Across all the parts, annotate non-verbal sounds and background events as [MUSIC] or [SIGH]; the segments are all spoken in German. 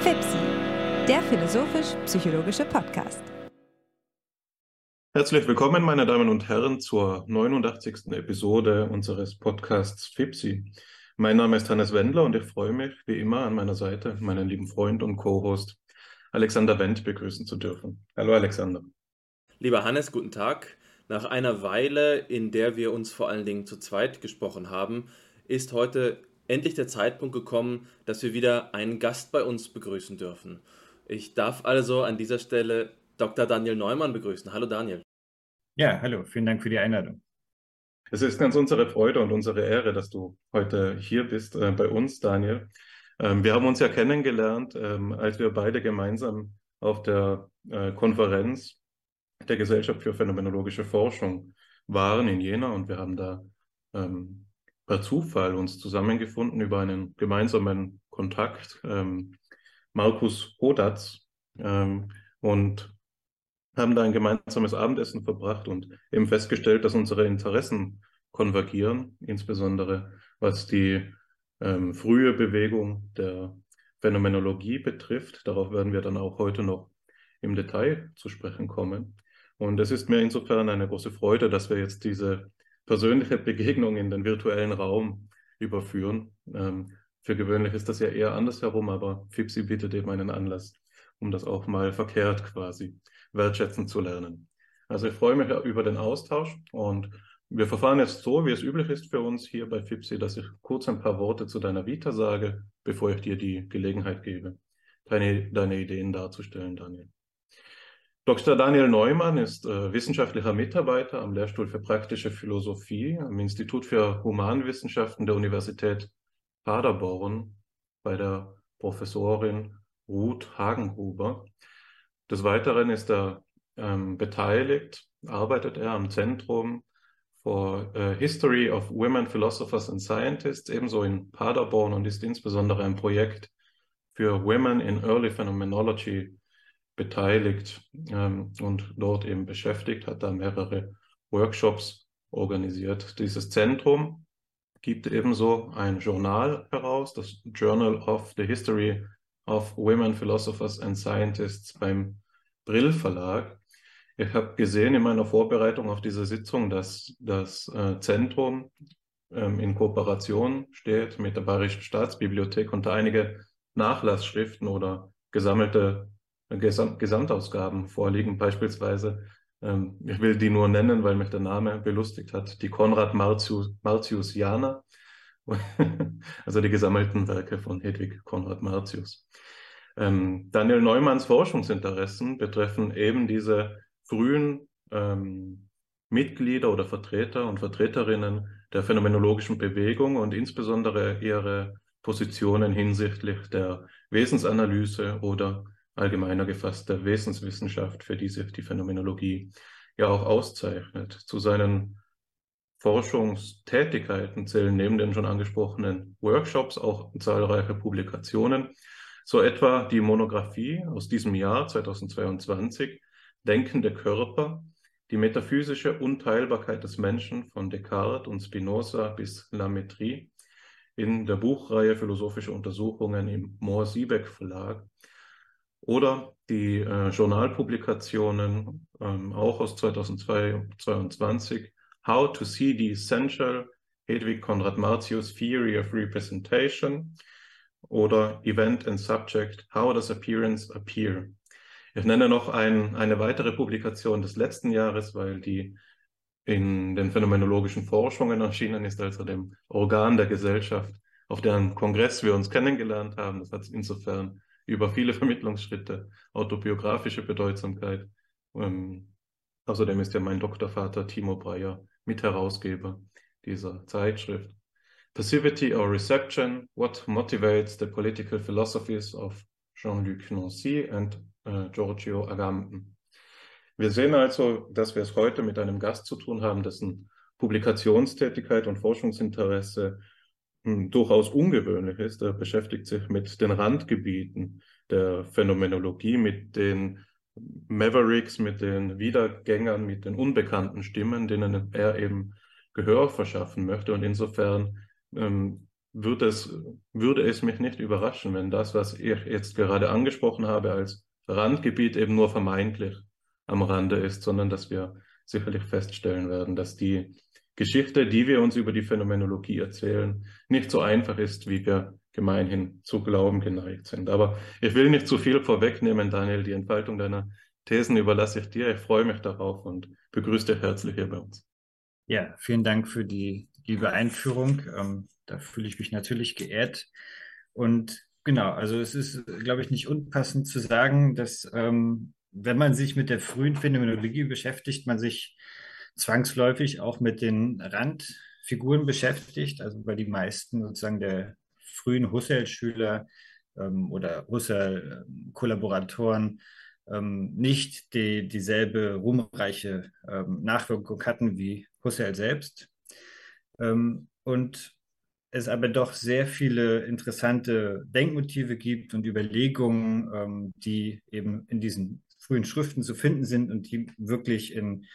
FIPSI, der philosophisch-psychologische Podcast. Herzlich willkommen, meine Damen und Herren, zur 89. Episode unseres Podcasts FIPSI. Mein Name ist Hannes Wendler und ich freue mich, wie immer, an meiner Seite meinen lieben Freund und Co-Host Alexander Wendt begrüßen zu dürfen. Hallo Alexander. Lieber Hannes, guten Tag. Nach einer Weile, in der wir uns vor allen Dingen zu zweit gesprochen haben, ist heute endlich der Zeitpunkt gekommen, dass wir wieder einen Gast bei uns begrüßen dürfen. Ich darf also an dieser Stelle Dr. Daniel Neumann begrüßen. Hallo Daniel. Ja, hallo, vielen Dank für die Einladung. Es ist ganz unsere Freude und unsere Ehre, dass du heute hier bist äh, bei uns, Daniel. Ähm, wir haben uns ja kennengelernt, ähm, als wir beide gemeinsam auf der äh, Konferenz der Gesellschaft für phänomenologische Forschung waren in Jena und wir haben da ähm, per Zufall uns zusammengefunden über einen gemeinsamen Kontakt, ähm, Markus Hodatz, ähm, und haben da ein gemeinsames Abendessen verbracht und eben festgestellt, dass unsere Interessen konvergieren, insbesondere was die ähm, frühe Bewegung der Phänomenologie betrifft. Darauf werden wir dann auch heute noch im Detail zu sprechen kommen. Und es ist mir insofern eine große Freude, dass wir jetzt diese persönliche Begegnung in den virtuellen Raum überführen. Ähm, für gewöhnlich ist das ja eher andersherum, aber FIPSI bietet eben einen Anlass, um das auch mal verkehrt quasi wertschätzen zu lernen. Also ich freue mich über den Austausch und wir verfahren jetzt so, wie es üblich ist für uns hier bei FIPSI, dass ich kurz ein paar Worte zu deiner Vita sage, bevor ich dir die Gelegenheit gebe, deine, deine Ideen darzustellen, Daniel. Dr. Daniel Neumann ist äh, wissenschaftlicher Mitarbeiter am Lehrstuhl für praktische Philosophie am Institut für Humanwissenschaften der Universität Paderborn bei der Professorin Ruth Hagenhuber. Des Weiteren ist er ähm, beteiligt, arbeitet er am Zentrum for uh, History of Women Philosophers and Scientists, ebenso in Paderborn und ist insbesondere ein Projekt für Women in Early Phenomenology beteiligt ähm, und dort eben beschäftigt, hat da mehrere Workshops organisiert. Dieses Zentrum gibt ebenso ein Journal heraus, das Journal of the History of Women Philosophers and Scientists beim Brill Verlag. Ich habe gesehen in meiner Vorbereitung auf diese Sitzung, dass das äh, Zentrum ähm, in Kooperation steht mit der Bayerischen Staatsbibliothek und einige Nachlassschriften oder gesammelte Gesam Gesamtausgaben vorliegen, beispielsweise, ähm, ich will die nur nennen, weil mich der Name belustigt hat, die Konrad Martius, Martiusianer, [LAUGHS] also die gesammelten Werke von Hedwig Konrad Martius. Ähm, Daniel Neumanns Forschungsinteressen betreffen eben diese frühen ähm, Mitglieder oder Vertreter und Vertreterinnen der phänomenologischen Bewegung und insbesondere ihre Positionen hinsichtlich der Wesensanalyse oder allgemeiner gefasst der Wesenswissenschaft, für die sich die Phänomenologie ja auch auszeichnet. Zu seinen Forschungstätigkeiten zählen neben den schon angesprochenen Workshops auch zahlreiche Publikationen, so etwa die Monographie aus diesem Jahr 2022 Denkende Körper, die metaphysische Unteilbarkeit des Menschen von Descartes und Spinoza bis Lametrie in der Buchreihe Philosophische Untersuchungen im Mohr-Siebeck Verlag oder die äh, Journalpublikationen ähm, auch aus 2022 How to See the Essential, Hedwig Konrad Martius Theory of Representation oder Event and Subject, How does Appearance Appear? Ich nenne noch ein, eine weitere Publikation des letzten Jahres, weil die in den phänomenologischen Forschungen erschienen ist, also dem Organ der Gesellschaft, auf deren Kongress wir uns kennengelernt haben. Das hat insofern über viele [LAUGHS] Vermittlungsschritte, autobiografische Bedeutsamkeit. Ähm, außerdem ist ja mein Doktorvater Timo Breyer Mitherausgeber dieser Zeitschrift. Passivity or Reception, What Motivates the Political Philosophies of Jean-Luc Nancy and äh, Giorgio Agamben. Wir sehen also, dass wir es heute mit einem Gast zu tun haben, dessen Publikationstätigkeit und Forschungsinteresse durchaus ungewöhnlich ist. Er beschäftigt sich mit den Randgebieten der Phänomenologie, mit den Mavericks, mit den Wiedergängern, mit den unbekannten Stimmen, denen er eben Gehör verschaffen möchte. Und insofern ähm, würde es, würde es mich nicht überraschen, wenn das, was ich jetzt gerade angesprochen habe, als Randgebiet eben nur vermeintlich am Rande ist, sondern dass wir sicherlich feststellen werden, dass die Geschichte, die wir uns über die Phänomenologie erzählen, nicht so einfach ist, wie wir gemeinhin zu glauben geneigt sind. Aber ich will nicht zu viel vorwegnehmen, Daniel. Die Entfaltung deiner Thesen überlasse ich dir. Ich freue mich darauf und begrüße dich herzlich hier bei uns. Ja, vielen Dank für die liebe Einführung. Ähm, da fühle ich mich natürlich geehrt. Und genau, also es ist, glaube ich, nicht unpassend zu sagen, dass ähm, wenn man sich mit der frühen Phänomenologie beschäftigt, man sich zwangsläufig auch mit den Randfiguren beschäftigt, also bei die meisten sozusagen der frühen Husserl-Schüler ähm, oder Husserl-Kollaboratoren ähm, nicht die, dieselbe ruhmreiche ähm, Nachwirkung hatten wie Husserl selbst. Ähm, und es aber doch sehr viele interessante Denkmotive gibt und Überlegungen, ähm, die eben in diesen frühen Schriften zu finden sind und die wirklich in,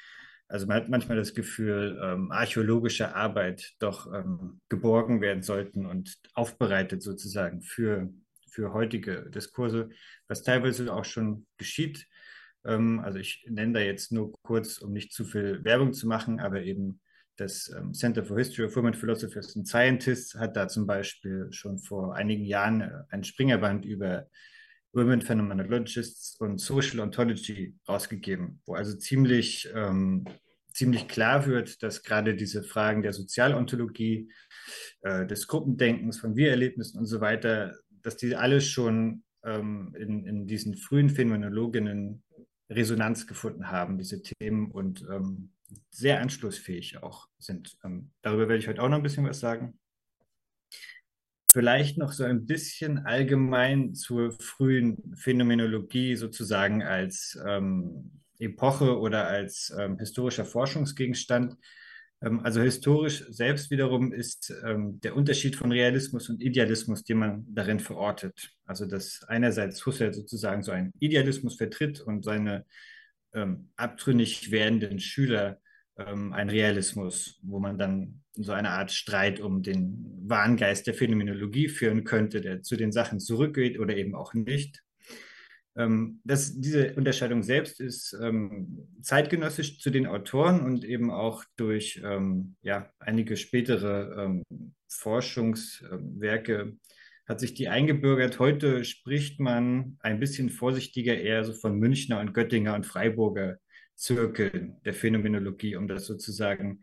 also man hat manchmal das Gefühl, ähm, archäologische Arbeit doch ähm, geborgen werden sollten und aufbereitet sozusagen für, für heutige Diskurse, was teilweise auch schon geschieht. Ähm, also ich nenne da jetzt nur kurz, um nicht zu viel Werbung zu machen, aber eben das ähm, Center for History of Women Philosophers and Scientists hat da zum Beispiel schon vor einigen Jahren äh, ein Springerband über Women Phenomenologists und Social Ontology rausgegeben, wo also ziemlich, ähm, ziemlich klar wird, dass gerade diese Fragen der Sozialontologie, äh, des Gruppendenkens, von Wir-Erlebnissen und so weiter, dass die alle schon ähm, in, in diesen frühen Phänomenologinnen Resonanz gefunden haben, diese Themen und ähm, sehr anschlussfähig auch sind. Ähm, darüber werde ich heute auch noch ein bisschen was sagen. Vielleicht noch so ein bisschen allgemein zur frühen Phänomenologie sozusagen als ähm, Epoche oder als ähm, historischer Forschungsgegenstand. Ähm, also historisch selbst wiederum ist ähm, der Unterschied von Realismus und Idealismus, den man darin verortet. Also dass einerseits Husserl sozusagen so einen Idealismus vertritt und seine ähm, abtrünnig werdenden Schüler ähm, ein Realismus, wo man dann so eine Art Streit um den wahren Geist der Phänomenologie führen könnte, der zu den Sachen zurückgeht oder eben auch nicht. Ähm, das, diese Unterscheidung selbst ist ähm, zeitgenössisch zu den Autoren und eben auch durch ähm, ja, einige spätere ähm, Forschungswerke hat sich die eingebürgert. Heute spricht man ein bisschen vorsichtiger eher so von Münchner und Göttinger und Freiburger Zirkeln der Phänomenologie, um das sozusagen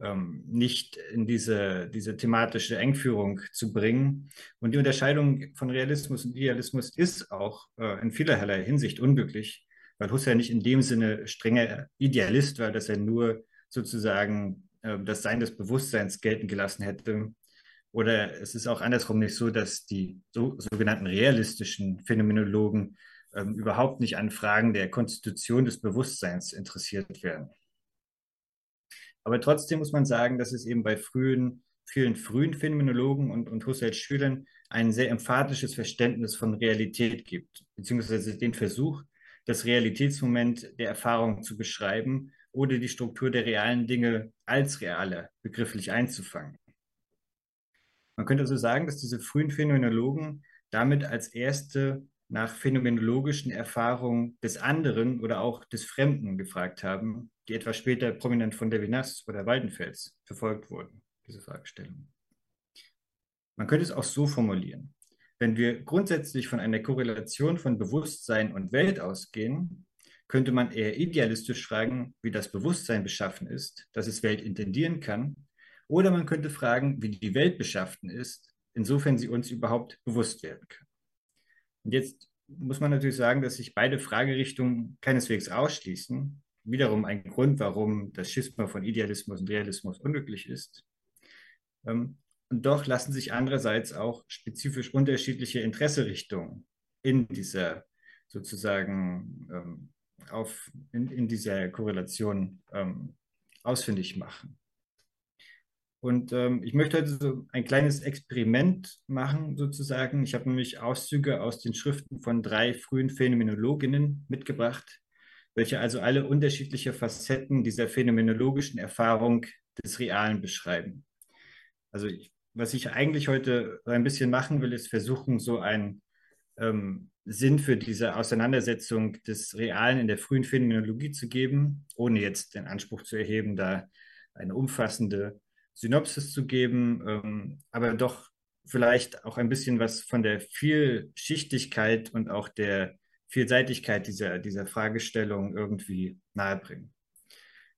ähm, nicht in diese, diese thematische Engführung zu bringen. Und die Unterscheidung von Realismus und Idealismus ist auch äh, in vielerlei Hinsicht unglücklich, weil Husserl nicht in dem Sinne strenger Idealist war, dass er nur sozusagen äh, das Sein des Bewusstseins gelten gelassen hätte. Oder es ist auch andersrum nicht so, dass die so, sogenannten realistischen Phänomenologen ähm, überhaupt nicht an Fragen der Konstitution des Bewusstseins interessiert werden. Aber trotzdem muss man sagen, dass es eben bei frühen, vielen frühen Phänomenologen und, und Husserls Schülern ein sehr emphatisches Verständnis von Realität gibt, beziehungsweise den Versuch, das Realitätsmoment der Erfahrung zu beschreiben oder die Struktur der realen Dinge als reale begrifflich einzufangen. Man könnte also sagen, dass diese frühen Phänomenologen damit als erste nach phänomenologischen Erfahrungen des anderen oder auch des Fremden gefragt haben, die etwas später prominent von Levinas oder Waldenfels verfolgt wurden, diese Fragestellung. Man könnte es auch so formulieren. Wenn wir grundsätzlich von einer Korrelation von Bewusstsein und Welt ausgehen, könnte man eher idealistisch fragen, wie das Bewusstsein beschaffen ist, dass es Welt intendieren kann, oder man könnte fragen, wie die Welt beschaffen ist, insofern sie uns überhaupt bewusst werden kann. Und jetzt muss man natürlich sagen, dass sich beide Fragerichtungen keineswegs ausschließen. Wiederum ein Grund, warum das Schisma von Idealismus und Realismus unglücklich ist. Ähm, und doch lassen sich andererseits auch spezifisch unterschiedliche Interesserichtungen in dieser sozusagen ähm, auf, in, in dieser Korrelation ähm, ausfindig machen. Und ähm, ich möchte heute so ein kleines Experiment machen, sozusagen. Ich habe nämlich Auszüge aus den Schriften von drei frühen Phänomenologinnen mitgebracht, welche also alle unterschiedliche Facetten dieser phänomenologischen Erfahrung des Realen beschreiben. Also ich was ich eigentlich heute ein bisschen machen will, ist versuchen, so einen ähm, Sinn für diese Auseinandersetzung des Realen in der frühen Phänomenologie zu geben, ohne jetzt den Anspruch zu erheben, da eine umfassende Synopsis zu geben, ähm, aber doch vielleicht auch ein bisschen was von der Vielschichtigkeit und auch der Vielseitigkeit dieser, dieser Fragestellung irgendwie nahebringen.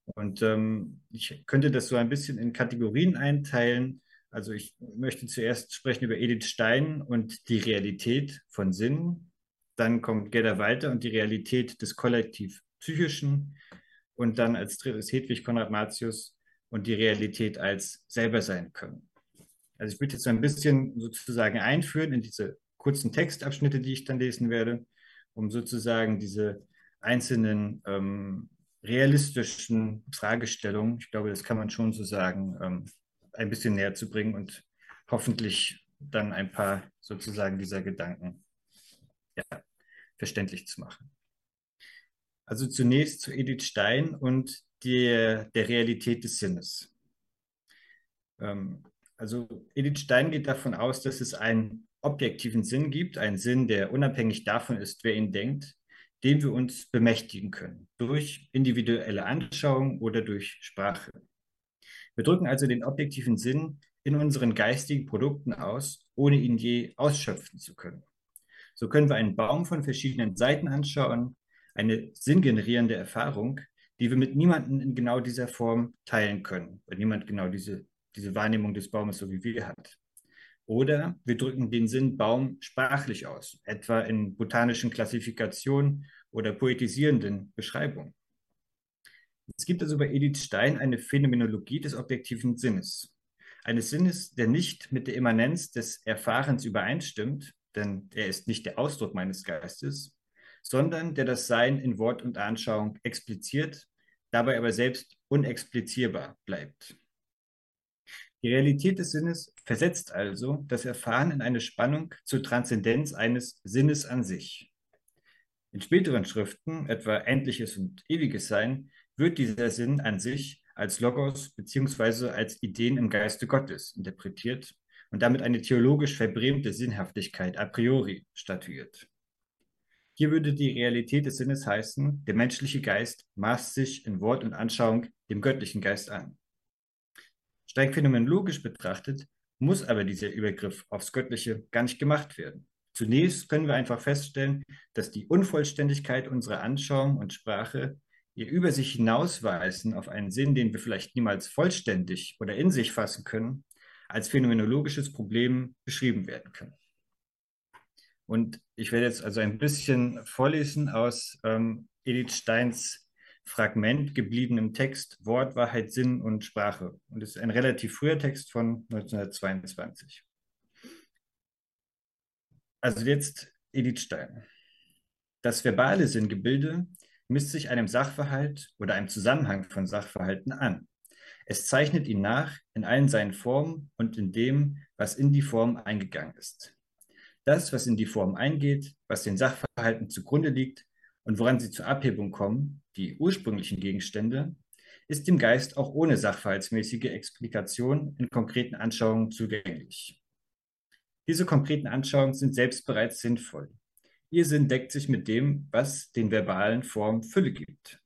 Und ähm, ich könnte das so ein bisschen in Kategorien einteilen. Also ich möchte zuerst sprechen über Edith Stein und die Realität von Sinn. Dann kommt Gerda Walter und die Realität des kollektiv Psychischen. Und dann als drittes Hedwig Konrad Martius und die Realität als selber sein können. Also ich würde jetzt so ein bisschen sozusagen einführen in diese kurzen Textabschnitte, die ich dann lesen werde, um sozusagen diese einzelnen ähm, realistischen Fragestellungen, ich glaube, das kann man schon so sagen, ähm, ein bisschen näher zu bringen und hoffentlich dann ein paar sozusagen dieser Gedanken ja, verständlich zu machen. Also zunächst zu Edith Stein und der, der Realität des Sinnes. Ähm, also Edith Stein geht davon aus, dass es einen objektiven Sinn gibt, einen Sinn, der unabhängig davon ist, wer ihn denkt, den wir uns bemächtigen können, durch individuelle Anschauung oder durch Sprache. Wir drücken also den objektiven Sinn in unseren geistigen Produkten aus, ohne ihn je ausschöpfen zu können. So können wir einen Baum von verschiedenen Seiten anschauen, eine sinngenerierende Erfahrung, die wir mit niemandem in genau dieser Form teilen können, weil niemand genau diese, diese Wahrnehmung des Baumes so wie wir hat. Oder wir drücken den Sinn Baum sprachlich aus, etwa in botanischen Klassifikationen oder poetisierenden Beschreibungen. Es gibt also bei Edith Stein eine Phänomenologie des objektiven Sinnes. Eines Sinnes, der nicht mit der Immanenz des Erfahrens übereinstimmt, denn er ist nicht der Ausdruck meines Geistes, sondern der das Sein in Wort und Anschauung expliziert, dabei aber selbst unexplizierbar bleibt. Die Realität des Sinnes versetzt also das Erfahren in eine Spannung zur Transzendenz eines Sinnes an sich. In späteren Schriften, etwa Endliches und Ewiges Sein, wird dieser Sinn an sich als Logos bzw. als Ideen im Geiste Gottes interpretiert und damit eine theologisch verbrämte Sinnhaftigkeit a priori statuiert. Hier würde die Realität des Sinnes heißen, der menschliche Geist maßt sich in Wort und Anschauung dem göttlichen Geist an. Streng phänomenologisch betrachtet muss aber dieser Übergriff aufs Göttliche gar nicht gemacht werden. Zunächst können wir einfach feststellen, dass die Unvollständigkeit unserer Anschauung und Sprache ihr über sich hinausweisen auf einen Sinn, den wir vielleicht niemals vollständig oder in sich fassen können, als phänomenologisches Problem beschrieben werden können. Und ich werde jetzt also ein bisschen vorlesen aus ähm, Edith Steins Fragment gebliebenem Text Wort, Wahrheit, Sinn und Sprache. Und es ist ein relativ früher Text von 1922. Also jetzt Edith Stein. Das verbale Sinngebilde misst sich einem Sachverhalt oder einem Zusammenhang von Sachverhalten an. Es zeichnet ihn nach in allen seinen Formen und in dem, was in die Form eingegangen ist. Das, was in die Form eingeht, was den Sachverhalten zugrunde liegt und woran sie zur Abhebung kommen, die ursprünglichen Gegenstände, ist dem Geist auch ohne sachverhaltsmäßige Explikation in konkreten Anschauungen zugänglich. Diese konkreten Anschauungen sind selbst bereits sinnvoll. Ihr Sinn deckt sich mit dem, was den verbalen Formen Fülle gibt.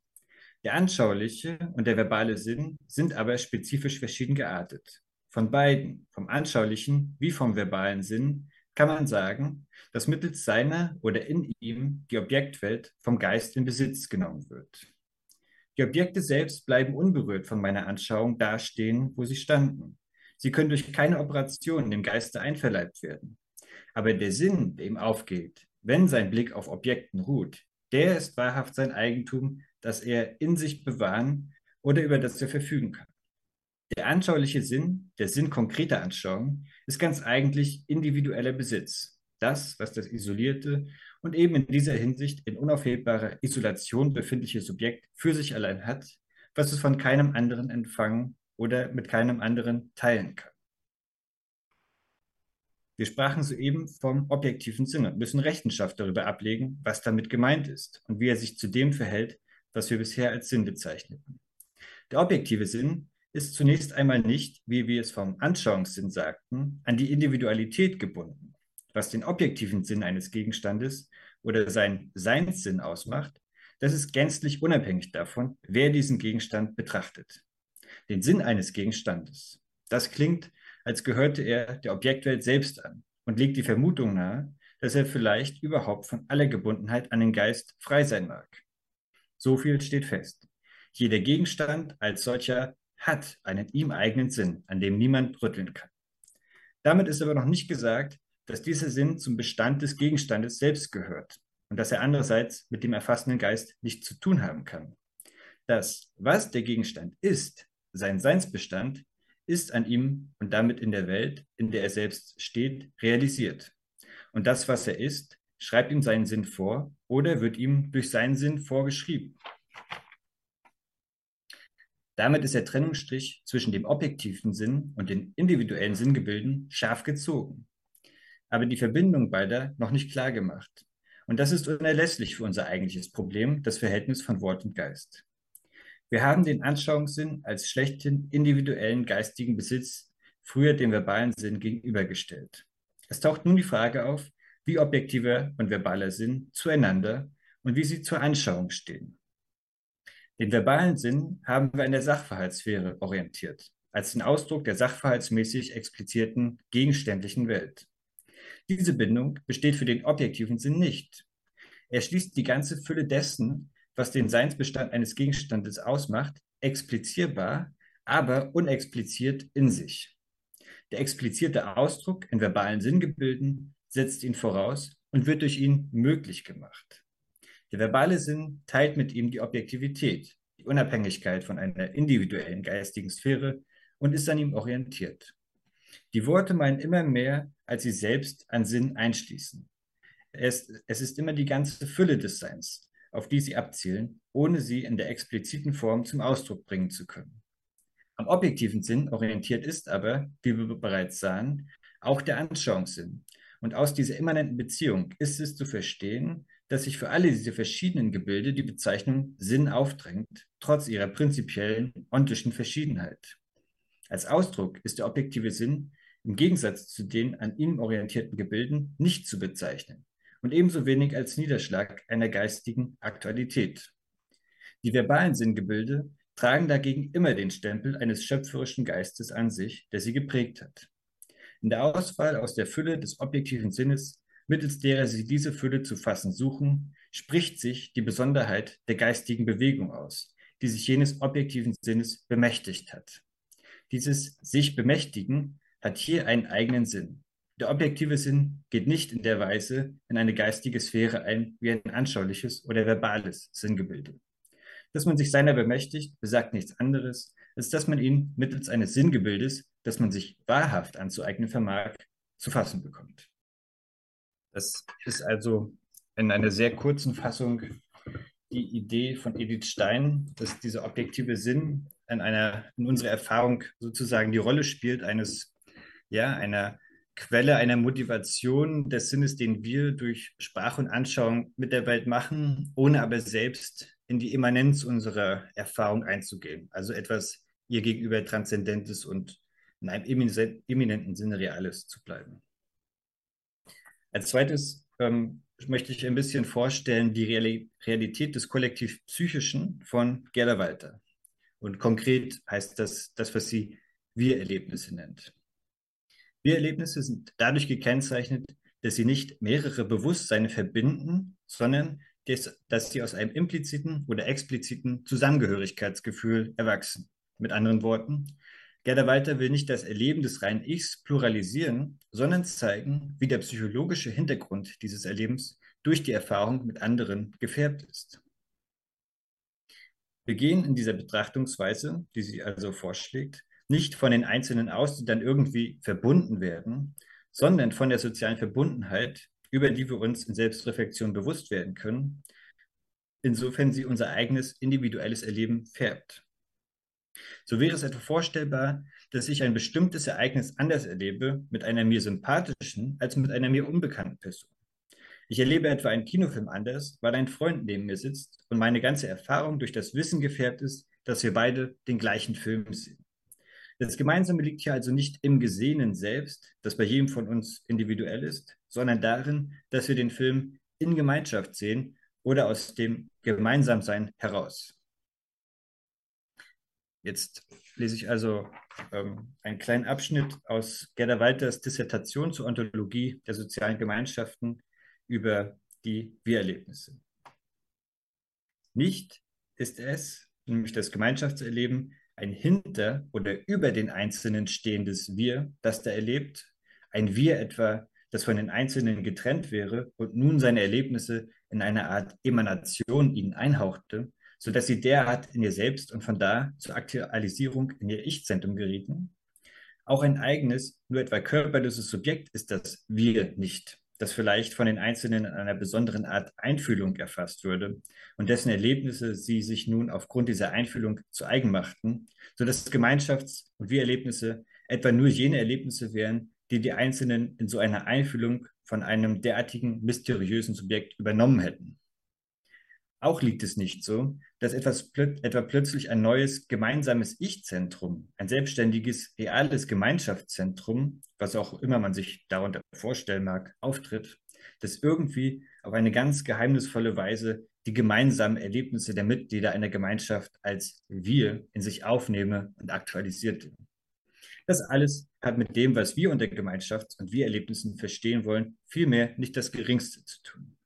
Der anschauliche und der verbale Sinn sind aber spezifisch verschieden geartet. Von beiden, vom anschaulichen wie vom verbalen Sinn, kann man sagen, dass mittels seiner oder in ihm die Objektwelt vom Geist in Besitz genommen wird. Die Objekte selbst bleiben unberührt von meiner Anschauung dastehen, wo sie standen. Sie können durch keine Operation dem Geiste einverleibt werden. Aber der Sinn, der ihm aufgeht, wenn sein Blick auf Objekten ruht, der ist wahrhaft sein Eigentum, das er in sich bewahren oder über das er verfügen kann. Der anschauliche Sinn, der Sinn konkreter Anschauung, ist ganz eigentlich individueller Besitz. Das, was das isolierte und eben in dieser Hinsicht in unaufhebbarer Isolation befindliche Subjekt für sich allein hat, was es von keinem anderen empfangen oder mit keinem anderen teilen kann. Wir sprachen soeben vom objektiven Sinn und müssen Rechenschaft darüber ablegen, was damit gemeint ist und wie er sich zu dem verhält, was wir bisher als Sinn bezeichneten. Der objektive Sinn ist zunächst einmal nicht, wie wir es vom Anschauungssinn sagten, an die Individualität gebunden. Was den objektiven Sinn eines Gegenstandes oder seinen Seinssinn ausmacht, das ist gänzlich unabhängig davon, wer diesen Gegenstand betrachtet. Den Sinn eines Gegenstandes. Das klingt, als gehörte er der Objektwelt selbst an und legt die Vermutung nahe, dass er vielleicht überhaupt von aller Gebundenheit an den Geist frei sein mag. So viel steht fest. Jeder Gegenstand als solcher hat einen ihm eigenen Sinn, an dem niemand rütteln kann. Damit ist aber noch nicht gesagt, dass dieser Sinn zum Bestand des Gegenstandes selbst gehört und dass er andererseits mit dem erfassenden Geist nichts zu tun haben kann. Das, was der Gegenstand ist, sein Seinsbestand, ist an ihm und damit in der Welt, in der er selbst steht, realisiert. Und das, was er ist, schreibt ihm seinen Sinn vor oder wird ihm durch seinen Sinn vorgeschrieben. Damit ist der Trennungsstrich zwischen dem objektiven Sinn und den individuellen Sinngebilden scharf gezogen, aber die Verbindung beider noch nicht klar gemacht. Und das ist unerlässlich für unser eigentliches Problem, das Verhältnis von Wort und Geist. Wir haben den Anschauungssinn als schlechten individuellen geistigen Besitz früher dem verbalen Sinn gegenübergestellt. Es taucht nun die Frage auf, wie objektiver und verbaler Sinn zueinander und wie sie zur Anschauung stehen. Den verbalen Sinn haben wir in der Sachverhaltssphäre orientiert, als den Ausdruck der sachverhaltsmäßig explizierten gegenständlichen Welt. Diese Bindung besteht für den objektiven Sinn nicht. Er schließt die ganze Fülle dessen, was den Seinsbestand eines Gegenstandes ausmacht, explizierbar, aber unexpliziert in sich. Der explizierte Ausdruck in verbalen Sinngebilden setzt ihn voraus und wird durch ihn möglich gemacht. Der verbale Sinn teilt mit ihm die Objektivität, die Unabhängigkeit von einer individuellen geistigen Sphäre und ist an ihm orientiert. Die Worte meinen immer mehr, als sie selbst an Sinn einschließen. Es, es ist immer die ganze Fülle des Seins, auf die sie abzielen, ohne sie in der expliziten Form zum Ausdruck bringen zu können. Am objektiven Sinn orientiert ist aber, wie wir bereits sahen, auch der Anschauungssinn. Und aus dieser immanenten Beziehung ist es zu verstehen, dass sich für alle diese verschiedenen Gebilde die Bezeichnung Sinn aufdrängt, trotz ihrer prinzipiellen ontischen Verschiedenheit. Als Ausdruck ist der objektive Sinn im Gegensatz zu den an ihm orientierten Gebilden nicht zu bezeichnen und ebenso wenig als Niederschlag einer geistigen Aktualität. Die verbalen Sinngebilde tragen dagegen immer den Stempel eines schöpferischen Geistes an sich, der sie geprägt hat. In der Auswahl aus der Fülle des objektiven Sinnes, mittels derer sie diese Fülle zu fassen suchen, spricht sich die Besonderheit der geistigen Bewegung aus, die sich jenes objektiven Sinnes bemächtigt hat. Dieses sich bemächtigen hat hier einen eigenen Sinn. Der objektive Sinn geht nicht in der Weise in eine geistige Sphäre ein wie ein anschauliches oder verbales Sinngebilde. Dass man sich seiner bemächtigt, besagt nichts anderes, als dass man ihn mittels eines Sinngebildes, das man sich wahrhaft anzueignen vermag, zu fassen bekommt. Das ist also in einer sehr kurzen Fassung die Idee von Edith Stein, dass dieser objektive Sinn in einer, in unserer Erfahrung sozusagen die Rolle spielt eines, ja, einer Quelle einer Motivation des Sinnes, den wir durch Sprache und Anschauung mit der Welt machen, ohne aber selbst in die Immanenz unserer Erfahrung einzugehen. Also etwas ihr gegenüber Transzendentes und in einem eminenten Sinne Reales zu bleiben. Als zweites ähm, möchte ich ein bisschen vorstellen die Realität des Kollektiv Psychischen von Gerda Walter. Und konkret heißt das das, was sie Wir-Erlebnisse nennt. Wir-Erlebnisse sind dadurch gekennzeichnet, dass sie nicht mehrere Bewusstseine verbinden, sondern dass, dass sie aus einem impliziten oder expliziten Zusammengehörigkeitsgefühl erwachsen. Mit anderen Worten, Gerda Walter will nicht das Erleben des reinen Ichs pluralisieren, sondern zeigen, wie der psychologische Hintergrund dieses Erlebens durch die Erfahrung mit anderen gefärbt ist. Wir gehen in dieser Betrachtungsweise, die sie also vorschlägt, nicht von den Einzelnen aus, die dann irgendwie verbunden werden, sondern von der sozialen Verbundenheit, über die wir uns in Selbstreflexion bewusst werden können, insofern sie unser eigenes individuelles Erleben färbt. So wäre es etwa vorstellbar, dass ich ein bestimmtes Ereignis anders erlebe mit einer mir sympathischen als mit einer mir unbekannten Person. Ich erlebe etwa einen Kinofilm anders, weil ein Freund neben mir sitzt und meine ganze Erfahrung durch das Wissen gefärbt ist, dass wir beide den gleichen Film sehen. Das Gemeinsame liegt hier also nicht im Gesehenen selbst, das bei jedem von uns individuell ist, sondern darin, dass wir den Film in Gemeinschaft sehen oder aus dem Gemeinsamsein heraus. Jetzt lese ich also ähm, einen kleinen Abschnitt aus Gerda Walters Dissertation zur Ontologie der sozialen Gemeinschaften über die Wir-Erlebnisse. Nicht ist es, nämlich das Gemeinschaftserleben, ein hinter oder über den Einzelnen stehendes Wir, das da erlebt, ein Wir etwa, das von den Einzelnen getrennt wäre und nun seine Erlebnisse in eine Art Emanation ihnen einhauchte, sodass sie derart in ihr Selbst und von da zur Aktualisierung in ihr Ich-Zentrum gerieten. Auch ein eigenes, nur etwa körperloses Subjekt ist das Wir nicht, das vielleicht von den Einzelnen in einer besonderen Art Einfühlung erfasst würde und dessen Erlebnisse sie sich nun aufgrund dieser Einfühlung zu eigen machten, sodass Gemeinschafts- und Wir-Erlebnisse etwa nur jene Erlebnisse wären, die die Einzelnen in so einer Einfühlung von einem derartigen mysteriösen Subjekt übernommen hätten. Auch liegt es nicht so, dass etwas plö etwa plötzlich ein neues gemeinsames Ich-Zentrum, ein selbstständiges, reales Gemeinschaftszentrum, was auch immer man sich darunter vorstellen mag, auftritt, das irgendwie auf eine ganz geheimnisvolle Weise die gemeinsamen Erlebnisse der Mitglieder einer Gemeinschaft als wir in sich aufnehme und aktualisiert. Das alles hat mit dem, was wir unter Gemeinschafts- und Wir-Erlebnissen verstehen wollen, vielmehr nicht das Geringste zu tun.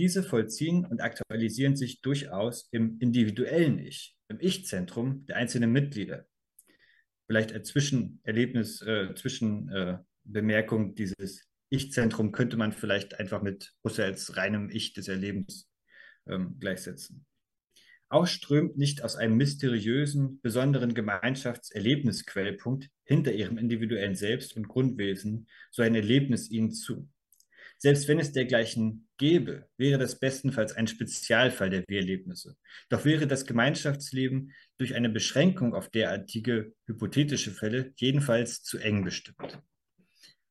Diese vollziehen und aktualisieren sich durchaus im individuellen Ich, im Ich-Zentrum der einzelnen Mitglieder. Vielleicht als Zwischenerlebnis, äh, Zwischenbemerkung, äh, dieses Ich-Zentrum könnte man vielleicht einfach mit Husserls reinem Ich des Erlebens ähm, gleichsetzen. Auch strömt nicht aus einem mysteriösen, besonderen Gemeinschaftserlebnisquellpunkt hinter ihrem individuellen Selbst und Grundwesen so ein Erlebnis ihnen zu. Selbst wenn es dergleichen gäbe, wäre das bestenfalls ein Spezialfall der Wir-Erlebnisse. Doch wäre das Gemeinschaftsleben durch eine Beschränkung auf derartige hypothetische Fälle jedenfalls zu eng bestimmt.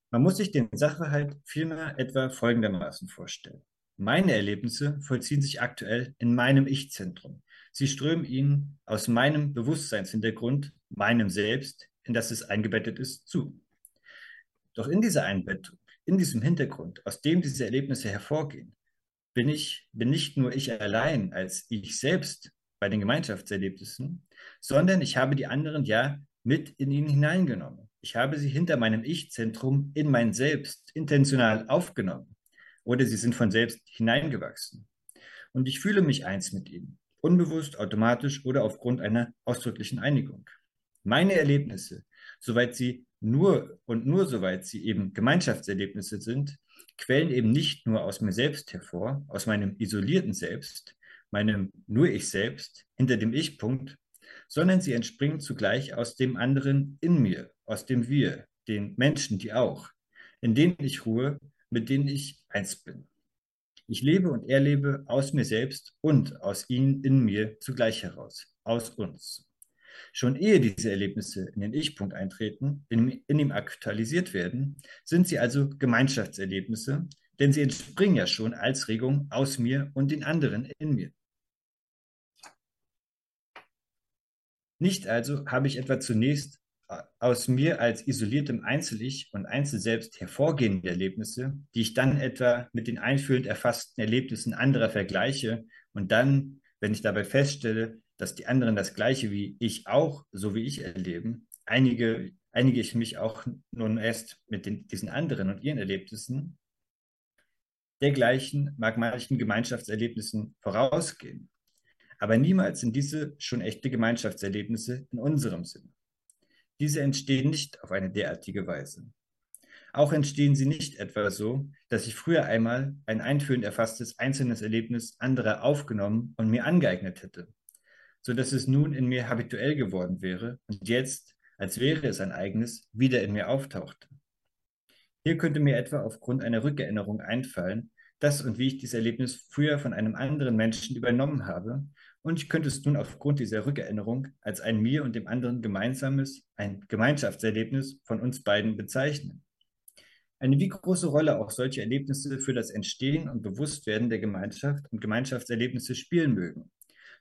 Man muss sich den Sachverhalt vielmehr etwa folgendermaßen vorstellen. Meine Erlebnisse vollziehen sich aktuell in meinem Ich-Zentrum. Sie strömen ihnen aus meinem Bewusstseinshintergrund, meinem Selbst, in das es eingebettet ist, zu. Doch in dieser Einbettung in diesem Hintergrund, aus dem diese Erlebnisse hervorgehen, bin ich, bin nicht nur ich allein als ich selbst bei den Gemeinschaftserlebnissen, sondern ich habe die anderen ja mit in ihn hineingenommen. Ich habe sie hinter meinem Ich-Zentrum in mein Selbst intentional aufgenommen oder sie sind von selbst hineingewachsen. Und ich fühle mich eins mit ihnen, unbewusst, automatisch oder aufgrund einer ausdrücklichen Einigung. Meine Erlebnisse, soweit sie nur und nur soweit sie eben Gemeinschaftserlebnisse sind, quellen eben nicht nur aus mir selbst hervor, aus meinem isolierten Selbst, meinem nur ich selbst, hinter dem Ich-Punkt, sondern sie entspringen zugleich aus dem anderen in mir, aus dem Wir, den Menschen, die auch, in denen ich ruhe, mit denen ich eins bin. Ich lebe und erlebe aus mir selbst und aus ihnen in mir zugleich heraus, aus uns. Schon ehe diese Erlebnisse in den Ich-Punkt eintreten, in, in ihm aktualisiert werden, sind sie also Gemeinschaftserlebnisse, denn sie entspringen ja schon als Regung aus mir und den anderen in mir. Nicht also habe ich etwa zunächst äh, aus mir als isoliertem Einzel-Ich und Einzelselbst hervorgehende Erlebnisse, die ich dann etwa mit den einfühlend erfassten Erlebnissen anderer vergleiche und dann, wenn ich dabei feststelle, dass die anderen das Gleiche wie ich auch, so wie ich erleben, einige, einige ich mich auch nun erst mit den, diesen anderen und ihren Erlebnissen. Dergleichen mag manchen Gemeinschaftserlebnissen vorausgehen, aber niemals sind diese schon echte Gemeinschaftserlebnisse in unserem Sinne. Diese entstehen nicht auf eine derartige Weise. Auch entstehen sie nicht etwa so, dass ich früher einmal ein einführend erfasstes einzelnes Erlebnis anderer aufgenommen und mir angeeignet hätte so dass es nun in mir habituell geworden wäre und jetzt, als wäre es ein eigenes, wieder in mir auftauchte. Hier könnte mir etwa aufgrund einer Rückerinnerung einfallen, dass und wie ich dieses Erlebnis früher von einem anderen Menschen übernommen habe, und ich könnte es nun aufgrund dieser Rückerinnerung als ein mir und dem anderen gemeinsames, ein Gemeinschaftserlebnis von uns beiden bezeichnen. Eine wie große Rolle auch solche Erlebnisse für das Entstehen und Bewusstwerden der Gemeinschaft und Gemeinschaftserlebnisse spielen mögen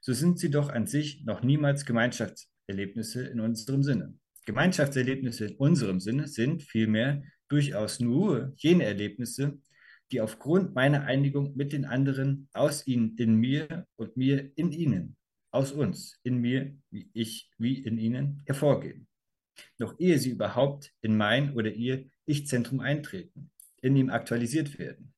so sind sie doch an sich noch niemals Gemeinschaftserlebnisse in unserem Sinne. Gemeinschaftserlebnisse in unserem Sinne sind vielmehr durchaus nur jene Erlebnisse, die aufgrund meiner Einigung mit den anderen aus ihnen in mir und mir in ihnen, aus uns, in mir, wie ich, wie in ihnen hervorgehen. Noch ehe sie überhaupt in mein oder ihr Ich-Zentrum eintreten, in ihm aktualisiert werden.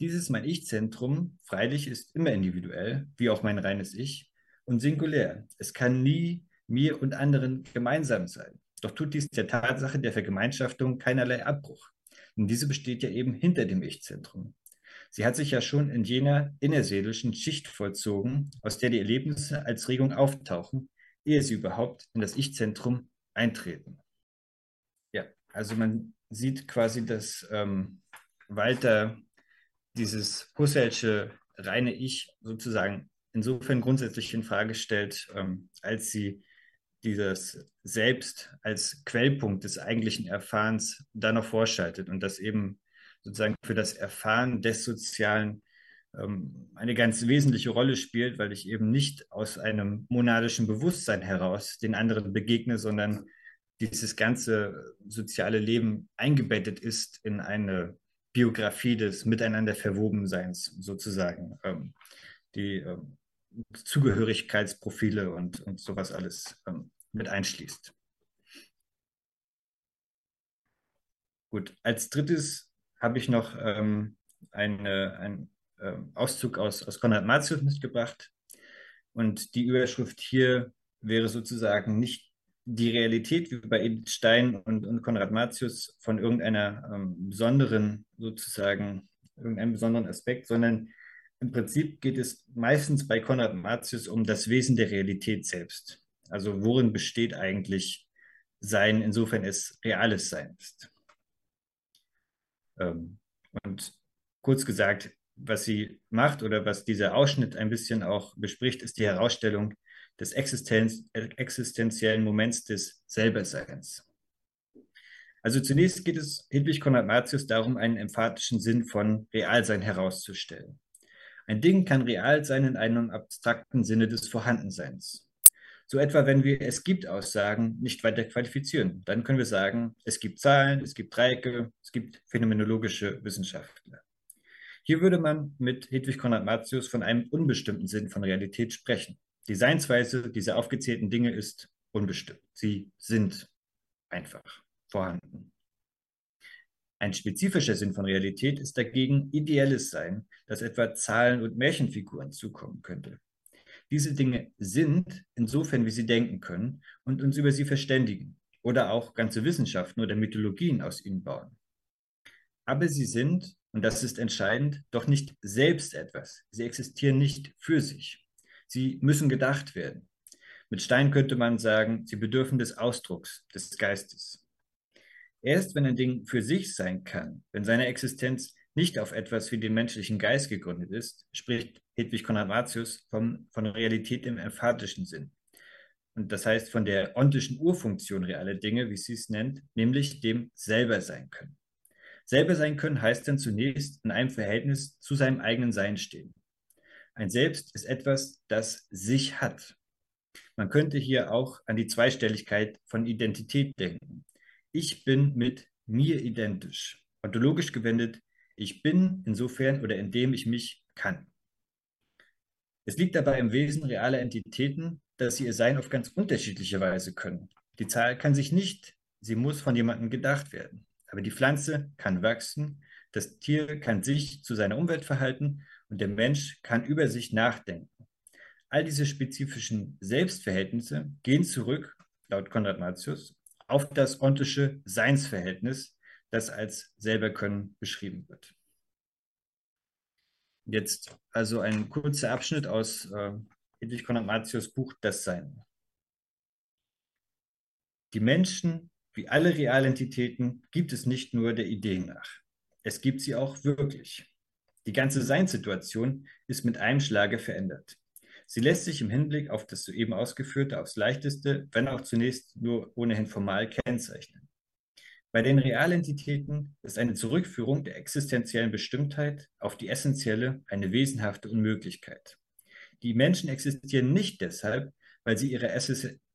Dieses mein Ich-Zentrum, freilich, ist immer individuell, wie auch mein reines Ich, und singulär. Es kann nie mir und anderen gemeinsam sein. Doch tut dies der Tatsache der Vergemeinschaftung keinerlei Abbruch. Denn diese besteht ja eben hinter dem Ich-Zentrum. Sie hat sich ja schon in jener innerseelischen Schicht vollzogen, aus der die Erlebnisse als Regung auftauchen, ehe sie überhaupt in das Ich-Zentrum eintreten. Ja, also man sieht quasi, dass ähm, Walter dieses Husserlsche reine Ich sozusagen insofern grundsätzlich in Frage stellt, ähm, als sie dieses Selbst als Quellpunkt des eigentlichen Erfahrens da noch vorschaltet und das eben sozusagen für das Erfahren des Sozialen ähm, eine ganz wesentliche Rolle spielt, weil ich eben nicht aus einem monadischen Bewusstsein heraus den anderen begegne, sondern dieses ganze soziale Leben eingebettet ist in eine Biografie des Miteinander Verwobenseins sozusagen. Ähm, die ähm, Zugehörigkeitsprofile und, und sowas alles ähm, mit einschließt. Gut, als drittes habe ich noch ähm, eine, einen äh, Auszug aus, aus Konrad Martius mitgebracht. Und die Überschrift hier wäre sozusagen nicht die Realität wie bei Edith Stein und, und Konrad Martius von irgendeiner ähm, besonderen, sozusagen, irgendeinem besonderen Aspekt, sondern im Prinzip geht es meistens bei Konrad Martius um das Wesen der Realität selbst. Also worin besteht eigentlich Sein, insofern es reales Sein ist. Ähm, und kurz gesagt, was sie macht oder was dieser Ausschnitt ein bisschen auch bespricht, ist die Herausstellung des Existenz, existenziellen Moments des Selberseins. Also zunächst geht es Hedwig Konrad Martius darum, einen emphatischen Sinn von Realsein herauszustellen. Ein Ding kann real sein in einem abstrakten Sinne des Vorhandenseins. So etwa, wenn wir es gibt Aussagen nicht weiter qualifizieren, dann können wir sagen, es gibt Zahlen, es gibt Dreiecke, es gibt phänomenologische Wissenschaftler. Hier würde man mit Hedwig Konrad Martius von einem unbestimmten Sinn von Realität sprechen. Die Seinsweise dieser aufgezählten Dinge ist unbestimmt. Sie sind einfach vorhanden. Ein spezifischer Sinn von Realität ist dagegen ideelles Sein, das etwa Zahlen und Märchenfiguren zukommen könnte. Diese Dinge sind, insofern wie sie denken können und uns über sie verständigen oder auch ganze Wissenschaften oder Mythologien aus ihnen bauen. Aber sie sind, und das ist entscheidend, doch nicht selbst etwas. Sie existieren nicht für sich. Sie müssen gedacht werden. Mit Stein könnte man sagen, sie bedürfen des Ausdrucks, des Geistes. Erst wenn ein Ding für sich sein kann, wenn seine Existenz nicht auf etwas wie den menschlichen Geist gegründet ist, spricht Hedwig Konrad Martius vom, von Realität im emphatischen Sinn. Und das heißt von der ontischen Urfunktion realer Dinge, wie sie es nennt, nämlich dem selber sein können. Selber sein können heißt dann zunächst in einem Verhältnis zu seinem eigenen Sein stehen. Ein Selbst ist etwas, das sich hat. Man könnte hier auch an die Zweistelligkeit von Identität denken. Ich bin mit mir identisch. Ontologisch gewendet, ich bin insofern oder indem ich mich kann. Es liegt dabei im Wesen realer Entitäten, dass sie ihr Sein auf ganz unterschiedliche Weise können. Die Zahl kann sich nicht, sie muss von jemandem gedacht werden. Aber die Pflanze kann wachsen, das Tier kann sich zu seiner Umwelt verhalten und der Mensch kann über sich nachdenken. All diese spezifischen Selbstverhältnisse gehen zurück, laut Konrad Martius, auf das ontische Seinsverhältnis, das als Selberkönnen beschrieben wird. Jetzt also ein kurzer Abschnitt aus äh, Hedwig Konrad Martius Buch Das Sein. Die Menschen, wie alle Realentitäten, gibt es nicht nur der Idee nach. Es gibt sie auch wirklich. Die ganze Seinssituation ist mit einem Schlage verändert. Sie lässt sich im Hinblick auf das soeben ausgeführte aufs leichteste, wenn auch zunächst nur ohnehin formal kennzeichnen. Bei den Realentitäten ist eine Zurückführung der existenziellen Bestimmtheit auf die essentielle eine wesenhafte Unmöglichkeit. Die Menschen existieren nicht deshalb, weil sie ihre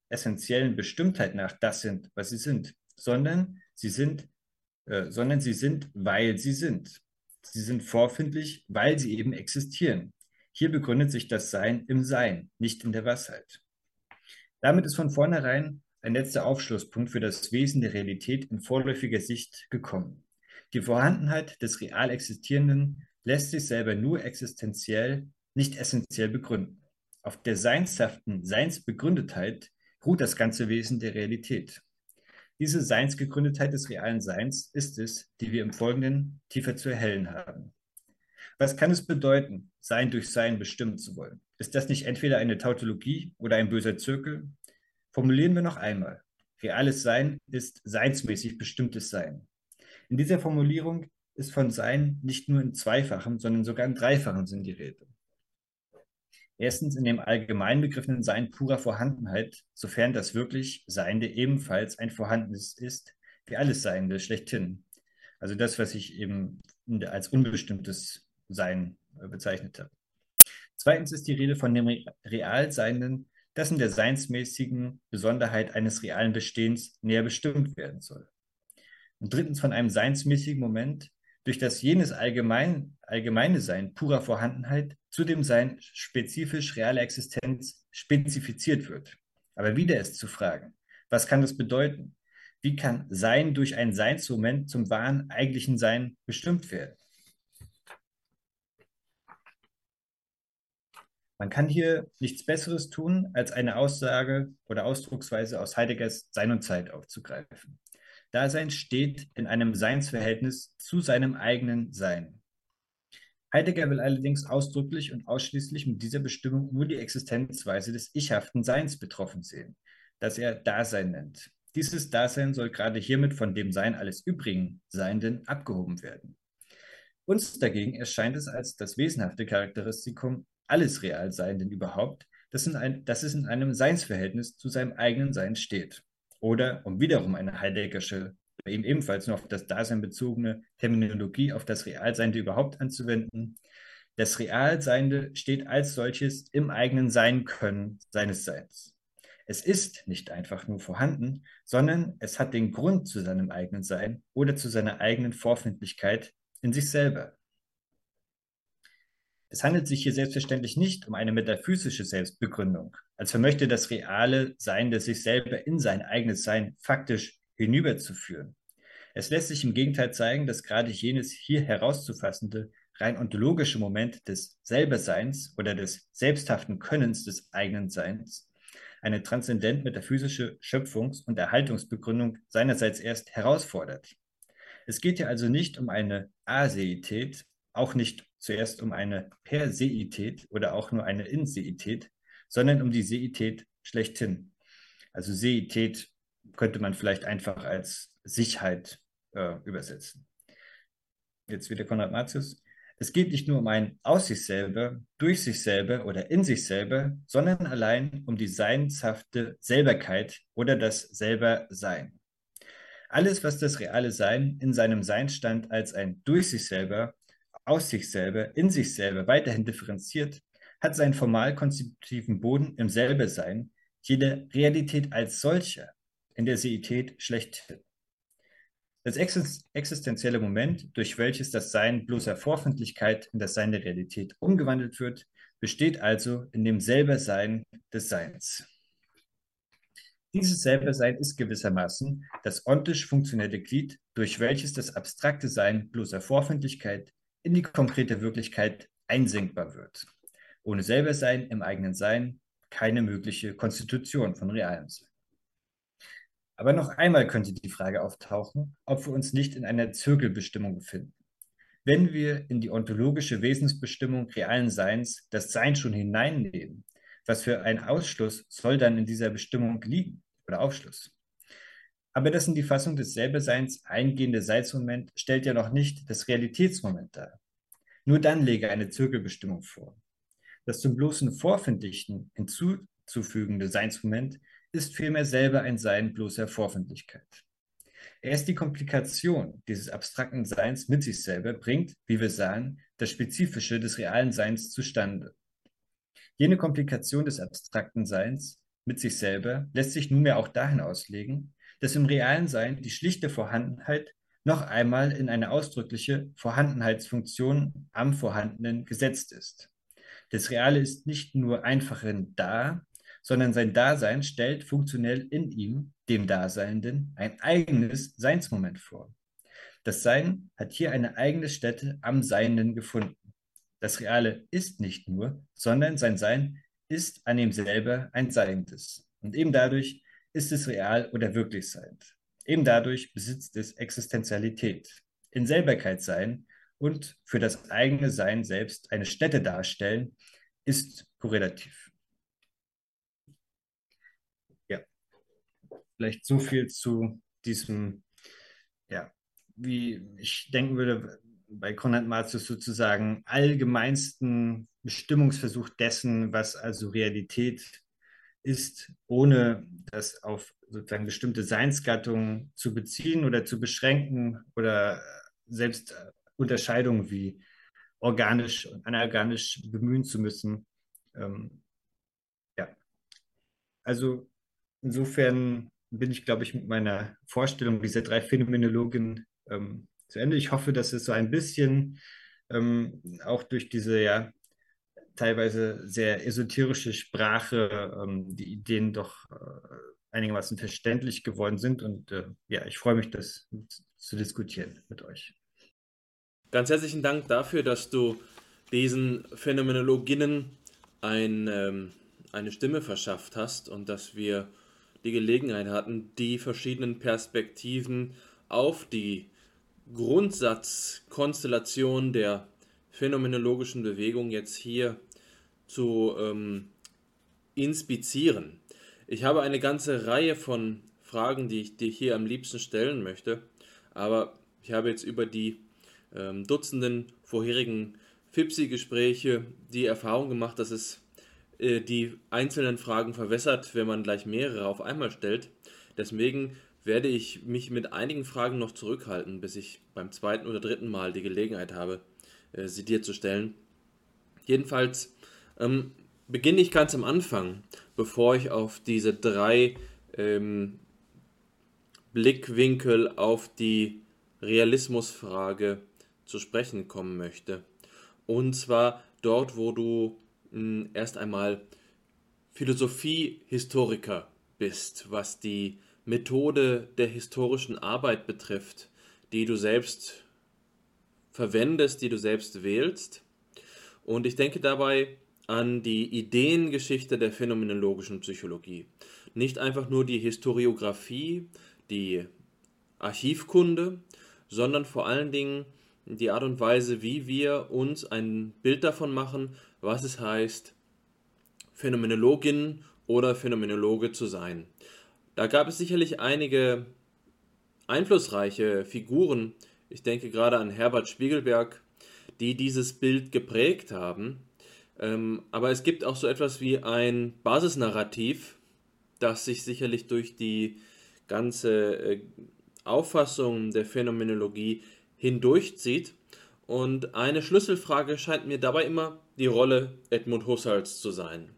essentiellen Bestimmtheit nach das sind, was sie sind, sondern sie sind, äh, sondern sie sind, weil sie sind. Sie sind vorfindlich, weil sie eben existieren. Hier begründet sich das Sein im Sein, nicht in der Washeit. Damit ist von vornherein ein letzter Aufschlusspunkt für das Wesen der Realität in vorläufiger Sicht gekommen. Die Vorhandenheit des real Existierenden lässt sich selber nur existenziell, nicht essentiell begründen. Auf der seinshaften Seinsbegründetheit ruht das ganze Wesen der Realität. Diese Seinsgegründetheit des realen Seins ist es, die wir im Folgenden tiefer zu erhellen haben. Was kann es bedeuten, Sein durch Sein bestimmen zu wollen? Ist das nicht entweder eine Tautologie oder ein böser Zirkel? Formulieren wir noch einmal. Reales Sein ist seinsmäßig bestimmtes Sein. In dieser Formulierung ist von Sein nicht nur in zweifachen, sondern sogar in dreifachen Sinn die Rede. Erstens in dem allgemein begriffenen Sein purer Vorhandenheit, sofern das wirklich Seiende ebenfalls ein Vorhandenes ist, wie alles Seiende schlechthin. Also das, was ich eben als unbestimmtes Sein bezeichnet habe. Zweitens ist die Rede von dem Realseienden, das in der seinsmäßigen Besonderheit eines realen Bestehens näher bestimmt werden soll. Und drittens von einem seinsmäßigen Moment, durch das jenes allgemein, allgemeine Sein purer Vorhandenheit zu dem Sein spezifisch reale Existenz spezifiziert wird. Aber wieder ist zu fragen, was kann das bedeuten? Wie kann Sein durch ein Seinsmoment zum wahren eigentlichen Sein bestimmt werden? Man kann hier nichts Besseres tun, als eine Aussage oder Ausdrucksweise aus Heideggers Sein und Zeit aufzugreifen. Dasein steht in einem Seinsverhältnis zu seinem eigenen Sein. Heidegger will allerdings ausdrücklich und ausschließlich mit dieser Bestimmung nur die Existenzweise des ichhaften Seins betroffen sehen, das er Dasein nennt. Dieses Dasein soll gerade hiermit von dem Sein alles übrigen Seienden abgehoben werden. Uns dagegen erscheint es als das wesenhafte Charakteristikum alles Realseienden überhaupt, dass, ein, dass es in einem Seinsverhältnis zu seinem eigenen Sein steht. Oder, um wiederum eine Heideggersche, bei ihm ebenfalls nur auf das Dasein bezogene Terminologie auf das Realseiende überhaupt anzuwenden, das Realseiende steht als solches im eigenen Sein können seines Seins. Es ist nicht einfach nur vorhanden, sondern es hat den Grund zu seinem eigenen Sein oder zu seiner eigenen Vorfindlichkeit in sich selber. Es handelt sich hier selbstverständlich nicht um eine metaphysische Selbstbegründung, als vermöchte das reale Sein des sich selber in sein eigenes Sein faktisch hinüberzuführen. Es lässt sich im Gegenteil zeigen, dass gerade jenes hier herauszufassende rein ontologische Moment des Selberseins oder des selbsthaften Könnens des eigenen Seins eine transzendent metaphysische Schöpfungs- und Erhaltungsbegründung seinerseits erst herausfordert. Es geht hier also nicht um eine Aseität, auch nicht zuerst um eine Perseität oder auch nur eine Inseität, sondern um die Seität schlechthin. Also Seität könnte man vielleicht einfach als Sicherheit äh, übersetzen. Jetzt wieder Konrad Martius. Es geht nicht nur um ein aus sich selber, durch sich selber oder in sich selber, sondern allein um die seinshafte Selberkeit oder das Selbersein. Alles, was das reale Sein in seinem Seinstand als ein durch sich selber aus sich selber, in sich selber weiterhin differenziert, hat seinen formal konstitutiven Boden im Selbersein, jede Realität als solche, in der Seität schlechthin. Das existenzielle Moment, durch welches das Sein bloßer Vorfindlichkeit in das Sein der Realität umgewandelt wird, besteht also in dem Selbersein des Seins. Dieses Selbersein ist gewissermaßen das ontisch funktionelle Glied, durch welches das abstrakte Sein bloßer Vorfindlichkeit in die konkrete Wirklichkeit einsenkbar wird. Ohne selber Sein im eigenen Sein keine mögliche Konstitution von realem Sein. Aber noch einmal könnte die Frage auftauchen, ob wir uns nicht in einer Zirkelbestimmung befinden. Wenn wir in die ontologische Wesensbestimmung realen Seins das Sein schon hineinnehmen, was für ein Ausschluss soll dann in dieser Bestimmung liegen oder Aufschluss? Aber das in die Fassung des Selberseins eingehende Seinsmoment stellt ja noch nicht das Realitätsmoment dar. Nur dann lege eine Zirkelbestimmung vor. Das zum bloßen Vorfindlichen hinzuzufügende Seinsmoment ist vielmehr selber ein Sein bloßer Vorfindlichkeit. Erst die Komplikation dieses abstrakten Seins mit sich selber bringt, wie wir sahen, das Spezifische des realen Seins zustande. Jene Komplikation des abstrakten Seins mit sich selber lässt sich nunmehr auch dahin auslegen, dass im realen Sein die schlichte Vorhandenheit noch einmal in eine ausdrückliche Vorhandenheitsfunktion am Vorhandenen gesetzt ist. Das Reale ist nicht nur einfacherin da, sondern sein Dasein stellt funktionell in ihm, dem Daseinenden, ein eigenes Seinsmoment vor. Das Sein hat hier eine eigene Stätte am Seienden gefunden. Das Reale ist nicht nur, sondern sein Sein ist an ihm selber ein Seiendes. Und eben dadurch ist es real oder wirklich seiend. Eben dadurch besitzt es Existenzialität. In Selberkeit sein und für das eigene Sein selbst eine Stätte darstellen, ist korrelativ. Ja, vielleicht so viel zu diesem, ja, wie ich denken würde, bei Konrad Martius sozusagen allgemeinsten Bestimmungsversuch dessen, was also Realität ist, ohne das auf sozusagen bestimmte Seinsgattungen zu beziehen oder zu beschränken oder selbst Unterscheidungen wie organisch und anorganisch bemühen zu müssen. Ähm, ja, also insofern bin ich, glaube ich, mit meiner Vorstellung dieser drei Phänomenologen ähm, zu Ende. Ich hoffe, dass es so ein bisschen ähm, auch durch diese ja teilweise sehr esoterische Sprache ähm, die Ideen doch äh, einigermaßen verständlich geworden sind. Und äh, ja, ich freue mich, das zu diskutieren mit euch. Ganz herzlichen Dank dafür, dass du diesen Phänomenologinnen ein, ähm, eine Stimme verschafft hast und dass wir die Gelegenheit hatten, die verschiedenen Perspektiven auf die Grundsatzkonstellation der phänomenologischen Bewegung jetzt hier zu ähm, inspizieren. Ich habe eine ganze Reihe von Fragen, die ich dir hier am liebsten stellen möchte, aber ich habe jetzt über die ähm, Dutzenden vorherigen FIPSI-Gespräche die Erfahrung gemacht, dass es äh, die einzelnen Fragen verwässert, wenn man gleich mehrere auf einmal stellt. Deswegen werde ich mich mit einigen Fragen noch zurückhalten, bis ich beim zweiten oder dritten Mal die Gelegenheit habe, äh, sie dir zu stellen. Jedenfalls ähm, beginne ich ganz am Anfang, bevor ich auf diese drei ähm, Blickwinkel auf die Realismusfrage zu sprechen kommen möchte. Und zwar dort, wo du mh, hm, erst einmal Philosophiehistoriker bist, was die Methode der historischen Arbeit betrifft, die du selbst verwendest, die du selbst wählst. Und ich denke dabei an die Ideengeschichte der phänomenologischen Psychologie. Nicht einfach nur die Historiographie, die Archivkunde, sondern vor allen Dingen die Art und Weise, wie wir uns ein Bild davon machen, was es heißt, Phänomenologin oder Phänomenologe zu sein. Da gab es sicherlich einige einflussreiche Figuren, ich denke gerade an Herbert Spiegelberg, die dieses Bild geprägt haben. Ähm, aber es gibt auch so etwas wie ein Basisnarrativ, das sich sicherlich durch die ganze äh, Auffassung der Phänomenologie hindurchzieht. Und eine Schlüsselfrage scheint mir dabei immer die Rolle Edmund Husserls zu sein.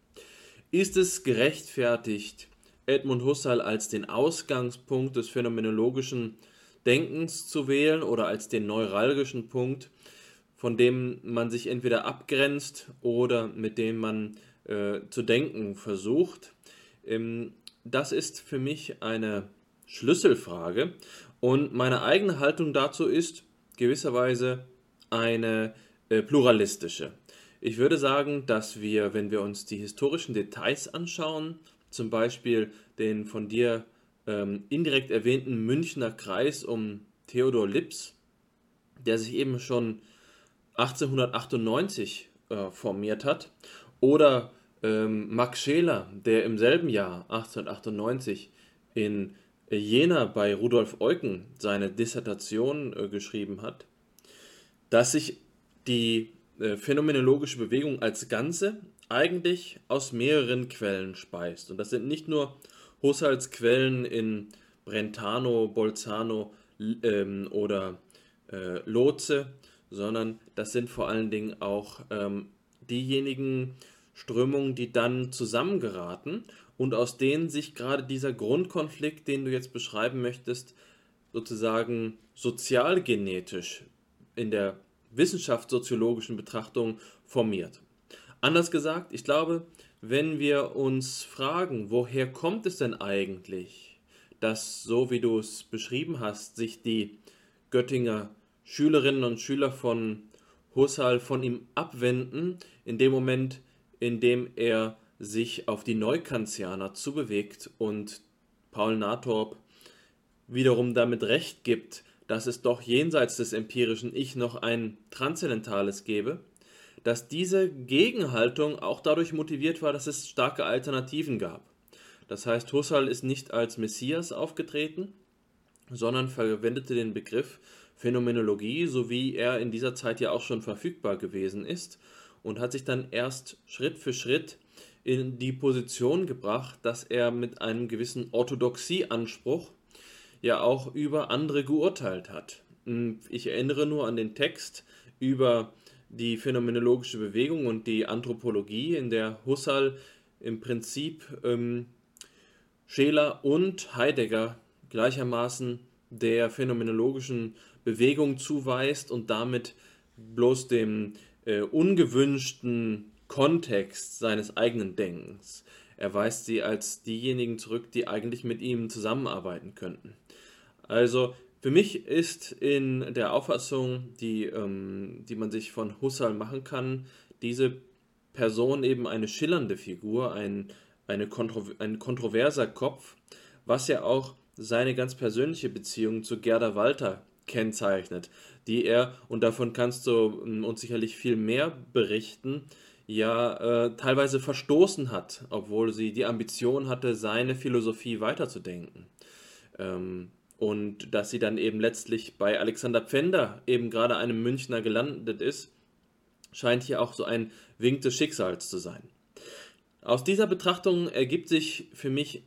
Ist es gerechtfertigt, Edmund Husserl als den Ausgangspunkt des phänomenologischen Denkens zu wählen oder als den neuralgischen Punkt, von dem man sich entweder abgrenzt oder mit dem man äh, zu denken versucht. Ähm, das ist für mich eine Schlüsselfrage und meine eigene Haltung dazu ist gewisserweise eine äh, pluralistische. Ich würde sagen, dass wir, wenn wir uns die historischen Details anschauen, zum Beispiel den von dir ähm, indirekt erwähnten Münchner Kreis um Theodor Lips, der sich eben schon 1898 äh, formiert hat, oder ähm, Max Scheler, der im selben Jahr 1898 in Jena bei Rudolf Eucken seine Dissertation äh, geschrieben hat, dass sich die äh, phänomenologische Bewegung als Ganze eigentlich aus mehreren Quellen speist. Und das sind nicht nur Husserls Quellen in Brentano, Bolzano ähm, oder äh, Lotze, sondern das sind vor allen Dingen auch ähm, diejenigen Strömungen, die dann zusammengeraten und aus denen sich gerade dieser Grundkonflikt, den du jetzt beschreiben möchtest, sozusagen sozialgenetisch in der wissenschaftssoziologischen Betrachtung formiert. Anders gesagt, ich glaube, wenn wir uns fragen, woher kommt es denn eigentlich, dass, so wie du es beschrieben hast, sich die Göttinger Schülerinnen und Schüler von Husserl von ihm abwenden, in dem Moment, in dem er sich auf die Neukantianer zubewegt und Paul Nathorp wiederum damit recht gibt, dass es doch jenseits des empirischen Ich noch ein transzendentales gäbe, dass diese Gegenhaltung auch dadurch motiviert war, dass es starke Alternativen gab. Das heißt, Husserl ist nicht als Messias aufgetreten, sondern verwendete den Begriff Phänomenologie, so wie er in dieser Zeit ja auch schon verfügbar gewesen ist, und hat sich dann erst Schritt für Schritt in die Position gebracht, dass er mit einem gewissen Orthodoxieanspruch ja auch über andere geurteilt hat. Hm, ich erinnere nur an den Text über die phänomenologische Bewegung und die Anthropologie, in der Husserl im Prinzip ähm, Scheler und Heidegger gleichermaßen der phänomenologischen Bewegung zuweist und damit bloß dem äh, ungewünschten Kontext seines eigenen Denkens. Er weist sie als diejenigen zurück, die eigentlich mit ihm zusammenarbeiten könnten. Also für mich ist in der Auffassung, die, ähm, die man sich von Husserl machen kann, diese Person eben eine schillernde Figur, ein, eine kontro ein kontroverser Kopf, was ja auch seine ganz persönliche Beziehung zu Gerda Walter kennzeichnet, die er, und davon kannst du ähm, uns sicherlich viel mehr berichten, ja äh, teilweise verstoßen hat, obwohl sie die Ambition hatte, seine Philosophie weiterzudenken. Ähm, und dass sie dann eben letztlich bei Alexander Pfänder, eben gerade einem Münchner, gelandet ist, scheint hier auch so ein Wink des Schicksals zu sein. Aus dieser Betrachtung ergibt sich für mich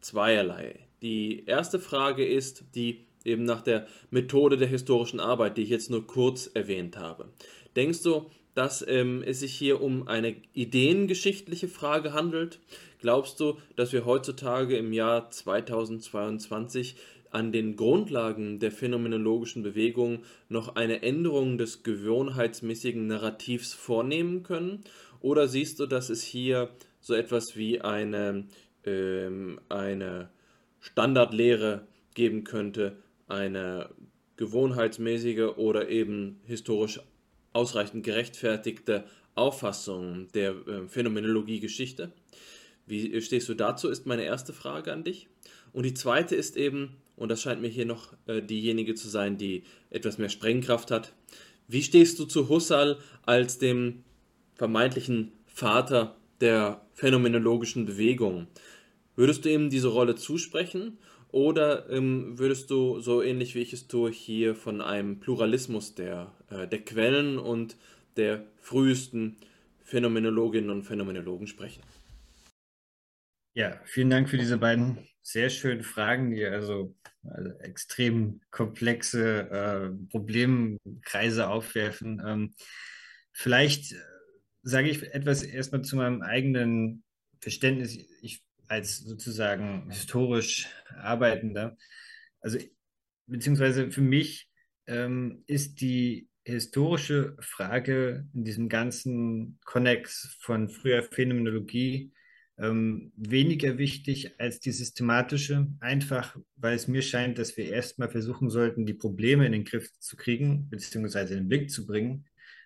zweierlei. Die erste Frage ist die eben nach der Methode der historischen Arbeit, die ich jetzt nur kurz erwähnt habe. Denkst du, dass ähm, es sich hier um eine ideengeschichtliche Frage handelt? Glaubst du, dass wir heutzutage im Jahr 2022 an den Grundlagen der phänomenologischen Bewegung noch eine Änderung des gewohnheitsmäßigen Narrativs vornehmen können? Oder siehst du, dass es hier so etwas wie eine, ähm, eine Standardlehre geben könnte, eine gewohnheitsmäßige oder eben historisch ausreichend gerechtfertigte Auffassung der äh, Phänomenologie-Geschichte. Wie stehst du dazu, ist meine erste Frage an dich. Und die zweite ist eben, und das scheint mir hier noch äh, diejenige zu sein, die etwas mehr Sprengkraft hat, wie stehst du zu Husserl als dem vermeintlichen Vater der phänomenologischen Bewegung? Würdest du ihm diese Rolle zusprechen oder ähm, würdest du so ähnlich wie ich es tue hier von einem Pluralismus der, äh, der Quellen und der frühesten Phänomenologinnen und Phänomenologen sprechen? Ja, vielen Dank für diese beiden sehr schönen Fragen, die also, also extrem komplexe äh, Problemkreise aufwerfen. Ähm, vielleicht sage ich etwas erstmal zu meinem eigenen Verständnis. Ich als sozusagen historisch Arbeitender. Also, beziehungsweise für mich ähm, ist die historische Frage in diesem ganzen Konnex von früher Phänomenologie ähm, weniger wichtig als die systematische, einfach weil es mir scheint, dass wir erstmal versuchen sollten, die Probleme in den Griff zu kriegen, beziehungsweise in den Blick zu bringen.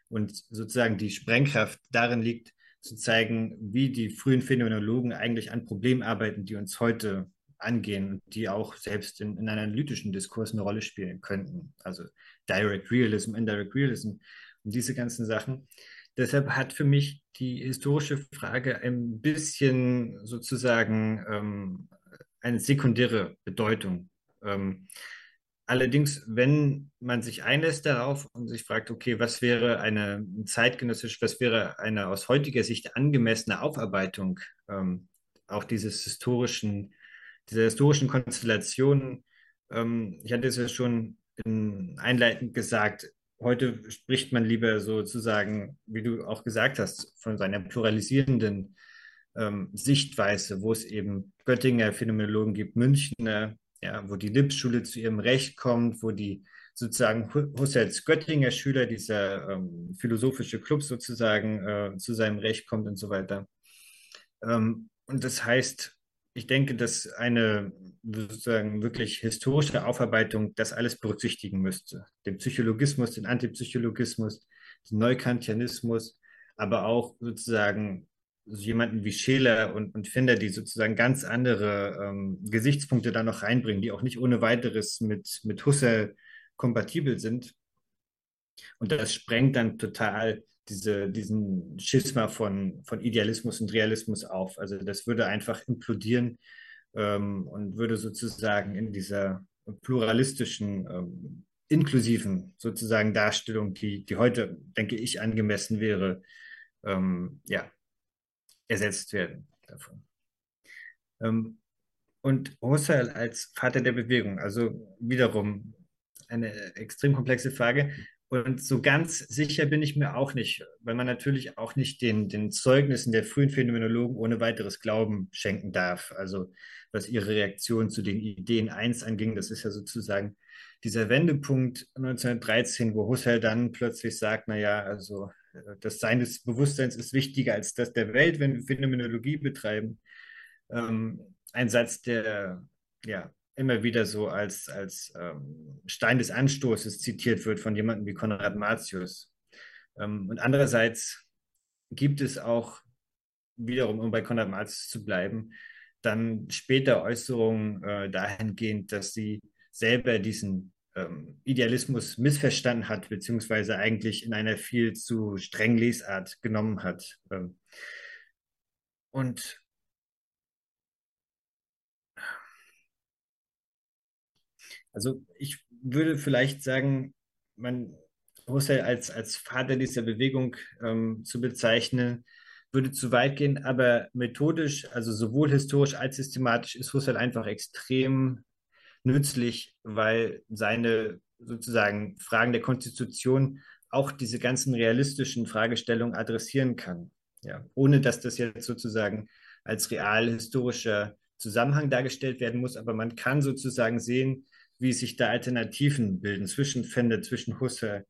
Und sozusagen die Sprengkraft darin liegt, zu zeigen, wie die frühen Phänomenologen eigentlich an Problemen arbeiten, die uns heute angehen und die auch selbst in, in analytischen Diskurs eine Rolle spielen könnten. Also Direct Realism, Indirect Realism und diese ganzen Sachen. Deshalb hat für mich die historische Frage ein bisschen sozusagen ähm, eine sekundäre Bedeutung. Ähm, Allerdings, wenn man sich einlässt darauf und sich fragt, okay, was wäre eine zeitgenössisch, was wäre eine aus heutiger Sicht angemessene Aufarbeitung ähm, auch dieses historischen, dieser historischen Konstellation. Ähm, ich hatte es ja schon in, einleitend gesagt, heute spricht man lieber sozusagen, wie du auch gesagt hast, von seiner pluralisierenden ähm, Sichtweise, wo es eben Göttinger Phänomenologen gibt, Münchner, ja, wo die Lipschule zu ihrem Recht kommt, wo die sozusagen Husserls Göttinger Schüler, dieser ähm, philosophische Club sozusagen äh, zu seinem Recht kommt und so weiter. Ähm, und das heißt, ich denke, dass eine sozusagen wirklich historische Aufarbeitung das alles berücksichtigen müsste. Den Psychologismus, den Antipsychologismus, den Neukantianismus, aber auch sozusagen jemanden wie Scheler und, und Finder, die sozusagen ganz andere ähm, Gesichtspunkte da noch reinbringen, die auch nicht ohne weiteres mit, mit Husserl kompatibel sind. Und das sprengt dann total diese, diesen Schisma von, von Idealismus und Realismus auf. Also das würde einfach implodieren ähm, und würde sozusagen in dieser pluralistischen, ähm, inklusiven sozusagen Darstellung, die, die heute, denke ich, angemessen wäre, ähm, ja, ersetzt werden davon. Ähm, und Husserl als Vater der Bewegung, also wiederum eine extrem komplexe Frage. Und so ganz sicher bin ich mir auch nicht, weil man natürlich auch nicht den, den Zeugnissen der frühen Phänomenologen ohne weiteres Glauben schenken darf. Also was ihre Reaktion zu den Ideen 1 anging, das ist ja sozusagen dieser Wendepunkt 1913, wo Husserl dann plötzlich sagt, naja, also das Sein des Bewusstseins ist wichtiger als das der Welt, wenn wir Phänomenologie betreiben. Ähm, ein Satz, der ja immer wieder so als, als ähm, Stein des Anstoßes zitiert wird von jemandem wie Konrad Martius. Ähm, und andererseits gibt es auch wiederum, um bei Konrad Martius zu bleiben, dann später Äußerungen äh, dahingehend, dass sie selber diesen ähm, Idealismus missverstanden hat, beziehungsweise eigentlich in einer viel zu strengen Lesart genommen hat. Ähm, und Also ich würde vielleicht sagen, man Husserl als, als Vater dieser Bewegung ähm, zu bezeichnen, würde zu weit gehen, aber methodisch, also sowohl historisch als systematisch, ist Husserl einfach extrem nützlich, weil seine sozusagen Fragen der Konstitution auch diese ganzen realistischen Fragestellungen adressieren kann. Ja, ohne dass das jetzt sozusagen als real historischer Zusammenhang dargestellt werden muss, aber man kann sozusagen sehen, wie sich da Alternativen bilden zwischen Fender, zwischen Husserl,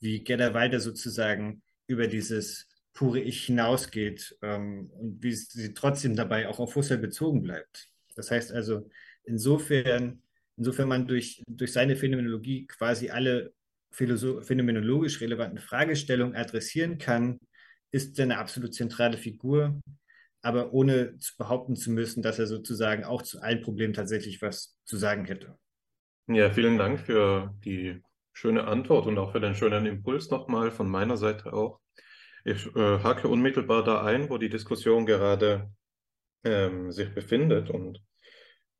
wie Gerda weiter sozusagen über dieses pure Ich hinausgeht ähm, und wie sie trotzdem dabei auch auf Husserl bezogen bleibt. Das heißt also, insofern, insofern man durch, durch seine Phänomenologie quasi alle phänomenologisch relevanten Fragestellungen adressieren kann, ist er eine absolut zentrale Figur, aber ohne zu behaupten zu müssen, dass er sozusagen auch zu allen Problemen tatsächlich was zu sagen hätte. Ja, vielen Dank für die schöne Antwort und auch für den schönen Impuls nochmal von meiner Seite auch. Ich äh, hake unmittelbar da ein, wo die Diskussion gerade ähm, sich befindet und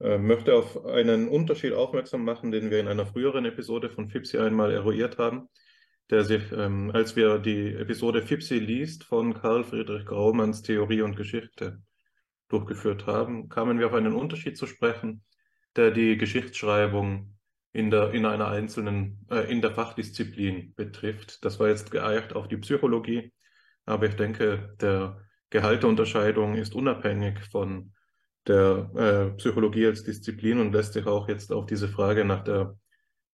möchte auf einen Unterschied aufmerksam machen, den wir in einer früheren Episode von FIPSI einmal eruiert haben, der sich, ähm, als wir die Episode FIPSI liest von Karl Friedrich Graumanns Theorie und Geschichte durchgeführt haben, kamen wir auf einen Unterschied zu sprechen, der die Geschichtsschreibung in der, in einer einzelnen, äh, in der Fachdisziplin betrifft. Das war jetzt geeicht auf die Psychologie, aber ich denke, der Gehalt der Unterscheidung ist unabhängig von der äh, Psychologie als Disziplin und lässt sich auch jetzt auf diese Frage nach der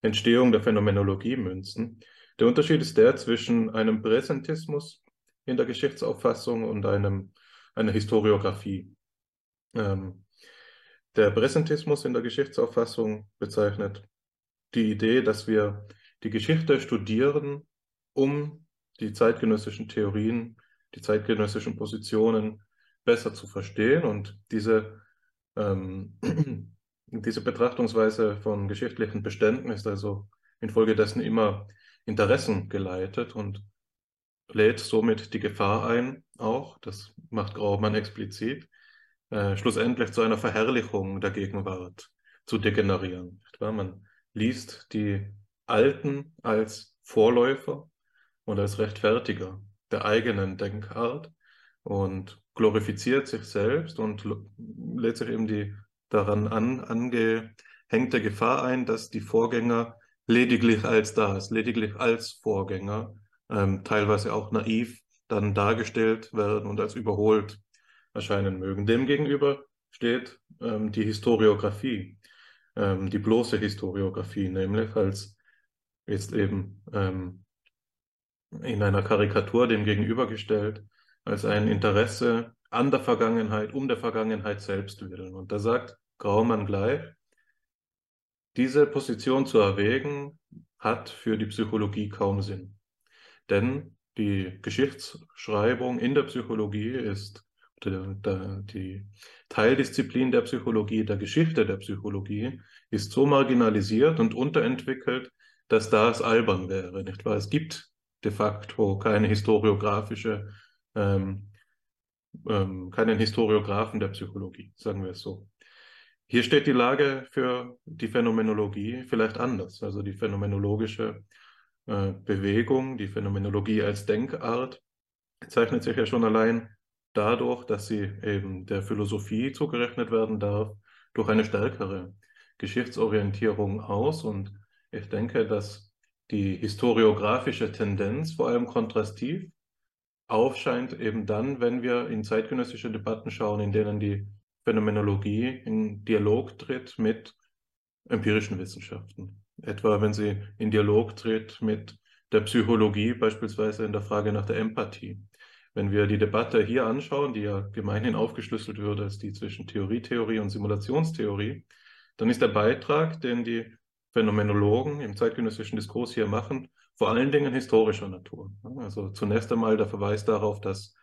Entstehung der Phänomenologie münzen. Der Unterschied ist der zwischen einem Präsentismus in der Geschichtsauffassung und einem, einer Historiographie. Ähm, der Präsentismus in der Geschichtsauffassung bezeichnet die Idee, dass wir die Geschichte studieren, um die zeitgenössischen Theorien, die zeitgenössischen Positionen besser zu verstehen und diese, ähm, [CLEARS THROAT] diese Betrachtungsweise von geschichtlichen Beständen ist also infolgedessen immer Interessen geleitet und lädt somit die Gefahr ein, auch, das macht Graumann explizit, äh, schlussendlich zu einer Verherrlichung der Gegenwart zu degenerieren. Man liest die Alten als Vorläufer und als Rechtfertiger der eigenen Denkart und glorifiziert sich selbst und lädt sich eben die daran an, angehängte Gefahr ein, dass die Vorgänger lediglich als das, lediglich als Vorgänger, ähm, teilweise auch naiv dann dargestellt werden und als überholt erscheinen mögen. Demgegenüber steht ähm, die Historiographie, ähm, die bloße Historiographie, nämlich als jetzt eben ähm, in einer Karikatur dem gegenübergestellt, als ein Interesse an der Vergangenheit, um der Vergangenheit selbst willen. Und da sagt Graumann gleich, diese Position zu erwägen, hat für die Psychologie kaum Sinn. Denn die Geschichtsschreibung in der Psychologie ist die Teildisziplin der Psychologie, der Geschichte der Psychologie, ist so marginalisiert und unterentwickelt, dass das albern wäre, nicht wahr? Es gibt de facto keine historiografische, ähm, ähm, keinen Historiographen der Psychologie, sagen wir es so. Hier steht die Lage für die Phänomenologie vielleicht anders. Also die phänomenologische äh, Bewegung, die Phänomenologie als Denkart zeichnet sich ja schon allein dadurch, dass sie eben der Philosophie zugerechnet werden darf, durch eine stärkere Geschichtsorientierung aus. Und ich denke, dass die historiografische Tendenz vor allem kontrastiv aufscheint, eben dann, wenn wir in zeitgenössische Debatten schauen, in denen die Phänomenologie in Dialog tritt mit empirischen Wissenschaften. Etwa wenn sie in Dialog tritt mit der Psychologie, beispielsweise in der Frage nach der Empathie. Wenn wir die Debatte hier anschauen, die ja gemeinhin aufgeschlüsselt würde als die zwischen Theorietheorie und Simulationstheorie, dann ist der Beitrag, den die Phänomenologen im zeitgenössischen Diskurs hier machen, vor allen Dingen historischer Natur. Also zunächst einmal der Verweis darauf, dass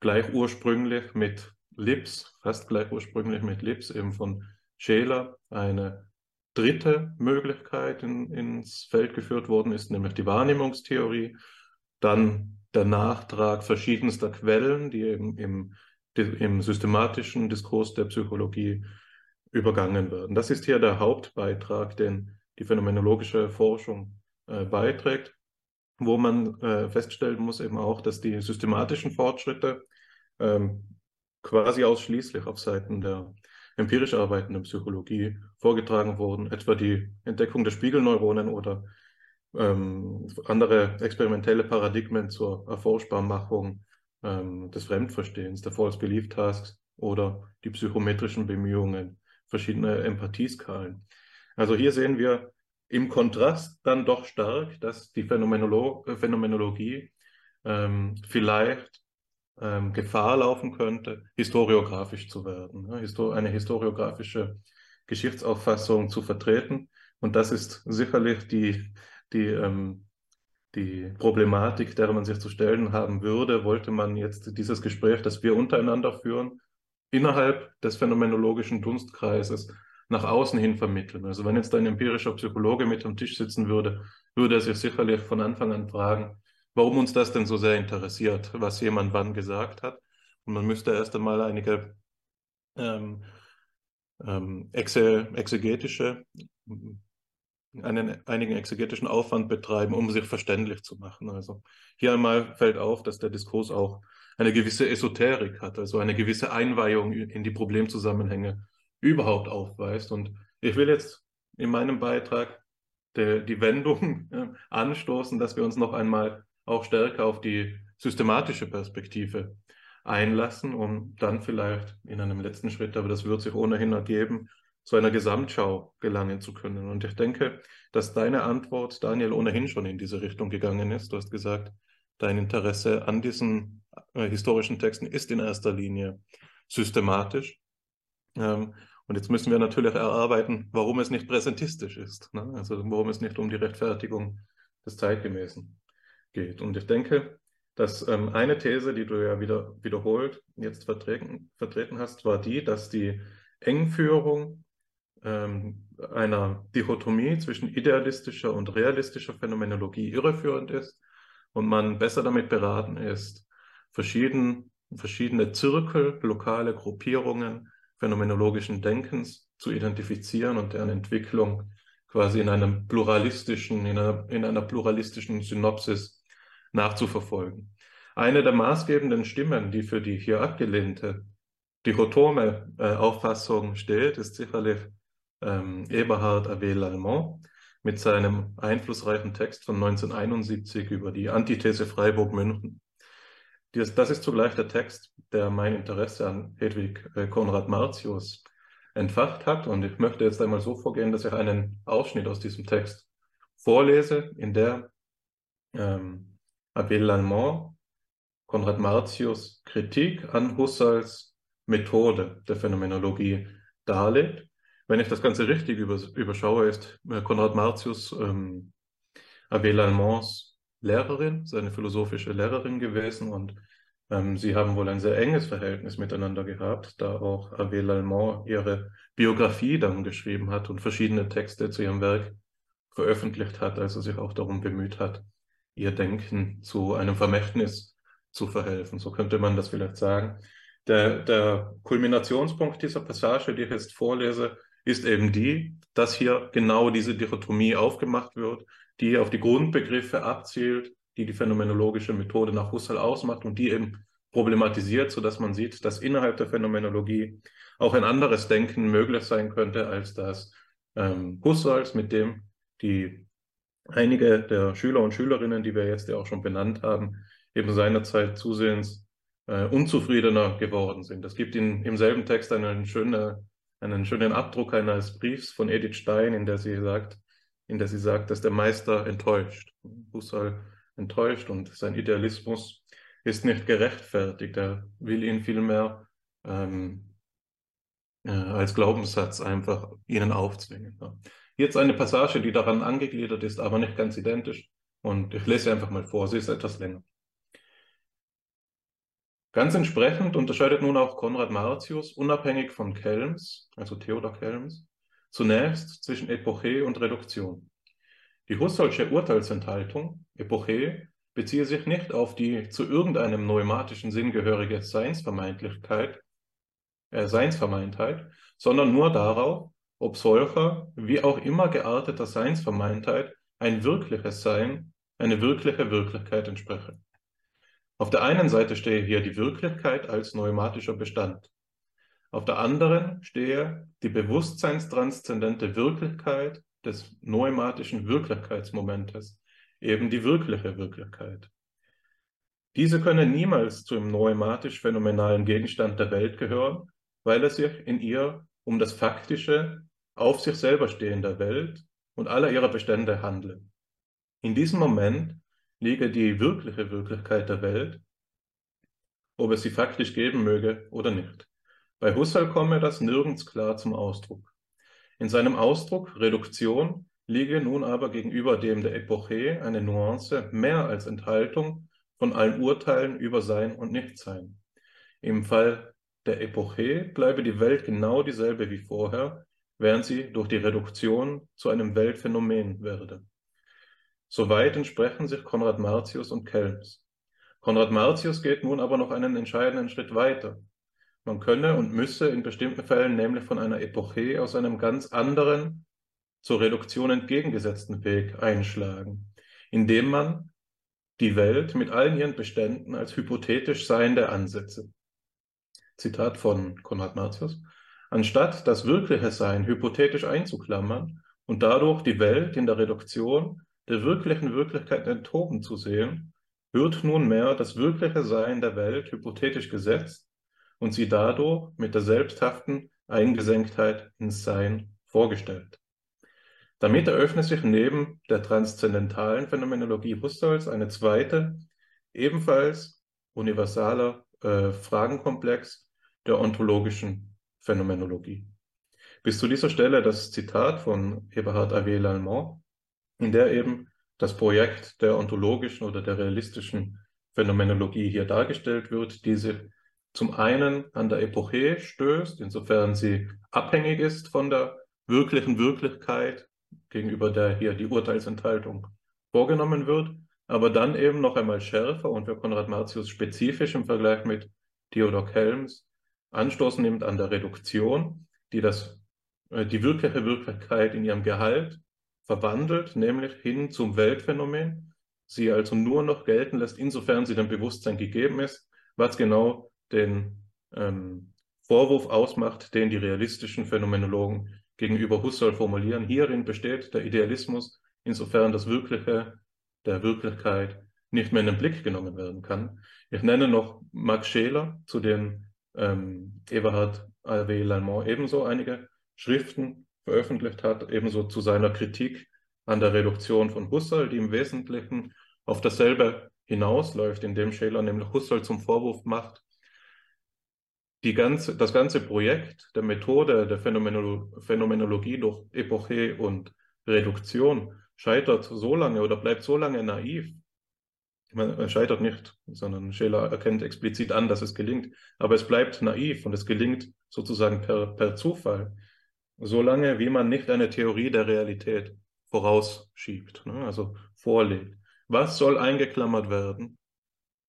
gleich ursprünglich mit Lips, fast gleich ursprünglich mit Lips, eben von Scheler, eine dritte Möglichkeit in, ins Feld geführt worden ist, nämlich die Wahrnehmungstheorie. Dann der Nachtrag verschiedenster Quellen, die eben im, im systematischen Diskurs der Psychologie übergangen werden. Das ist hier der Hauptbeitrag, den die phänomenologische Forschung äh, beiträgt, wo man äh, feststellen muss eben auch, dass die systematischen Fortschritte ähm, quasi ausschließlich auf Seiten der empirisch arbeitenden Psychologie vorgetragen wurden, etwa die Entdeckung der Spiegelneuronen oder ähm, andere experimentelle Paradigmen zur Erforschbarmachung ähm, des Fremdverstehens, der False Belief Tasks oder die psychometrischen Bemühungen verschiedener Empathieskalen. Also hier sehen wir im Kontrast dann doch stark, dass die Phänomenolo Phänomenologie ähm, vielleicht ähm, Gefahr laufen könnte, historiografisch zu werden, ne? Histo eine historiografische Geschichtsauffassung zu vertreten. Und das ist sicherlich die, die, ähm, die Problematik, der man sich zu stellen haben würde, wollte man jetzt dieses Gespräch, das wir untereinander führen, innerhalb des phänomenologischen Dunstkreises nach außen hin vermitteln. Also wenn jetzt ein empirischer Psychologe mit am Tisch sitzen würde, würde er sich sicherlich von Anfang an fragen, warum uns das denn so sehr interessiert, was jemand wann gesagt hat. Und man müsste erst einmal einige ähm, ähm, exe, exegetische, einen, einigen exegetischen Aufwand betreiben, um sich verständlich zu machen. Also hier einmal fällt auf, dass der Diskurs auch eine gewisse Esoterik hat, also eine gewisse Einweihung in die Problemzusammenhänge überhaupt aufweist. Und ich will jetzt in meinem Beitrag de, die Wendung [LAUGHS] äh, anstoßen, dass wir uns noch einmal auch stärker auf die systematische Perspektive einlassen, um dann vielleicht in einem letzten Schritt, aber das wird sich ohnehin ergeben, zu einer Gesamtschau gelangen zu können. Und ich denke, dass deine Antwort, Daniel, ohnehin schon in diese Richtung gegangen ist. Du hast gesagt, dein Interesse an diesen äh, historischen Texten ist in erster Linie systematisch. Ähm, und jetzt müssen wir natürlich erarbeiten, warum es nicht präsentistisch ist. Ne? Also warum es nicht um die Rechtfertigung des Zeitgemäßen geht. Und ich denke, dass ähm, eine These, die du ja wieder wiederholt jetzt vertreten, vertreten hast, war die, dass die Engführung ähm, einer Dichotomie zwischen idealistischer und realistischer Phänomenologie irreführend ist und man besser damit beraten ist, verschieden, verschiedene Zirkel, lokale Gruppierungen phänomenologischen Denkens zu identifizieren und deren Entwicklung quasi in einem pluralistischen, in einer, in einer pluralistischen Synopsis nachzuverfolgen. Eine der maßgebenden Stimmen, die für die hier abgelehnte dichotome äh, Auffassung steht, ist sicherlich ähm, Eberhard Avé Lallemand mit seinem einflussreichen Text von 1971 über die Antithese Freiburg-München. Das, das ist zugleich der Text, der mein Interesse an Hedwig äh, Konrad Martius entfacht hat. Und ich möchte jetzt einmal so vorgehen, dass ich einen Ausschnitt aus diesem Text vorlese, in der ähm, Abel Lallemand Konrad Martius Kritik an Husserls Methode der Phänomenologie darlegt. Wenn ich das Ganze richtig überschaue, ist äh, Konrad Martius ähm, Abel Allemands Lehrerin, seine philosophische Lehrerin gewesen und ähm, sie haben wohl ein sehr enges Verhältnis miteinander gehabt, da auch Abel Allemand ihre Biografie dann geschrieben hat und verschiedene Texte zu ihrem Werk veröffentlicht hat, also sich auch darum bemüht hat, ihr Denken zu einem Vermächtnis zu verhelfen. So könnte man das vielleicht sagen. Der, der Kulminationspunkt dieser Passage, die ich jetzt vorlese, ist eben die, dass hier genau diese Dichotomie aufgemacht wird, die auf die Grundbegriffe abzielt, die die phänomenologische Methode nach Husserl ausmacht und die eben problematisiert, sodass man sieht, dass innerhalb der Phänomenologie auch ein anderes Denken möglich sein könnte als das ähm, Husserls, mit dem die einige der Schüler und Schülerinnen, die wir jetzt ja auch schon benannt haben, eben seinerzeit zusehends äh, unzufriedener geworden sind. Es gibt in, im selben Text einen, schöne, einen schönen Abdruck eines Briefs von Edith Stein, in der sie sagt, in der sie sagt, dass der Meister enttäuscht. Husserl enttäuscht und sein Idealismus ist nicht gerechtfertigt. Er will ihn vielmehr ähm, äh, als Glaubenssatz einfach ihnen aufzwingen. Ja. Jetzt eine Passage, die daran angegliedert ist, aber nicht ganz identisch. Und ich lese einfach mal vor, sie ist etwas länger. Ganz entsprechend unterscheidet nun auch Konrad Martius, unabhängig von Kelms, also Theodor Kelms, zunächst zwischen Epoche und Reduktion. Die Husserlsche Urteilsenthaltung, Epoche, beziehe sich nicht auf die zu irgendeinem neumatischen Sinn gehörige Seinsvermeintlichkeit, äh, Seinsvermeintheit, sondern nur darauf, ob solcher, wie auch immer gearteter Seinsvermeintheit ein wirkliches Sein, eine wirkliche Wirklichkeit entspreche. Auf der einen Seite stehe hier die Wirklichkeit als neumatischer Bestand. Auf der anderen stehe die bewusstseinstranszendente Wirklichkeit des neumatischen Wirklichkeitsmomentes, eben die wirkliche Wirklichkeit. Diese könne niemals zu dem neumatisch-phänomenalen Gegenstand der Welt gehören, weil es sich in ihr um das faktische, auf sich selber stehende Welt und aller ihrer Bestände handle. In diesem Moment liege die wirkliche Wirklichkeit der Welt, ob es sie faktisch geben möge oder nicht. Bei Husserl komme das nirgends klar zum Ausdruck. In seinem Ausdruck Reduktion liege nun aber gegenüber dem der Epoche eine Nuance mehr als Enthaltung von allen Urteilen über Sein und Nichtsein. Im Fall der Epoche bleibe die Welt genau dieselbe wie vorher, während sie durch die Reduktion zu einem Weltphänomen werde. Soweit entsprechen sich Konrad Martius und Kelms. Konrad Martius geht nun aber noch einen entscheidenden Schritt weiter. Man könne und müsse in bestimmten Fällen nämlich von einer Epoche aus einem ganz anderen, zur Reduktion entgegengesetzten Weg einschlagen, indem man die Welt mit allen ihren Beständen als hypothetisch seiende ansetze. Zitat von Konrad Martius. Anstatt das wirkliche Sein hypothetisch einzuklammern und dadurch die Welt in der Reduktion der wirklichen Wirklichkeit enthoben zu sehen, wird nunmehr das wirkliche Sein der Welt hypothetisch gesetzt und sie dadurch mit der selbsthaften Eingesenktheit ins Sein vorgestellt. Damit eröffnet sich neben der transzendentalen Phänomenologie Husserls eine zweite, ebenfalls universaler äh, Fragenkomplex der ontologischen Phänomenologie. Bis zu dieser Stelle das Zitat von Eberhard Avé Lallemand, in der eben das Projekt der ontologischen oder der realistischen Phänomenologie hier dargestellt wird, die sich zum einen an der Epoche stößt, insofern sie abhängig ist von der wirklichen Wirklichkeit, gegenüber der hier die Urteilsenthaltung vorgenommen wird, aber dann eben noch einmal schärfer und für Konrad Martius spezifisch im Vergleich mit Theodor Kelms Anstoß nimmt an der Reduktion, die das, äh, die wirkliche Wirklichkeit in ihrem Gehalt verwandelt, nämlich hin zum Weltphänomen, sie also nur noch gelten lässt, insofern sie dem Bewusstsein gegeben ist, was genau den ähm, Vorwurf ausmacht, den die realistischen Phänomenologen gegenüber Husserl formulieren. Hierin besteht der Idealismus, insofern das Wirkliche der Wirklichkeit nicht mehr in den Blick genommen werden kann. Ich nenne noch Max Scheler, zu dem ähm, Eberhard A.W. Lallemand ebenso einige Schriften veröffentlicht hat, ebenso zu seiner Kritik an der Reduktion von Husserl, die im Wesentlichen auf dasselbe hinausläuft, indem Scheler nämlich Husserl zum Vorwurf macht, die ganze, das ganze Projekt der Methode der Phänomenolo Phänomenologie durch Epoche und Reduktion scheitert so lange oder bleibt so lange naiv. Man scheitert nicht, sondern Scheler erkennt explizit an, dass es gelingt. Aber es bleibt naiv und es gelingt sozusagen per, per Zufall, solange wie man nicht eine Theorie der Realität vorausschiebt, ne? also vorlegt. Was soll eingeklammert werden?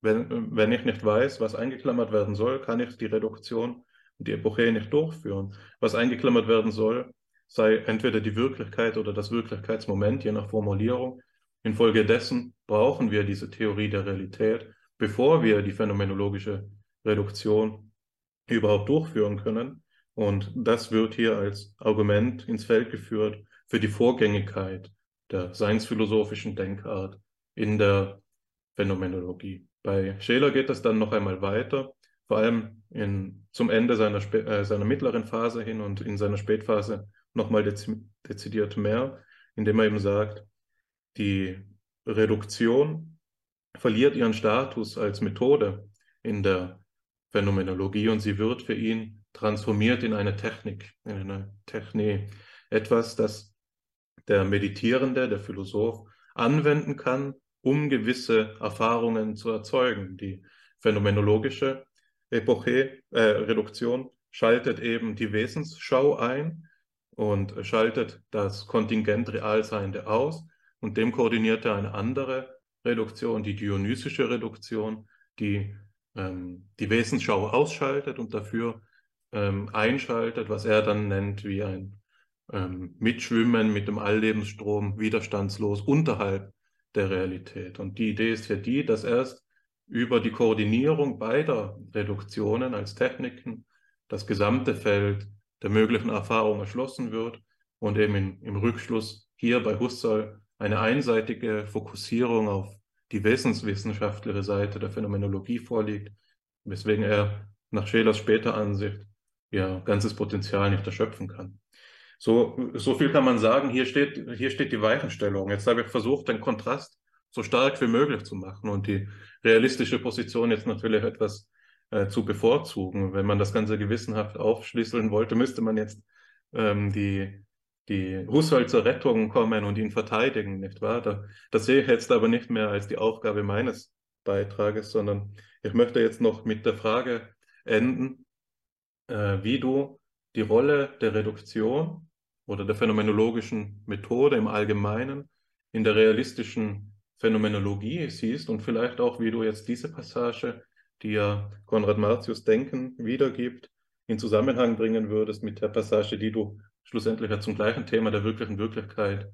Wenn, wenn ich nicht weiß, was eingeklammert werden soll, kann ich die Reduktion und die Epoche nicht durchführen. Was eingeklammert werden soll, sei entweder die Wirklichkeit oder das Wirklichkeitsmoment, je nach Formulierung. Infolgedessen brauchen wir diese Theorie der Realität, bevor wir die phänomenologische Reduktion überhaupt durchführen können. Und das wird hier als Argument ins Feld geführt für die Vorgängigkeit der seinsphilosophischen Denkart in der Phänomenologie. Bei Scheler geht es dann noch einmal weiter, vor allem in, zum Ende seiner, äh, seiner mittleren Phase hin und in seiner Spätphase nochmal dez dezidiert mehr, indem er eben sagt, die Reduktion verliert ihren Status als Methode in der Phänomenologie und sie wird für ihn transformiert in eine Technik, in eine Technik, etwas, das der Meditierende, der Philosoph anwenden kann, um gewisse Erfahrungen zu erzeugen. Die phänomenologische Epoche, äh, Reduktion schaltet eben die Wesensschau ein und schaltet das Kontingent Realseiende aus und dem koordiniert er eine andere Reduktion, die dionysische Reduktion, die ähm, die Wesensschau ausschaltet und dafür ähm, einschaltet, was er dann nennt wie ein ähm, Mitschwimmen mit dem Alllebensstrom widerstandslos unterhalb der Realität. Und die Idee ist ja die, dass erst über die Koordinierung beider Reduktionen als Techniken das gesamte Feld der möglichen Erfahrung erschlossen wird und eben in, im Rückschluss hier bei Husserl eine einseitige Fokussierung auf die wesenswissenschaftliche Seite der Phänomenologie vorliegt, weswegen er nach Schelers später Ansicht ja ganzes Potenzial nicht erschöpfen kann. So, so viel kann man sagen. Hier steht, hier steht die Weichenstellung. Jetzt habe ich versucht, den Kontrast so stark wie möglich zu machen und die realistische Position jetzt natürlich etwas äh, zu bevorzugen. Wenn man das Ganze gewissenhaft aufschlüsseln wollte, müsste man jetzt ähm, die, die Husserl zur Rettung kommen und ihn verteidigen, nicht wahr? Da, das sehe ich jetzt aber nicht mehr als die Aufgabe meines Beitrages, sondern ich möchte jetzt noch mit der Frage enden, äh, wie du die Rolle der Reduktion oder der phänomenologischen Methode im Allgemeinen in der realistischen Phänomenologie siehst und vielleicht auch, wie du jetzt diese Passage, die ja Konrad Martius Denken wiedergibt, in Zusammenhang bringen würdest mit der Passage, die du schlussendlich ja zum gleichen Thema der wirklichen Wirklichkeit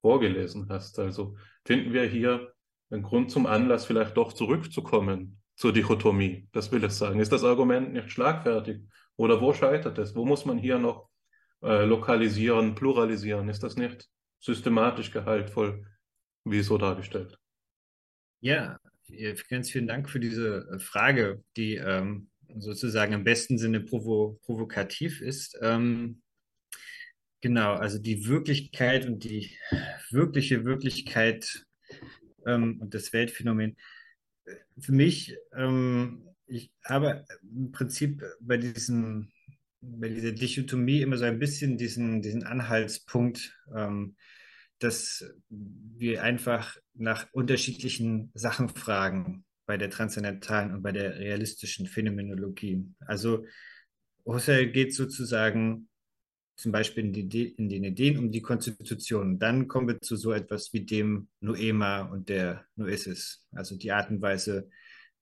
vorgelesen hast. Also finden wir hier einen Grund zum Anlass, vielleicht doch zurückzukommen zur Dichotomie. Das will ich sagen. Ist das Argument nicht schlagfertig? Oder wo scheitert es? Wo muss man hier noch äh, lokalisieren, pluralisieren. Ist das nicht systematisch gehaltvoll, wie so dargestellt? Ja, ganz vielen Dank für diese äh, Frage, die ähm, sozusagen im besten Sinne provo provokativ ist. Ähm, genau, also die Wirklichkeit und die wirkliche Wirklichkeit ähm, und das Weltphänomen. Für mich, ähm, ich habe im Prinzip bei diesem bei dieser Dichotomie immer so ein bisschen diesen, diesen Anhaltspunkt, ähm, dass wir einfach nach unterschiedlichen Sachen fragen bei der transzendentalen und bei der realistischen Phänomenologie. Also Husserl geht sozusagen zum Beispiel in, die, in, den Ideen um die Konstitution. Dann kommen wir zu so etwas wie dem Noema und der Noesis, also die Art und Weise,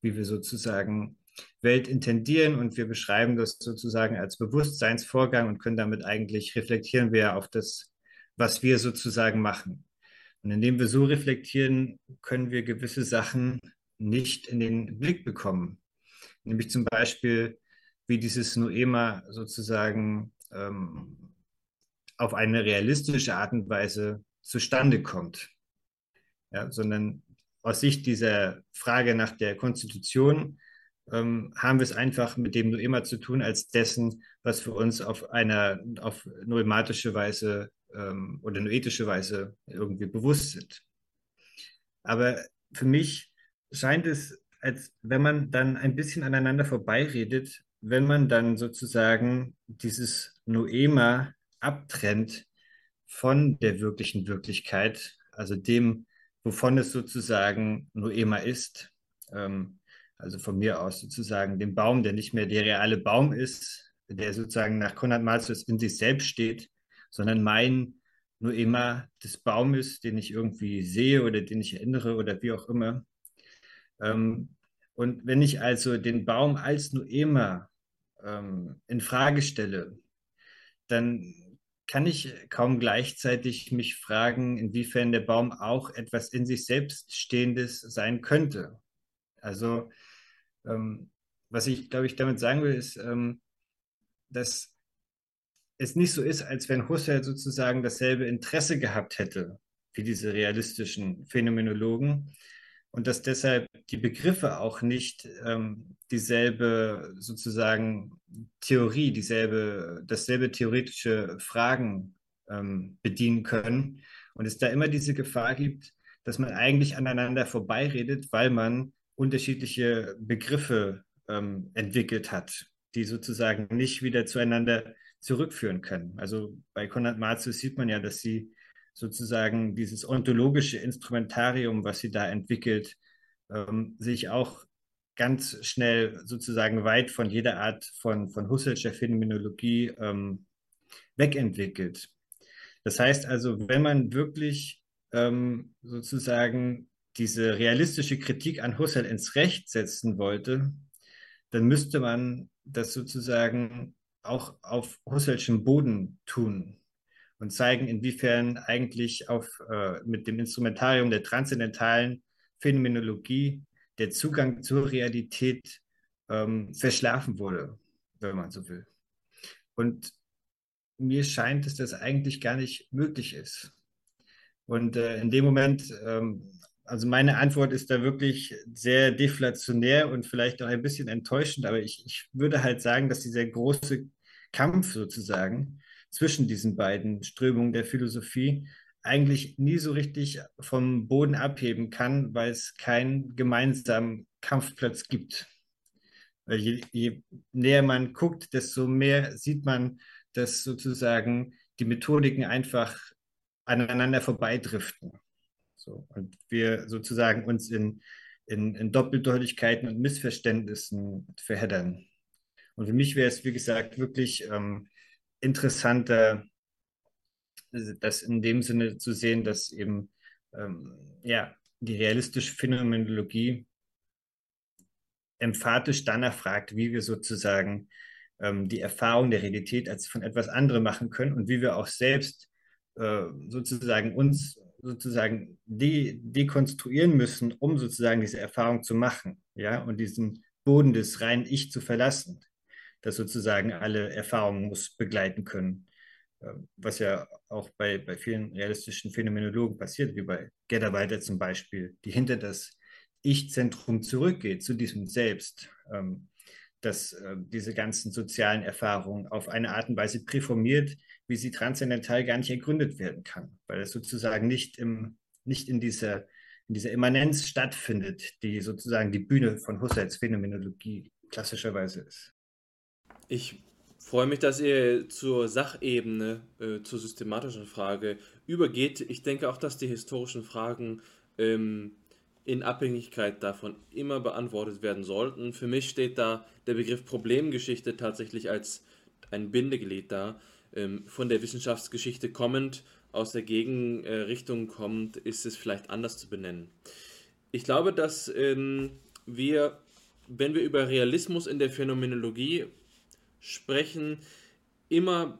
wie wir sozusagen Welt intendieren und wir beschreiben das sozusagen als Bewusstseinsvorgang und können damit eigentlich reflektieren wir auf das, was wir sozusagen machen. Und indem wir so reflektieren, können wir gewisse Sachen nicht in den Blick bekommen. Nämlich zum Beispiel, wie dieses Noema sozusagen ähm, auf eine realistische Art und Weise zustande kommt. Ja, sondern aus Sicht dieser Frage nach der Konstitution ähm, haben wir es einfach mit dem nur immer zu tun, als dessen, was für uns auf einer auf noematische Weise ähm, oder noetische Weise irgendwie bewusst sind. Aber für mich scheint es, als wenn man dann ein bisschen aneinander vorbeiredet, wenn man dann sozusagen dieses Noema abtrennt von der wirklichen Wirklichkeit, also dem, wovon es sozusagen Noema ist, ähm, also von mir aus sozusagen den Baum, der nicht mehr der reale Baum ist, der sozusagen nach Konrad Malthus in sich selbst steht, sondern mein Noema des Baumes, den ich irgendwie sehe oder den ich erinnere oder wie auch immer. Ähm, und wenn ich also den Baum als Noema ähm, in Frage stelle, dann kann ich kaum gleichzeitig mich fragen, inwiefern der Baum auch etwas in sich selbst Stehendes sein könnte. Also, ähm, was ich, glaube ich, damit sagen will, ist, ähm, dass es nicht so ist, als wenn Husserl sozusagen dasselbe Interesse gehabt hätte wie diese realistischen Phänomenologen, und dass deshalb die Begriffe auch nicht ähm, dieselbe sozusagen Theorie, dieselbe, dasselbe theoretische Fragen ähm, bedienen können und es da immer diese Gefahr gibt, dass man eigentlich aneinander vorbeiredet, weil man unterschiedliche Begriffe ähm, entwickelt hat, die sozusagen nicht wieder zueinander zurückführen können. Also bei Konrad Martius sieht man ja, dass sie sozusagen dieses ontologische Instrumentarium, was sie da entwickelt, ähm, sich auch ganz schnell sozusagen weit von jeder Art von, von Husserlscher Phänomenologie ähm, wegentwickelt. Das heißt also, wenn man wirklich ähm, sozusagen diese realistische Kritik an Husserl ins Recht setzen wollte, dann müsste man das sozusagen auch auf Husserlschem Boden tun und zeigen, inwiefern eigentlich auf, äh, mit dem Instrumentarium der transzendentalen Phänomenologie der Zugang zur Realität ähm, verschlafen wurde, wenn man so will. Und mir scheint dass eigentlich gar nicht möglich ist. Und äh, in dem Moment, ähm, also meine Antwort ist da wirklich sehr deflationär und vielleicht auch ein bisschen enttäuschend, aber ich, ich würde halt sagen, dass dieser große Kampf sozusagen zwischen diesen beiden Strömungen der Philosophie eigentlich nie so richtig vom Boden abheben kann, weil es keinen gemeinsamen Kampfplatz gibt. Je, je, näher man guckt, desto mehr sieht man, dass sozusagen die Methodiken einfach aneinander vorbeidriften. So, und wir sozusagen uns in, in, in Doppeldeutigkeiten und Missverständnissen verheddern. Und für mich wäre es, wie gesagt, wirklich ähm, interessanter, das in dem Sinne zu sehen, dass eben ähm, ja, die realistische Phänomenologie emphatisch danach fragt, wie wir sozusagen ähm, die Erfahrung der Realität als von etwas anderem machen können und wie wir auch selbst äh, sozusagen uns sozusagen de dekonstruieren müssen, um sozusagen diese Erfahrung zu machen, ja, und diesen Boden des reinen Ich zu verlassen, das sozusagen alle Erfahrungen muss begleiten können. Ähm, was ja auch bei, bei vielen realistischen Phänomenologen passiert, wie bei Gedderweiter zum Beispiel, die hinter das Ich-Zentrum zurückgeht, zu diesem Selbst, ähm, dass äh, diese ganzen sozialen Erfahrungen auf eine Art und Weise präformiert, wie sie transzendental gar nicht ergründet werden kann, weil es sozusagen nicht, im, nicht in, dieser, in dieser Immanenz stattfindet, die sozusagen die Bühne von Husserls Phänomenologie klassischerweise ist. Ich freue mich, dass ihr zur Sachebene, äh, zur systematischen Frage übergeht. Ich denke auch, dass die historischen Fragen ähm, in Abhängigkeit davon immer beantwortet werden sollten. Für mich steht da der Begriff Problemgeschichte tatsächlich als ein Bindeglied da. Ähm, von der Wissenschaftsgeschichte kommend, aus der Gegenrichtung kommt, ist es vielleicht anders zu benennen. Ich glaube, dass ähm, wir, wenn wir über Realismus in der Phänomenologie sprechen, immer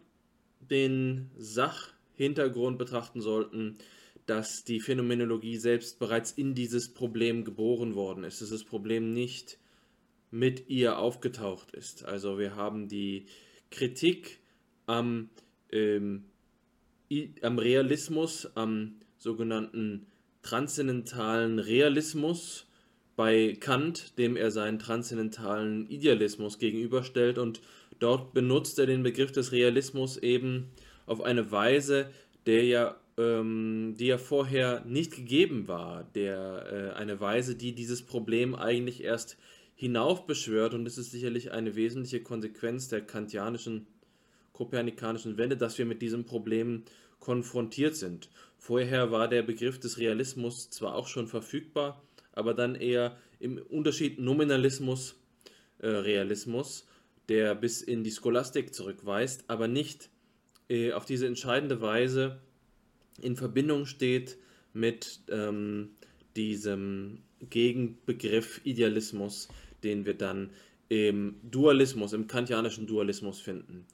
den Sachhintergrund betrachten sollten, dass die Phänomenologie selbst bereits in dieses Problem geboren worden ist, dass das Problem nicht mit ihr aufgetaucht ist. Also wir haben die Kritik am, ähm, am Realismus, am sogenannten transzendentalen Realismus bei Kant, dem er seinen transzendentalen Idealismus gegenüberstellt. Und dort benutzt er den Begriff des Realismus eben auf eine Weise, der ja, ähm, die ja vorher nicht gegeben war, der äh, eine Weise, die dieses Problem eigentlich erst hinaufbeschwört. Und es ist sicherlich eine wesentliche Konsequenz der kantianischen kopernikanischen Wende, dass wir mit diesem Problem konfrontiert sind. Vorher war der Begriff des Realismus zwar auch schon verfügbar, aber dann eher im Unterschied Nominalismus, äh, Realismus, der bis in die Scholastik zurückweist, aber nicht äh, auf diese entscheidende Weise in Verbindung steht mit ähm, diesem Gegenbegriff Idealismus, den wir dann im Dualismus, im kantianischen Dualismus finden.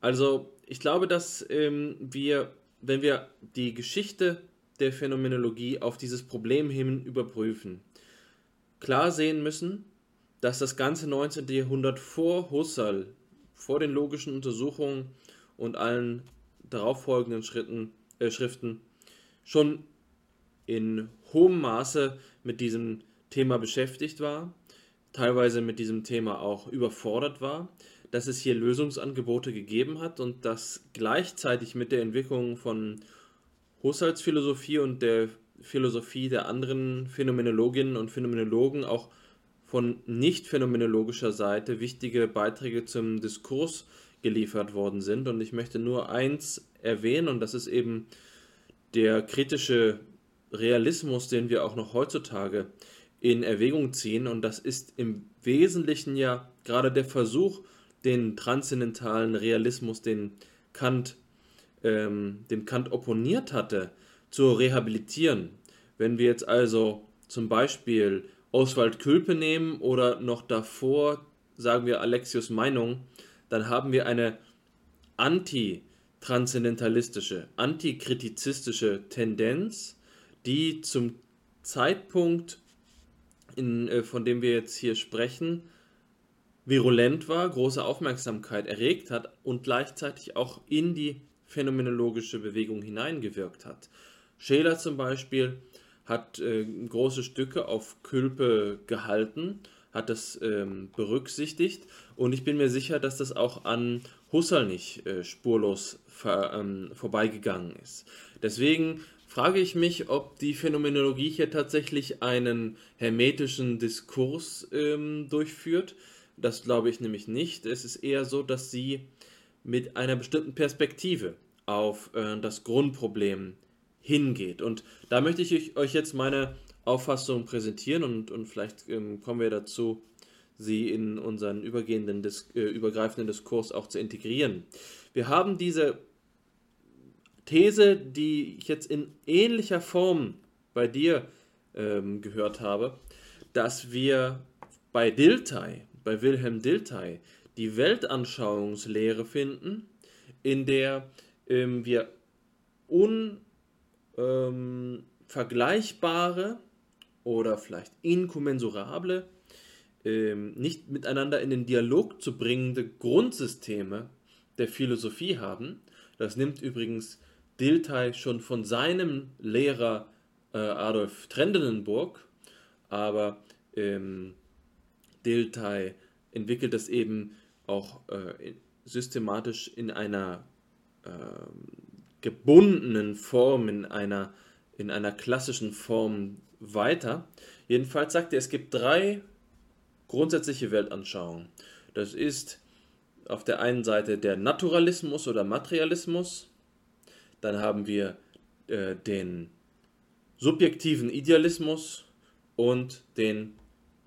Also ich glaube, dass ähm, wir, wenn wir die Geschichte der Phänomenologie auf dieses Problem hin überprüfen, klar sehen müssen, dass das ganze 19. Jahrhundert vor Husserl, vor den logischen Untersuchungen und allen darauffolgenden Schritten, äh, Schriften schon in hohem Maße mit diesem Thema beschäftigt war, teilweise mit diesem Thema auch überfordert war, dass es hier Lösungsangebote gegeben hat und dass gleichzeitig mit der Entwicklung von Husserls Philosophie und der Philosophie der anderen Phänomenologinnen und Phänomenologen auch von nicht phänomenologischer Seite wichtige Beiträge zum Diskurs geliefert worden sind. Und ich möchte nur eins erwähnen, und das ist eben der kritische Realismus, den wir auch noch heutzutage in Erwägung ziehen. Und das ist im Wesentlichen ja gerade der Versuch, den transzendentalen Realismus, den Kant, ähm, dem Kant opponiert hatte, zu rehabilitieren. Wenn wir jetzt also zum Beispiel Oswald Külpe nehmen oder noch davor, sagen wir Alexius Meinung, dann haben wir eine anti-transzendentalistische, antikritizistische Tendenz, die zum Zeitpunkt, in, äh, von dem wir jetzt hier sprechen, virulent war, große Aufmerksamkeit erregt hat und gleichzeitig auch in die phänomenologische Bewegung hineingewirkt hat. Scheler zum Beispiel hat äh, große Stücke auf Külpe gehalten, hat das ähm, berücksichtigt und ich bin mir sicher, dass das auch an Husserl nicht äh, spurlos ver, ähm, vorbeigegangen ist. Deswegen frage ich mich, ob die Phänomenologie hier tatsächlich einen hermetischen Diskurs ähm, durchführt, das glaube ich nämlich nicht. Es ist eher so, dass sie mit einer bestimmten Perspektive auf äh, das Grundproblem hingeht. Und da möchte ich euch jetzt meine Auffassung präsentieren und, und vielleicht ähm, kommen wir dazu, sie in unseren übergehenden, Dis äh, übergreifenden Diskurs auch zu integrieren. Wir haben diese These, die ich jetzt in ähnlicher Form bei dir ähm, gehört habe, dass wir bei Dilthey bei Wilhelm Dilthey die Weltanschauungslehre finden, in der ähm, wir unvergleichbare ähm, oder vielleicht inkommensurable, ähm, nicht miteinander in den Dialog zu bringende Grundsysteme der Philosophie haben. Das nimmt übrigens Dilthey schon von seinem Lehrer äh, Adolf Trendelenburg, aber ähm, Dilthey entwickelt das eben auch äh, systematisch in einer äh, gebundenen Form, in einer, in einer klassischen Form weiter. Jedenfalls sagt er, es gibt drei grundsätzliche Weltanschauungen. Das ist auf der einen Seite der Naturalismus oder Materialismus, dann haben wir äh, den subjektiven Idealismus und den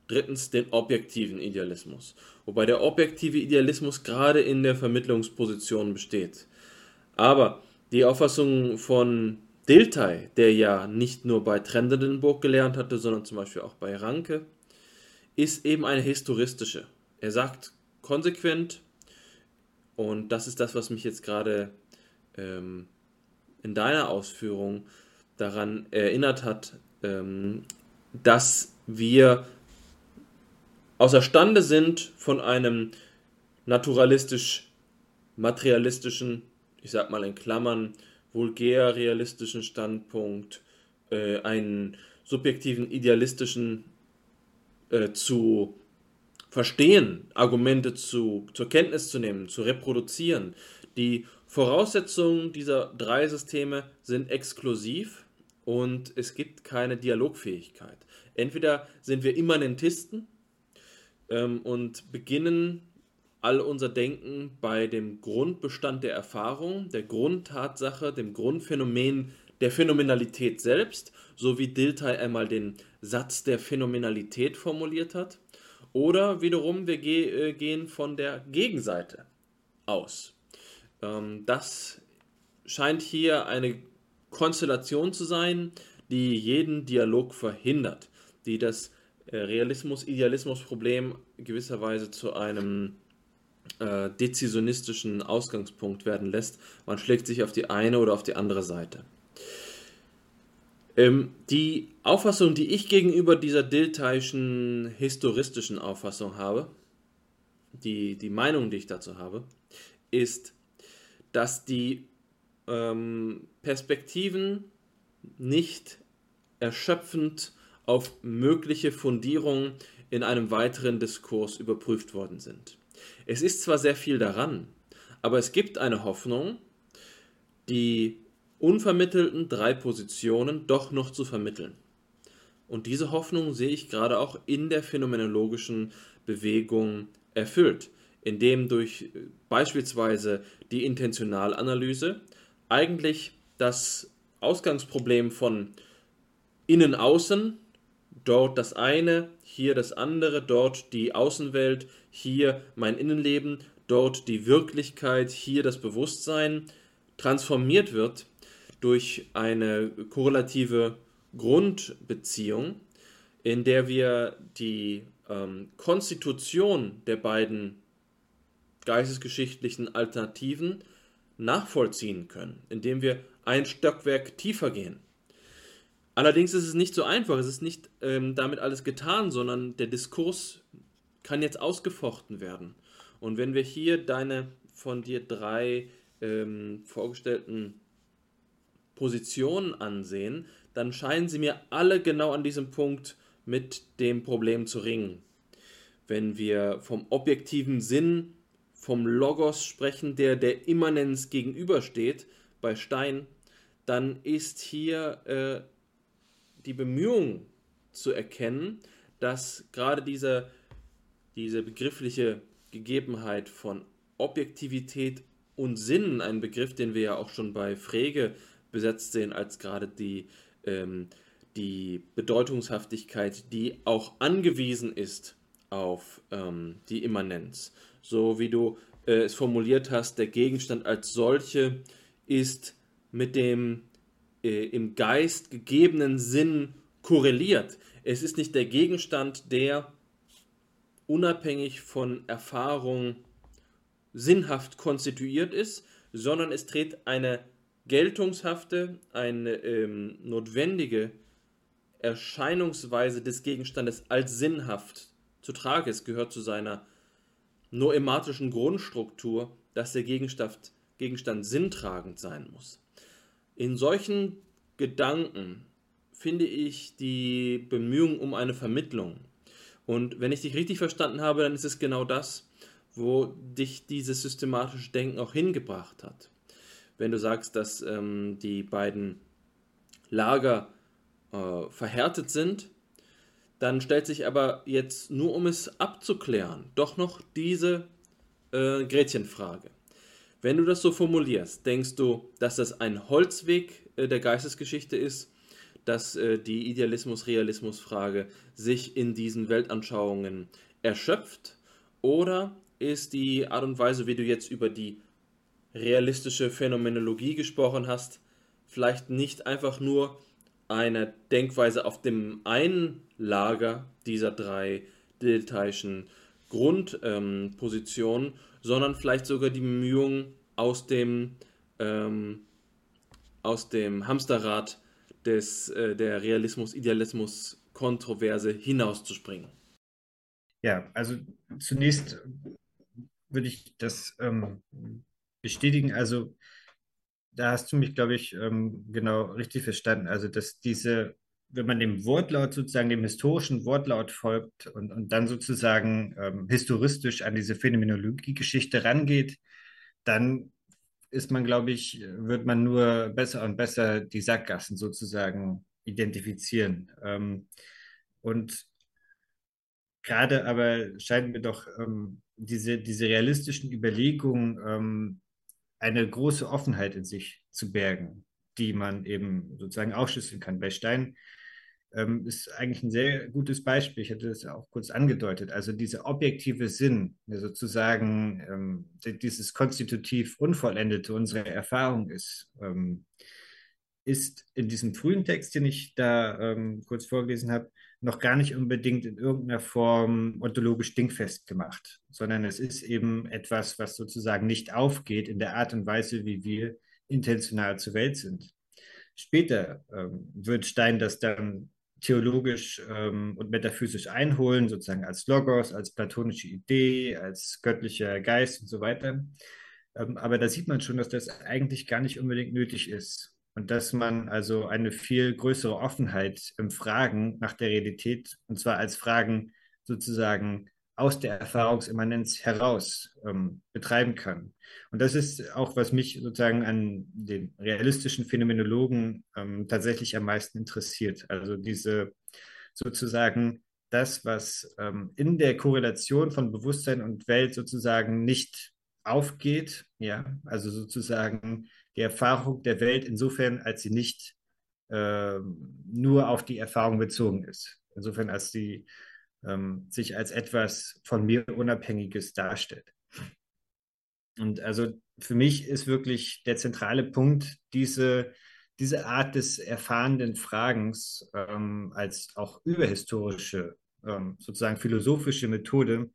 Drittens den objektiven Idealismus, wobei der objektive Idealismus gerade in der Vermittlungsposition besteht. Aber die Auffassung von Dilthey, der ja nicht nur bei Trendelenburg gelernt hatte, sondern zum Beispiel auch bei Ranke, ist eben eine historistische. Er sagt konsequent, und das ist das, was mich jetzt gerade ähm, in deiner Ausführung daran erinnert hat, ähm, dass wir außerstande sind, von einem naturalistisch-materialistischen, ich sag mal in Klammern, vulgär-realistischen Standpunkt äh, einen subjektiven, idealistischen äh, zu verstehen, Argumente zu, zur Kenntnis zu nehmen, zu reproduzieren. Die Voraussetzungen dieser drei Systeme sind exklusiv und es gibt keine Dialogfähigkeit. Entweder sind wir Immanentisten ähm, und beginnen all unser Denken bei dem Grundbestand der Erfahrung, der Grundtatsache, dem Grundphänomen der Phänomenalität selbst, so wie Dilthey einmal den Satz der Phänomenalität formuliert hat. Oder wiederum, wir ge äh, gehen von der Gegenseite aus. Ähm, das scheint hier eine Konstellation zu sein, die jeden Dialog verhindert, die das äh, Realismus-Idealismus-Problem gewisserweise zu einem äh, dezisionistischen Ausgangspunkt werden lässt. Man schlägt sich auf die eine oder auf die andere Seite. Ähm, die Auffassung, die ich gegenüber dieser Diltheischen historistischen Auffassung habe, die, die Meinung, die ich dazu habe, ist, dass die ähm, Perspektiven nicht erschöpfend auf mögliche Fundierungen in einem weiteren Diskurs überprüft worden sind. Es ist zwar sehr viel daran, aber es gibt eine Hoffnung, die unvermittelten drei Positionen doch noch zu vermitteln. Und diese Hoffnung sehe ich gerade auch in der phänomenologischen Bewegung erfüllt, indem durch äh, beispielsweise die Intentionalanalyse eigentlich das Ausgangsproblem von Innen-Außen, dort das eine, hier das andere, dort die Außenwelt, hier mein Innenleben, dort die Wirklichkeit, hier das Bewusstsein, transformiert wird durch eine korrelative Grundbeziehung, in der wir die ähm, Konstitution der beiden geistesgeschichtlichen Alternativen nachvollziehen können, indem wir ein Stockwerk tiefer gehen. Allerdings ist es nicht so einfach, es ist nicht ähm, damit alles getan, sondern der Diskurs kann jetzt ausgefochten werden. Und wenn wir hier deine von dir drei ähm, vorgestellten Positionen ansehen, dann scheinen sie mir alle genau an diesem Punkt mit dem Problem zu ringen. Wenn wir vom objektiven Sinn, vom Logos sprechen, der der Immanenz gegenübersteht bei Stein, dann ist hier äh, die Bemühung zu erkennen, dass gerade diese, diese begriffliche Gegebenheit von Objektivität und Sinn, ein Begriff, den wir ja auch schon bei Frege besetzt sehen als gerade die, ähm, die Bedeutungshaftigkeit, die auch angewiesen ist auf ähm, die Immanenz. So wie du äh, es formuliert hast, der Gegenstand als solche ist mit dem äh, im Geist gegebenen Sinn korreliert. Es ist nicht der Gegenstand, der unabhängig von Erfahrung sinnhaft konstituiert ist, sondern es tritt eine geltungshafte, eine ähm, notwendige Erscheinungsweise des Gegenstandes als sinnhaft zu tragen. Es gehört zu seiner noematischen Grundstruktur, dass der Gegenstand, Gegenstand sinntragend sein muss. In solchen Gedanken finde ich die Bemühungen um eine Vermittlung. Und wenn ich dich richtig verstanden habe, dann ist es genau das, wo dich dieses systematische Denken auch hingebracht hat wenn du sagst, dass ähm, die beiden Lager äh, verhärtet sind, dann stellt sich aber jetzt nur um es abzuklären, doch noch diese äh, Gretchenfrage. Wenn du das so formulierst, denkst du, dass das ein Holzweg äh, der Geistesgeschichte ist, dass äh, die Idealismus-Realismus-Frage sich in diesen Weltanschauungen erschöpft? Oder ist die Art und Weise, wie du jetzt über die realistische Phänomenologie gesprochen hast, vielleicht nicht einfach nur eine Denkweise auf dem einen Lager dieser drei deltaischen Grundpositionen, ähm, sondern vielleicht sogar die Bemühungen aus dem, ähm, aus dem Hamsterrad des, äh, der Realismus-Idealismus-Kontroverse hinauszuspringen. Ja, also zunächst würde ich das ähm, bestätigen. Also da hast du mich, glaube ich, ähm, genau richtig verstanden. Also, dass diese, wenn man dem Wortlaut sozusagen, dem historischen Wortlaut folgt und, und dann sozusagen ähm, historistisch an diese Phänomenologie-Geschichte rangeht, dann ist man, glaube ich, wird man nur besser und besser die Sackgassen sozusagen identifizieren. Ähm, und gerade aber scheint mir doch ähm, diese, diese realistischen Überlegungen ähm, eine große Offenheit in sich zu bergen, die man eben sozusagen aufschlüsseln kann. Bei Stein ähm, ist eigentlich ein sehr gutes Beispiel. Ich hatte das auch kurz angedeutet. Also dieser objektive Sinn, der sozusagen ähm, dieses konstitutiv Unvollendete unserer Erfahrung ist, ähm, ist in diesem frühen Text, den ich da ähm, kurz vorgelesen habe, noch gar nicht unbedingt in irgendeiner Form ontologisch dingfest gemacht, sondern es ist eben etwas, was sozusagen nicht aufgeht in der Art und Weise, wie wir intentional zur Welt sind. Später ähm, wird Stein das dann theologisch ähm, und metaphysisch einholen, sozusagen als Logos, als platonische Idee, als göttlicher Geist und so weiter. Ähm, aber da sieht man schon, dass das eigentlich gar nicht unbedingt nötig ist und dass man also eine viel größere Offenheit im Fragen nach der Realität, und zwar als Fragen sozusagen aus der Erfahrungsimmanenz heraus ähm, betreiben kann. Und das ist auch, was mich sozusagen an den realistischen Phänomenologen ähm, tatsächlich am meisten interessiert. Also diese sozusagen das, was ähm, in der Korrelation von Bewusstsein und Welt sozusagen nicht aufgeht, ja, also sozusagen die Erfahrung der Welt insofern, als sie nicht äh, nur auf die Erfahrung bezogen ist. Insofern, als sie ähm, sich als etwas von mir Unabhängiges darstellt. Und also für mich ist wirklich der zentrale Punkt diese, diese Art des erfahrenen Fragens ähm, als auch überhistorische, ähm, sozusagen philosophische Methode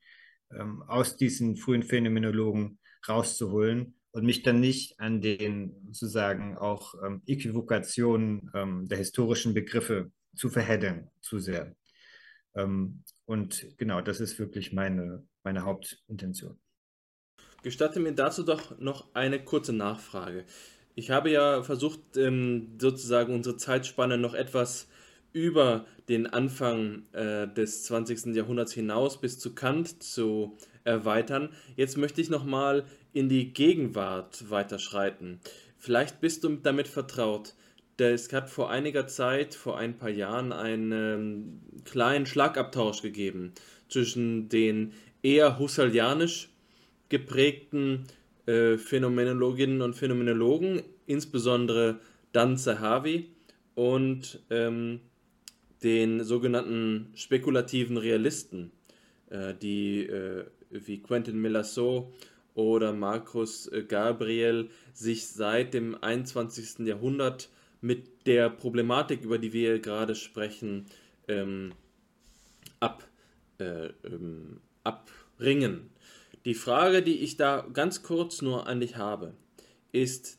ähm, aus diesen frühen Phänomenologen rauszuholen und mich dann nicht an den sozusagen auch ähm, Äquivokationen ähm, der historischen Begriffe zu verheddern zu sehr. Ähm, und genau, das ist wirklich meine, meine Hauptintention. Gestatte mir dazu doch noch eine kurze Nachfrage. Ich habe ja versucht, ähm, sozusagen unsere Zeitspanne noch etwas über den Anfang äh, des 20. Jahrhunderts hinaus bis zu Kant zu erweitern. Jetzt möchte ich nochmal in die Gegenwart weiterschreiten. Vielleicht bist du damit vertraut. Es hat vor einiger Zeit, vor ein paar Jahren, einen ähm, kleinen Schlagabtausch gegeben zwischen den eher husserlianisch geprägten äh, Phänomenologinnen und Phänomenologen, insbesondere Dan Zahavi und ähm, den sogenannten spekulativen Realisten, äh, die äh, wie Quentin Melasot oder Markus äh, Gabriel sich seit dem 21. Jahrhundert mit der Problematik, über die wir gerade sprechen, ähm, ab, äh, ähm, abringen. Die Frage, die ich da ganz kurz nur an dich habe, ist,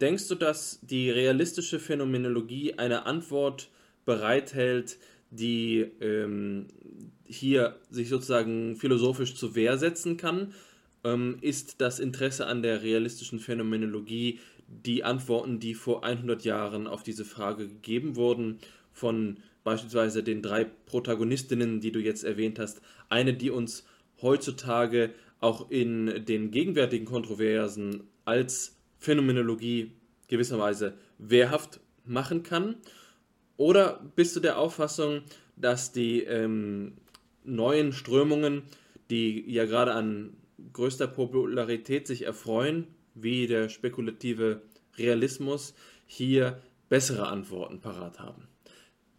denkst du, dass die realistische Phänomenologie eine Antwort bereithält, die ähm, hier sich sozusagen philosophisch zur Wehr setzen kann? Ähm, ist das Interesse an der realistischen Phänomenologie die Antworten, die vor 100 Jahren auf diese Frage gegeben wurden, von beispielsweise den drei Protagonistinnen, die du jetzt erwähnt hast, eine, die uns heutzutage auch in den gegenwärtigen Kontroversen als Phänomenologie gewisserweise wehrhaft machen kann? Oder bist du der Auffassung, dass die ähm, neuen Strömungen, die ja gerade an größter Popularität sich erfreuen, wie der spekulative Realismus hier bessere Antworten parat haben.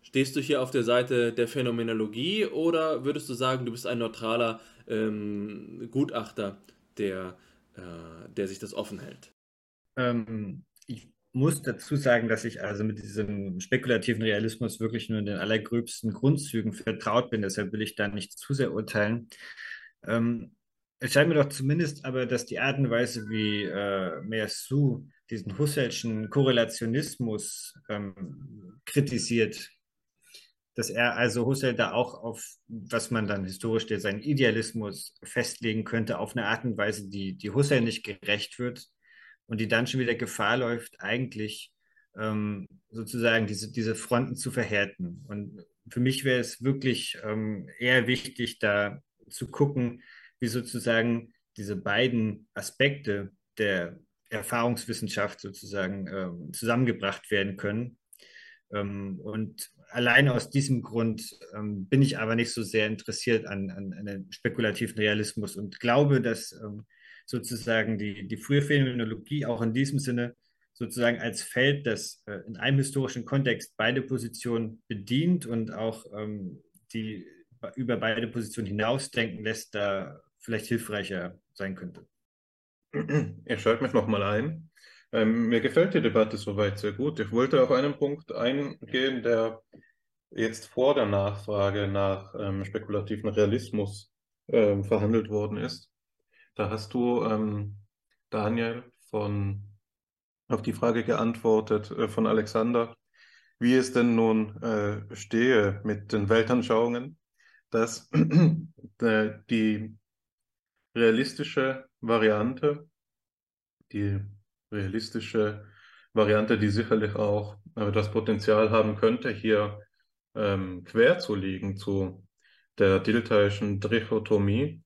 Stehst du hier auf der Seite der Phänomenologie oder würdest du sagen, du bist ein neutraler ähm, Gutachter, der, äh, der sich das offen hält? Ähm, ich muss dazu sagen, dass ich also mit diesem spekulativen Realismus wirklich nur in den allergröbsten Grundzügen vertraut bin. Deshalb will ich da nicht zu sehr urteilen. Ähm, es scheint mir doch zumindest aber, dass die Art und Weise, wie äh, Meersu diesen Husserlschen Korrelationismus ähm, kritisiert, dass er also Husserl da auch auf, was man dann historisch der seinen Idealismus festlegen könnte, auf eine Art und Weise, die, die Husserl nicht gerecht wird, und die dann schon wieder Gefahr läuft, eigentlich ähm, sozusagen diese, diese Fronten zu verhärten. Und für mich wäre es wirklich ähm, eher wichtig, da zu gucken, wie sozusagen diese beiden Aspekte der Erfahrungswissenschaft sozusagen ähm, zusammengebracht werden können. Ähm, und allein aus diesem Grund ähm, bin ich aber nicht so sehr interessiert an, an, an spekulativen Realismus und glaube, dass ähm, sozusagen die, die frühe Phänomenologie auch in diesem Sinne sozusagen als Feld, das äh, in einem historischen Kontext beide Positionen bedient und auch ähm, die über beide Positionen hinausdenken lässt, da vielleicht hilfreicher sein könnte. [CLEARS THROAT] Ich schalte mich nochmal ein. Ähm, mir gefällt die Debatte soweit sehr gut. Ich wollte auf einen Punkt eingehen, der jetzt vor der Nachfrage nach ähm, spekulativen Realismus ähm, verhandelt worden ist. Da hast du, ähm, Daniel, von, auf die Frage geantwortet äh, von Alexander, wie es denn nun äh, stehe mit den Weltanschauungen, dass [CLEARS THROAT] äh, die realistische Variante, die realistische Variante, die sicherlich auch äh, das Potenzial haben könnte, hier ähm, quer zu liegen zu der Dilthaischen Trichotomie,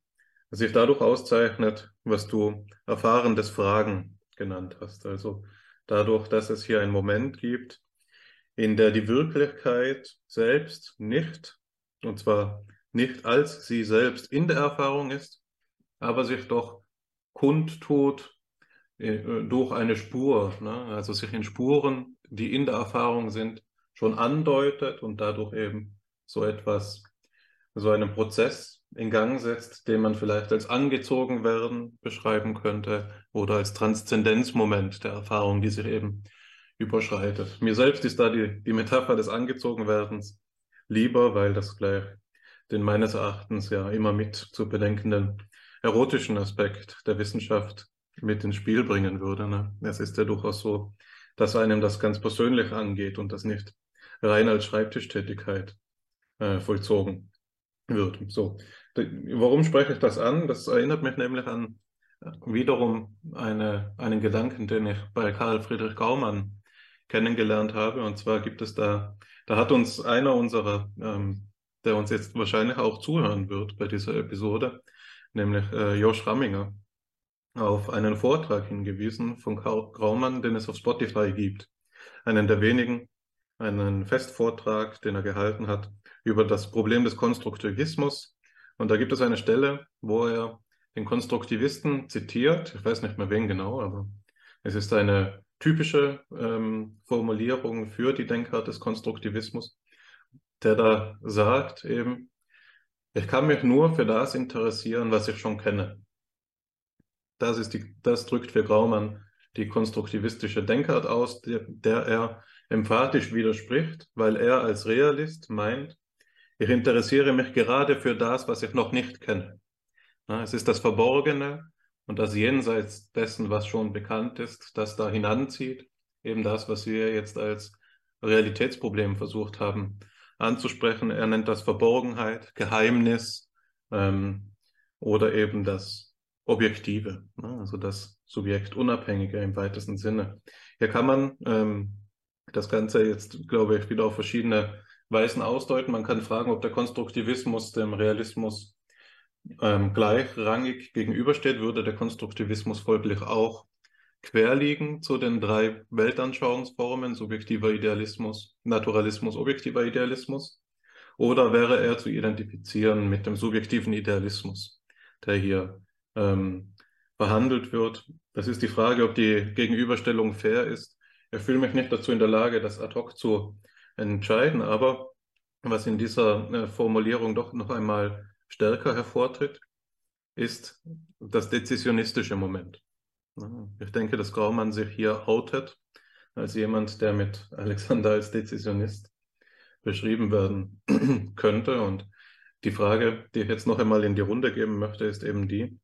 sich dadurch auszeichnet, was du erfahrendes Fragen genannt hast. Also dadurch, dass es hier einen Moment gibt, in der die Wirklichkeit selbst nicht, und zwar nicht als sie selbst in der Erfahrung ist, aber sich doch kundtut äh, durch eine Spur, ne? also sich in Spuren, die in der Erfahrung sind, schon andeutet und dadurch eben so etwas, so einen Prozess in Gang setzt, den man vielleicht als angezogen werden beschreiben könnte oder als Transzendenzmoment der Erfahrung, die sich eben überschreitet. Mir selbst ist da die, die Metapher des Angezogenwerdens lieber, weil das gleich den meines Erachtens ja immer mit zu bedenkenden erotischen Aspekt der Wissenschaft mit ins Spiel bringen würde. Ne? Es ist ja durchaus so, dass einem das ganz persönlich angeht und das nicht rein als Schreibtischtätigkeit äh, vollzogen wird. So, warum spreche ich das an? Das erinnert mich nämlich an äh, wiederum eine, einen Gedanken, den ich bei Karl Friedrich Gaumann kennengelernt habe. Und zwar gibt es da, da hat uns einer unserer, ähm, der uns jetzt wahrscheinlich auch zuhören wird bei dieser Episode, nämlich äh, Josh Ramminger, auf einen Vortrag hingewiesen von Graumann, den es auf Spotify gibt. Einen der wenigen einen Festvortrag, den er gehalten hat, über das Problem des Konstruktivismus. Und da gibt es eine Stelle, wo er den Konstruktivisten zitiert. Ich weiß nicht mehr wen genau, aber es ist eine typische ähm, Formulierung für die Denkart des Konstruktivismus, der da sagt eben, ich kann mich nur für das interessieren, was ich schon kenne. Das, ist die, das drückt für Graumann die konstruktivistische Denkart aus, der, der er emphatisch widerspricht, weil er als Realist meint, ich interessiere mich gerade für das, was ich noch nicht kenne. Es ist das Verborgene und das Jenseits dessen, was schon bekannt ist, das da hinanzieht. Eben das, was wir jetzt als Realitätsproblem versucht haben anzusprechen. Er nennt das Verborgenheit, Geheimnis ähm, oder eben das Objektive, ne? also das Subjektunabhängige im weitesten Sinne. Hier kann man ähm, das Ganze jetzt, glaube ich, wieder auf verschiedene Weisen ausdeuten. Man kann fragen, ob der Konstruktivismus dem Realismus ähm, gleichrangig gegenübersteht. Würde der Konstruktivismus folglich auch quer liegen zu den drei Weltanschauungsformen, subjektiver Idealismus, Naturalismus, objektiver Idealismus? Oder wäre er zu identifizieren mit dem subjektiven Idealismus, der hier ähm, behandelt wird? Das ist die Frage, ob die Gegenüberstellung fair ist ich fühle mich nicht dazu in der Lage, das ad hoc zu entscheiden, aber was in dieser äh, Formulierung doch noch einmal stärker hervortritt, ist das dezisionistische Moment. Ich denke, dass Graumann sich hier outet als jemand, der mit Alexander als Dezisionist beschrieben werden [CLEARS THROAT] könnte. Und die Frage, die ich jetzt noch einmal in die Runde geben möchte, ist eben die,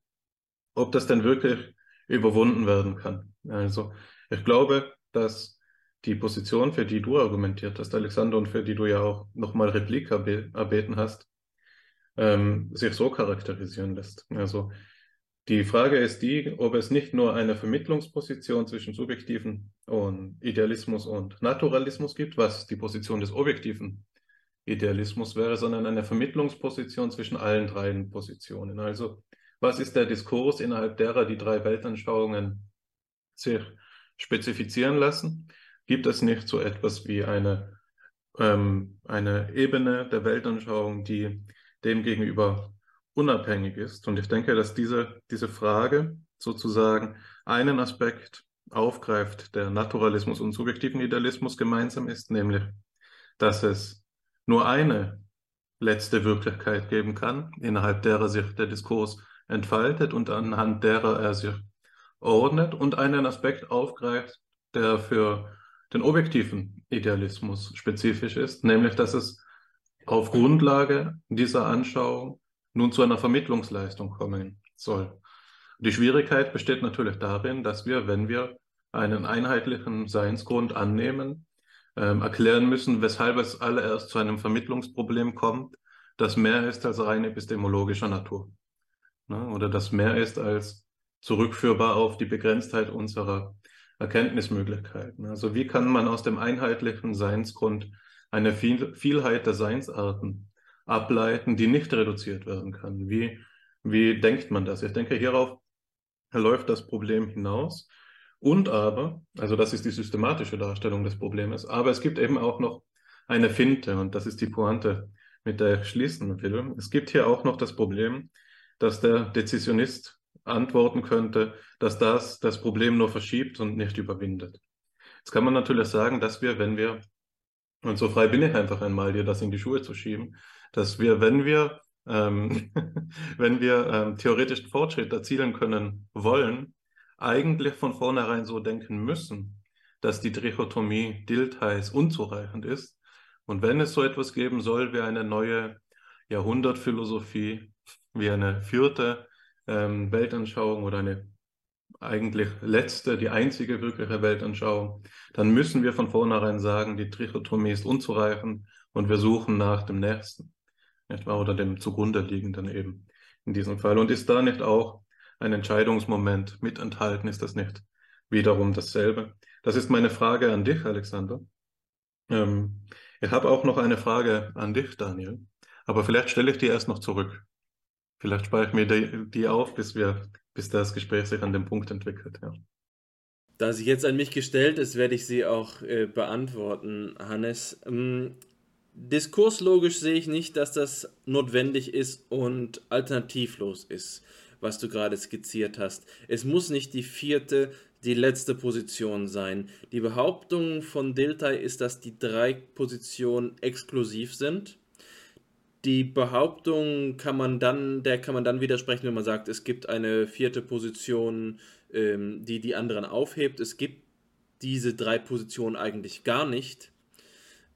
ob das denn wirklich überwunden werden kann. Also ich glaube, dass die Position, für die du argumentiert hast, Alexander, und für die du ja auch nochmal Replik erbeten hast, ähm, sich so charakterisieren lässt. Also Die Frage ist die, ob es nicht nur eine Vermittlungsposition zwischen subjektiven und Idealismus und Naturalismus gibt, was die Position des objektiven Idealismus wäre, sondern eine Vermittlungsposition zwischen allen drei Positionen. Also was ist der Diskurs, innerhalb derer die drei Weltanschauungen sich spezifizieren lassen? Gibt es nicht so etwas wie eine, ähm, eine Ebene der Weltanschauung, die demgegenüber unabhängig ist. Und ich denke, dass diese, diese Frage sozusagen einen Aspekt aufgreift, der Naturalismus und subjektiven Idealismus gemeinsam ist, nämlich, dass es nur eine letzte Wirklichkeit geben kann, innerhalb derer sich der Diskurs entfaltet und anhand derer er sich ordnet und einen Aspekt aufgreift, der für den objektiven Idealismus spezifisch ist, nämlich dass es auf Grundlage dieser Anschauung nun zu einer Vermittlungsleistung kommen soll. Die Schwierigkeit besteht natürlich darin, dass wir, wenn wir einen einheitlichen Seinsgrund annehmen, ähm, erklären müssen, weshalb es allererst zu einem Vermittlungsproblem kommt, das mehr ist als rein epistemologischer Natur. Ne? Oder das mehr ist als zurückführbar auf die Begrenztheit unserer Erkenntnismöglichkeiten. Also wie kann man aus dem einheitlichen Seinsgrund eine Viel Vielheit der Seinsarten ableiten, die nicht reduziert werden kann. Wie, wie denkt man das? Ich denke, hierauf läuft das Problem hinaus. Und aber, also das ist die systematische Darstellung des Problems, aber es gibt eben auch noch eine Finte und das ist die Pointe, mit der ich schließen will. Es gibt hier auch noch das Problem, dass der Dezisionist antworten könnte, dass das das Problem nur verschiebt und nicht überwindet. Jetzt kann man natürlich sagen, dass wir, wenn wir, und so frei bin ich einfach einmal, dir das in die Schuhe zu schieben, dass wir, wenn wir, ähm, [LAUGHS] wenn wir ähm, theoretischen Fortschritt erzielen können wollen, eigentlich von vornherein so denken müssen, dass die Trichotomie Diltheis unzureichend ist. Und wenn es so etwas geben soll wie eine neue Jahrhundertphilosophie, wie eine vierte ähm, Weltanschauung oder eine eigentlich letzte, die einzige wirkliche Weltanschauung, dann müssen wir von vornherein sagen, die Trichotomie ist unzureichend und wir suchen nach dem Nächsten nicht wahr? Oder dem zugrunde liegenden eben in diesem Fall. Und ist da nicht auch ein Entscheidungsmoment mit enthalten? Ist das nicht wiederum dasselbe? Das ist meine Frage an dich, Alexander. Ähm, ich habe auch noch eine Frage an dich, Daniel. Aber vielleicht stelle ich die erst noch zurück. Vielleicht spare ich mir die, die auf, bis wir, bis das Gespräch sich an dem Punkt entwickelt. Ja. Da sie jetzt an mich gestellt ist, werde ich sie auch äh, beantworten, Hannes. Ähm, Diskurslogisch sehe ich nicht, dass das notwendig ist und alternativlos ist, was du gerade skizziert hast. Es muss nicht die vierte, die letzte Position sein. Die Behauptung von Dilthey ist, dass die drei Positionen exklusiv sind. Die Behauptung kann man dann, der kann man dann widersprechen, wenn man sagt, es gibt eine vierte Position, ähm, die die anderen aufhebt. Es gibt diese drei Positionen eigentlich gar nicht.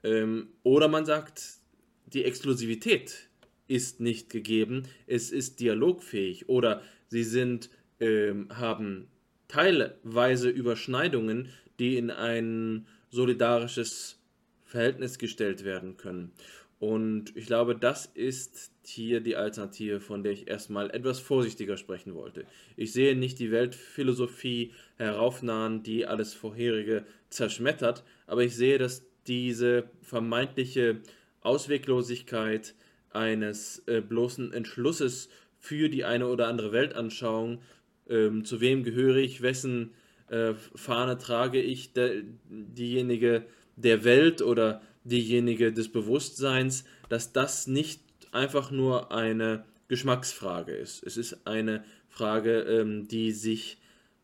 Ähm, oder man sagt, die Exklusivität ist nicht gegeben, es ist dialogfähig oder sie sind, ähm, haben teilweise Überschneidungen, die in ein solidarisches Verhältnis gestellt werden können. Und ich glaube, das ist hier die Alternative, von der ich erstmal etwas vorsichtiger sprechen wollte. Ich sehe nicht die Weltphilosophie heraufnahen, die alles vorherige zerschmettert, aber ich sehe, dass diese vermeintliche Ausweglosigkeit eines äh, bloßen Entschlusses für die eine oder andere Weltanschauung, ähm, zu wem gehöre ich, wessen äh, Fahne trage ich, de, diejenige der Welt oder diejenige des Bewusstseins, dass das nicht einfach nur eine Geschmacksfrage ist. Es ist eine Frage, ähm, die sich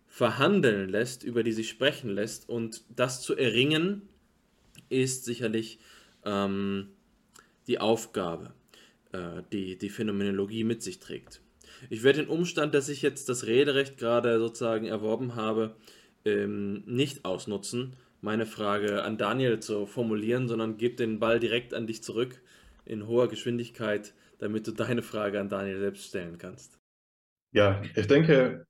verhandeln lässt, über die sich sprechen lässt und das zu erringen, ist sicherlich ähm, die Aufgabe, äh, die die Phänomenologie mit sich trägt. Ich werde den Umstand, dass ich jetzt das Rederecht gerade sozusagen erworben habe, ähm, nicht ausnutzen, meine Frage an Daniel zu formulieren, sondern gebe den Ball direkt an dich zurück in hoher Geschwindigkeit, damit du deine Frage an Daniel selbst stellen kannst. Ja, ich denke,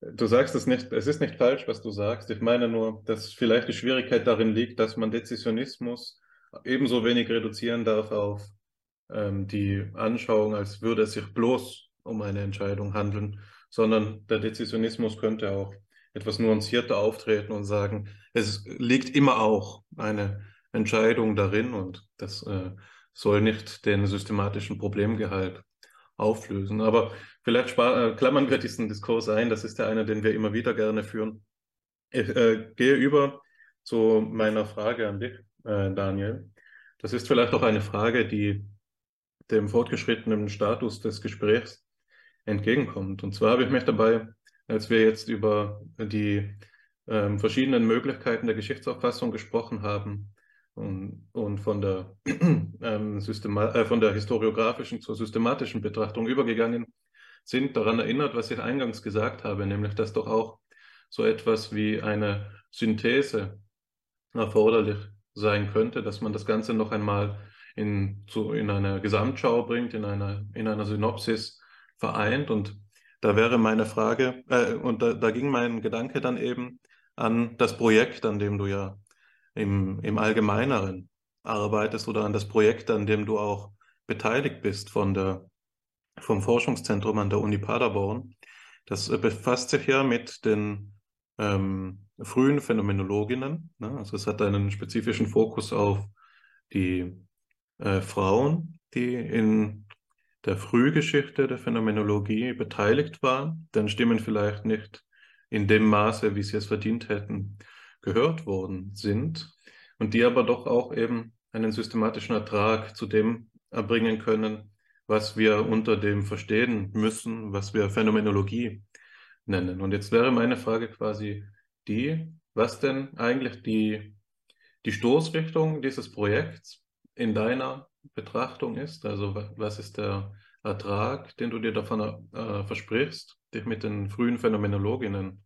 Du sagst es nicht, es ist nicht falsch, was du sagst. Ich meine nur, dass vielleicht die Schwierigkeit darin liegt, dass man Dezisionismus ebenso wenig reduzieren darf auf ähm, die Anschauung, als würde es sich bloß um eine Entscheidung handeln, sondern der Dezisionismus könnte auch etwas nuancierter auftreten und sagen, es liegt immer auch eine Entscheidung darin und das äh, soll nicht den systematischen Problemgehalt auflösen. Aber vielleicht äh, klammern wir diesen Diskurs ein, das ist ja einer, den wir immer wieder gerne führen. Ich äh, gehe über zu meiner Frage an dich, äh, Daniel. Das ist vielleicht auch eine Frage, die dem fortgeschrittenen Status des Gesprächs entgegenkommt. Und zwar habe ich mich dabei, als wir jetzt über die ähm, verschiedenen Möglichkeiten der Geschichtsauffassung gesprochen haben und, und von, der, [CLEARS THROAT] ähm, äh, von der historiografischen zur systematischen Betrachtung übergegangen sind, daran erinnert, was ich eingangs gesagt habe, nämlich dass doch auch so etwas wie eine Synthese erforderlich sein könnte, dass man das Ganze noch einmal in, zu, in eine Gesamtschau bringt, in einer, in einer Synopsis vereint. Und da wäre meine Frage, äh, und da, da ging mein Gedanke dann eben an das Projekt, an dem du ja im, im Allgemeineren arbeitest oder an das Projekt, an dem du auch beteiligt bist von der, vom Forschungszentrum an der Uni Paderborn. Das äh, befasst sich ja mit den ähm, frühen Phänomenologinnen. Ne? Also es hat einen spezifischen Fokus auf die äh, Frauen, die in der Frühgeschichte der Phänomenologie beteiligt waren, deren Stimmen vielleicht nicht in dem Maße, wie sie es verdient hätten, gehört worden sind und die aber doch auch eben einen systematischen Ertrag zu dem erbringen können, was wir unter dem verstehen müssen, was wir Phänomenologie nennen. Und jetzt wäre meine Frage quasi die, was denn eigentlich die, die Stoßrichtung dieses Projekts in deiner Betrachtung ist? Also was ist der Ertrag, den du dir davon äh, versprichst, dich mit den frühen Phänomenologinnen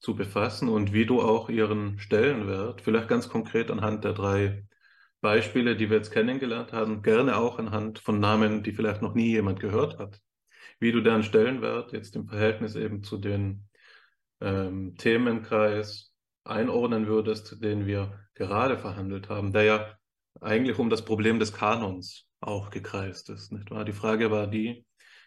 zu befassen und wie du auch ihren Stellenwert, vielleicht ganz konkret anhand der drei Beispiele, die wir jetzt kennengelernt haben, gerne auch anhand von Namen, die vielleicht noch nie jemand gehört hat, wie du deren Stellenwert jetzt im Verhältnis eben zu den ähm, Themenkreis einordnen würdest, den wir gerade verhandelt haben, der ja eigentlich um das Problem des Kanons auch gekreist ist. Nicht wahr? Die Frage war die,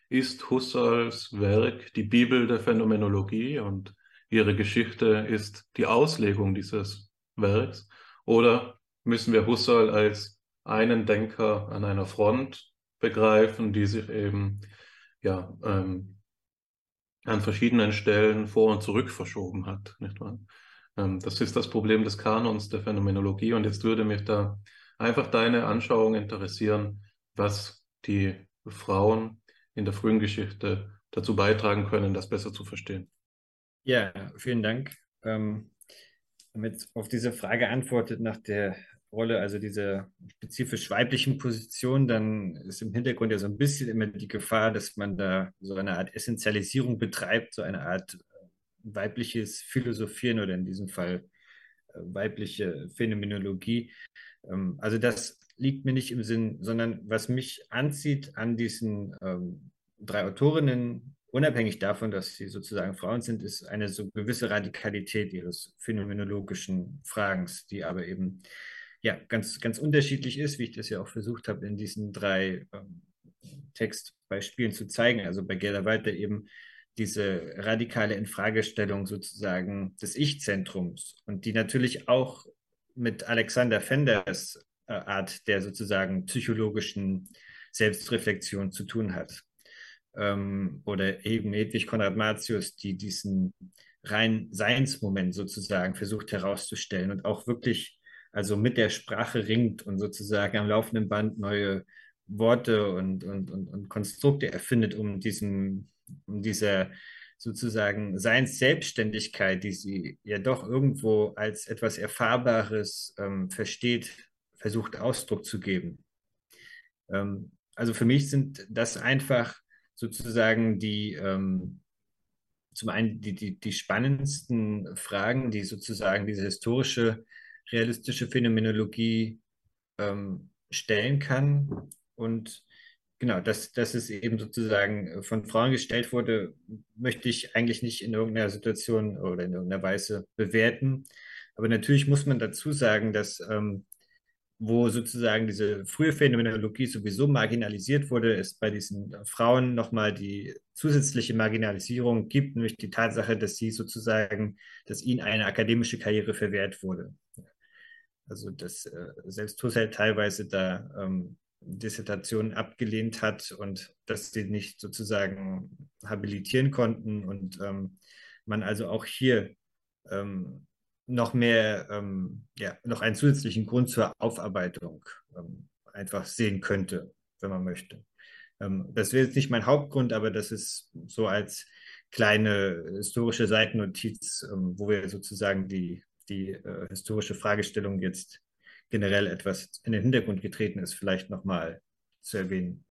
ist Husserls Werk die Bibel der Phänomenologie und ihre Geschichte ist die Auslegung dieses Werks? Oder müssen wir Husserl als einen Denker an einer Front begreifen, die sich eben ja, ähm, an verschiedenen Stellen vor und zurück verschoben hat. Nicht wahr? Ähm, das ist das Problem des Kanons der Phänomenologie. Und jetzt würde mich da einfach deine Anschauung interessieren, was die Frauen in der frühen Geschichte dazu beitragen können, das besser zu verstehen. Ja, vielen Dank. Ähm, damit auf diese Frage antwortet nach der Rolle, also dieser spezifisch weiblichen Position, dann ist im Hintergrund ja so ein bisschen immer die Gefahr, dass man da so eine Art Essentialisierung betreibt, so eine Art äh, weibliches Philosophieren oder in diesem Fall äh, weibliche Phänomenologie. Ähm, also das liegt mir nicht im Sinn, sondern was mich anzieht an diesen ähm, drei Autorinnen, unabhängig davon, dass sie sozusagen Frauen sind, ist eine so gewisse Radikalität ihres phänomenologischen Fragens, die aber eben ja ganz, ganz unterschiedlich ist, wie ich das ja auch versucht habe, in diesen drei ähm, Textbeispielen zu zeigen. Also bei Gerda Walter eben diese radikale Infragestellung sozusagen des Ich-Zentrums und die natürlich auch mit Alexander Fenders äh, Art der sozusagen psychologischen Selbstreflexion zu tun hat ähm, oder eben Hedwig Konrad Martius, die diesen rein Seinsmoment sozusagen versucht herauszustellen und auch wirklich also mit der Sprache ringt und sozusagen am laufenden Band neue Worte und, und, und, und Konstrukte erfindet, um diesem, um dieser sozusagen Seinsselbstständigkeit, die sie ja doch irgendwo als etwas Erfahrbares ähm, versteht, versucht Ausdruck zu geben. Ähm, also für mich sind das einfach sozusagen die, ähm, zum einen die, die, die spannendsten Fragen, die sozusagen diese historische, realistische Phänomenologie ähm, stellen kann. Und genau, dass, dass es eben sozusagen von Frauen gestellt wurde, möchte ich eigentlich nicht in irgendeiner Situation oder in irgendeiner Weise bewerten. Aber natürlich muss man dazu sagen, dass ähm, wo sozusagen diese frühe Phänomenologie sowieso marginalisiert wurde, ist bei diesen Frauen nochmal die zusätzliche Marginalisierung gibt, nämlich die Tatsache, dass sie sozusagen, dass ihnen eine akademische Karriere verwehrt wurde. Also dass äh, selbst Husserl teilweise da ähm, Dissertationen abgelehnt hat und dass sie nicht sozusagen habilitieren konnten und ähm, man also auch hier ähm, noch mehr, ähm, ja, noch einen zusätzlichen Grund zur Aufarbeitung ähm, einfach sehen könnte, wenn man möchte. Ähm, das wäre jetzt nicht mein Hauptgrund, aber das ist so als kleine historische Seitennotiz, ähm, wo wir sozusagen die, die äh, historische Fragestellung jetzt generell etwas in den Hintergrund getreten ist, vielleicht nochmal zu erwähnen.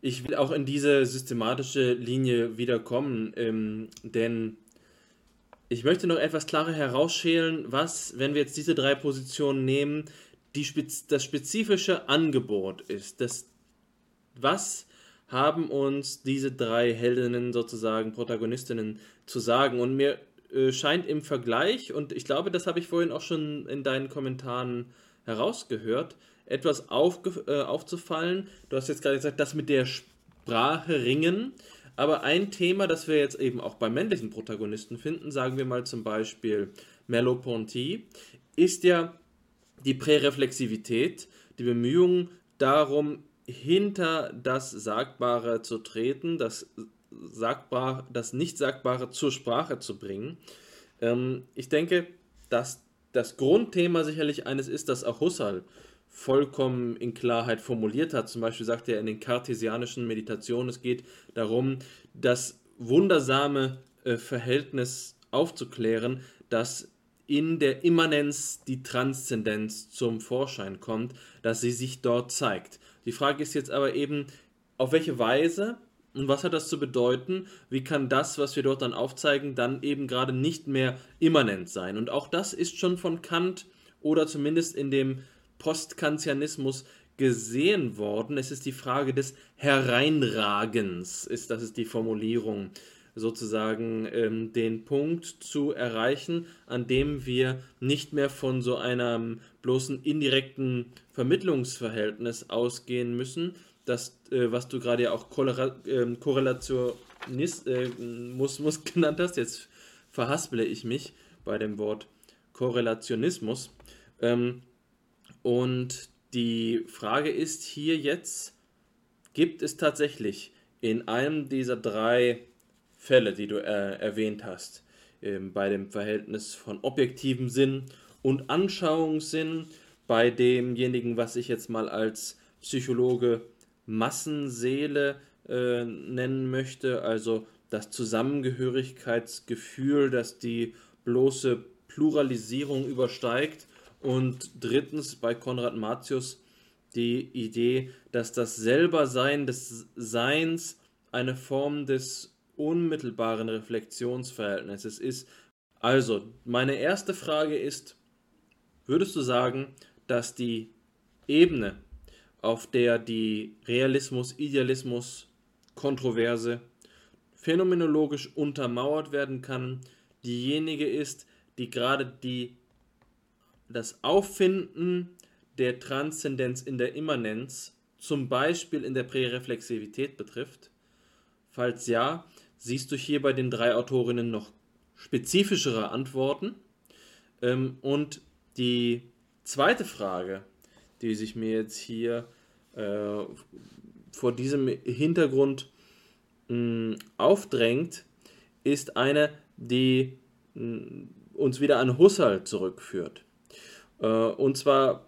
Ich will auch in diese systematische Linie wiederkommen, ähm, denn ich möchte noch etwas klarer herausschälen, was, wenn wir jetzt diese drei Positionen nehmen, die, das spezifische Angebot ist. Das, was haben uns diese drei Heldinnen sozusagen, Protagonistinnen zu sagen? Und mir äh, scheint im Vergleich, und ich glaube, das habe ich vorhin auch schon in deinen Kommentaren herausgehört, etwas aufge, äh, aufzufallen. Du hast jetzt gerade gesagt, das mit der Sprache ringen. Aber ein Thema, das wir jetzt eben auch bei männlichen Protagonisten finden, sagen wir mal zum Beispiel Merleau-Ponty, ist ja die Präreflexivität, die Bemühung darum, hinter das Sagbare zu treten, das, Sagbar, das Nicht-Sagbare zur Sprache zu bringen. Ähm, ich denke, dass das Grundthema sicherlich eines ist, das auch Husserl vollkommen in Klarheit formuliert hat. Zum Beispiel sagt er in den kartesianischen Meditationen, es geht darum, das wundersame äh, Verhältnis aufzuklären, dass in der Immanenz die Transzendenz zum Vorschein kommt, dass sie sich dort zeigt. Die Frage ist jetzt aber eben, auf welche Weise und was hat das zu bedeuten? Wie kann das, was wir dort dann aufzeigen, dann eben gerade nicht mehr immanent sein? Und auch das ist schon von Kant oder zumindest in dem Postkantianismus gesehen worden. Es ist die Frage des Hereinragens, ist, das ist die Formulierung, sozusagen ähm, den Punkt zu erreichen, an dem wir nicht mehr von so einem bloßen indirekten Vermittlungsverhältnis ausgehen müssen, das, äh, was du gerade ja auch ähm, Korrelationismus äh, [LAUGHS] genannt hast, jetzt verhaspele ich mich bei dem Wort Korrelationismus. Ähm, und die Frage ist hier jetzt, gibt es tatsächlich in einem dieser drei Fälle, die du äh, erwähnt hast, äh, bei dem Verhältnis von objektivem Sinn und Anschauungssinn, bei demjenigen, was ich jetzt mal als Psychologe Massenseele äh, nennen möchte, also das Zusammengehörigkeitsgefühl, das die bloße Pluralisierung übersteigt und drittens bei Konrad Martius die Idee, dass das Selbersein des Seins eine Form des unmittelbaren Reflexionsverhältnisses ist. Also, meine erste Frage ist, würdest du sagen, dass die Ebene, auf der die Realismus-Idealismus-Kontroverse phänomenologisch untermauert werden kann, diejenige ist, die gerade die das Auffinden der Transzendenz in der Immanenz, zum Beispiel in der Präreflexivität betrifft? Falls ja, siehst du hier bei den drei Autorinnen noch spezifischere Antworten? Ähm, und die zweite Frage, die sich mir jetzt hier äh, vor diesem Hintergrund mh, aufdrängt, ist eine, die mh, uns wieder an Husserl zurückführt. Äh, und zwar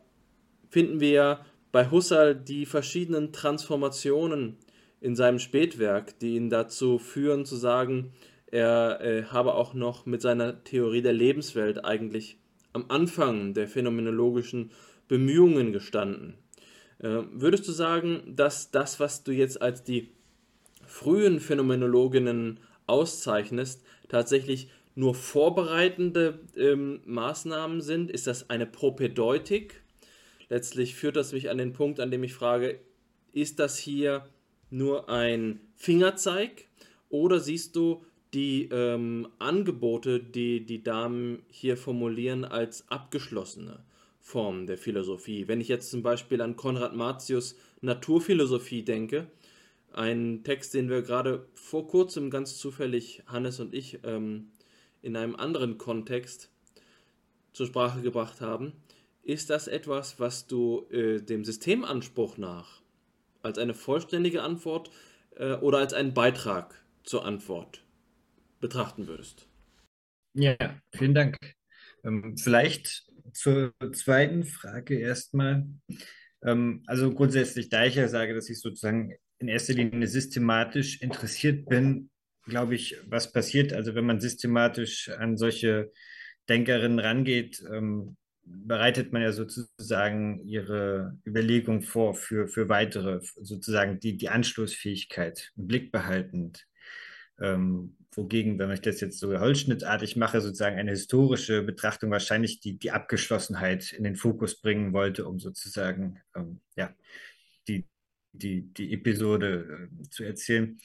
finden wir bei Husserl die verschiedenen Transformationen in seinem Spätwerk, die ihn dazu führen zu sagen, er äh, habe auch noch mit seiner Theorie der Lebenswelt eigentlich am Anfang der phänomenologischen Bemühungen gestanden. Äh, würdest du sagen, dass das, was du jetzt als die frühen Phänomenologinnen auszeichnest, tatsächlich nur vorbereitende ähm, Maßnahmen sind? Ist das eine Propedeutik? Letztlich führt das mich an den Punkt, an dem ich frage, ist das hier nur ein Fingerzeig oder siehst du die ähm, Angebote, die die Damen hier formulieren, als abgeschlossene Formen der Philosophie. Wenn ich jetzt zum Beispiel an Konrad Martius Naturphilosophie denke, ein Text, den wir gerade vor kurzem ganz zufällig, Hannes und ich, ähm, in einem anderen Kontext zur Sprache gebracht haben, ist das etwas, was du äh, dem Systemanspruch nach als eine vollständige Antwort äh, oder als einen Beitrag zur Antwort betrachten würdest? Ja, vielen Dank. Ähm, vielleicht zur zweiten Frage erstmal. Ähm, also grundsätzlich, da ich ja sage, dass ich sozusagen in erster Linie systematisch interessiert bin, glaube ich, was passiert. Also wenn man systematisch an solche Denkerinnen rangeht, ähm, bereitet man ja sozusagen ihre Überlegung vor für, für weitere, sozusagen die, die Anschlussfähigkeit im Blick behaltend. Ähm, wogegen, wenn ich das jetzt so holzschnittartig mache, sozusagen eine historische Betrachtung wahrscheinlich die, die Abgeschlossenheit in den Fokus bringen wollte, um sozusagen ähm, ja, die, die, die Episode äh, zu erzählen.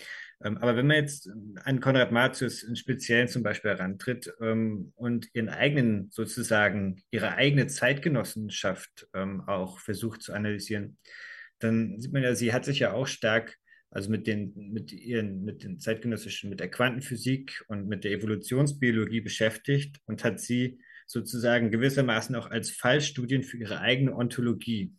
Ähm, aber wenn man jetzt an Konrad Martius in Speziellen zum Beispiel herantritt ähm, und ihren eigenen, sozusagen, ihre eigene Zeitgenossenschaft ähm, auch versucht zu analysieren, dann sieht man ja, sie hat sich ja auch stark also mit den, mit ihren, mit den zeitgenössischen, mit der Quantenphysik und mit der Evolutionsbiologie beschäftigt und hat sie sozusagen gewissermaßen auch als Fallstudien für ihre eigene Ontologie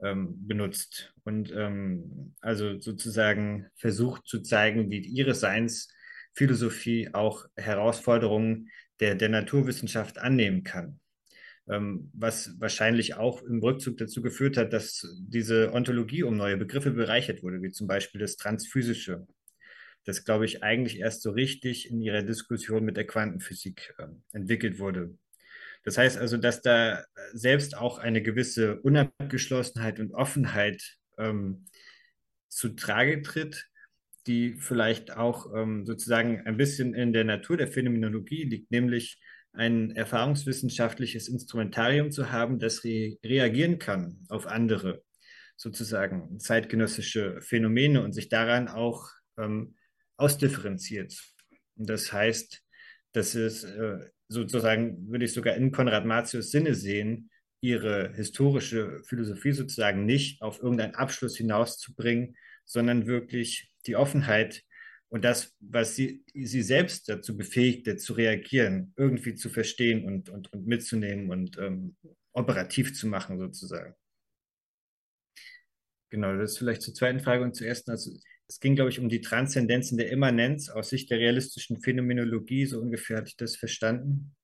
ähm, benutzt und ähm, also sozusagen versucht zu zeigen, wie ihre Seinsphilosophie auch Herausforderungen der, der Naturwissenschaft annehmen kann was wahrscheinlich auch im Rückzug dazu geführt hat, dass diese Ontologie um neue Begriffe bereichert wurde, wie zum Beispiel das Transphysische. Das, glaube ich, eigentlich erst so richtig in ihrer Diskussion mit der Quantenphysik äh, entwickelt wurde. Das heißt also, dass da selbst auch eine gewisse Unabgeschlossenheit und Offenheit ähm, zu Trage tritt, die vielleicht auch ähm, sozusagen ein bisschen in der Natur der Phänomenologie liegt, nämlich ein erfahrungswissenschaftliches Instrumentarium zu haben, das re reagieren kann auf andere, sozusagen zeitgenössische Phänomene und sich daran auch ähm, ausdifferenziert. Und das heißt, dass es äh, sozusagen, würde ich sogar in Konrad Martius Sinne sehen, ihre historische Philosophie sozusagen nicht auf irgendeinen Abschluss hinauszubringen, sondern wirklich die Offenheit und das, was sie, sie selbst dazu befähigte, zu reagieren, irgendwie zu verstehen und, und, und mitzunehmen und ähm, operativ zu machen, sozusagen. Genau, das ist vielleicht zur zweiten Frage und zur ersten. Also, es ging, glaube ich, um die Transzendenzen der Immanenz aus Sicht der realistischen Phänomenologie, so ungefähr hatte ich das verstanden.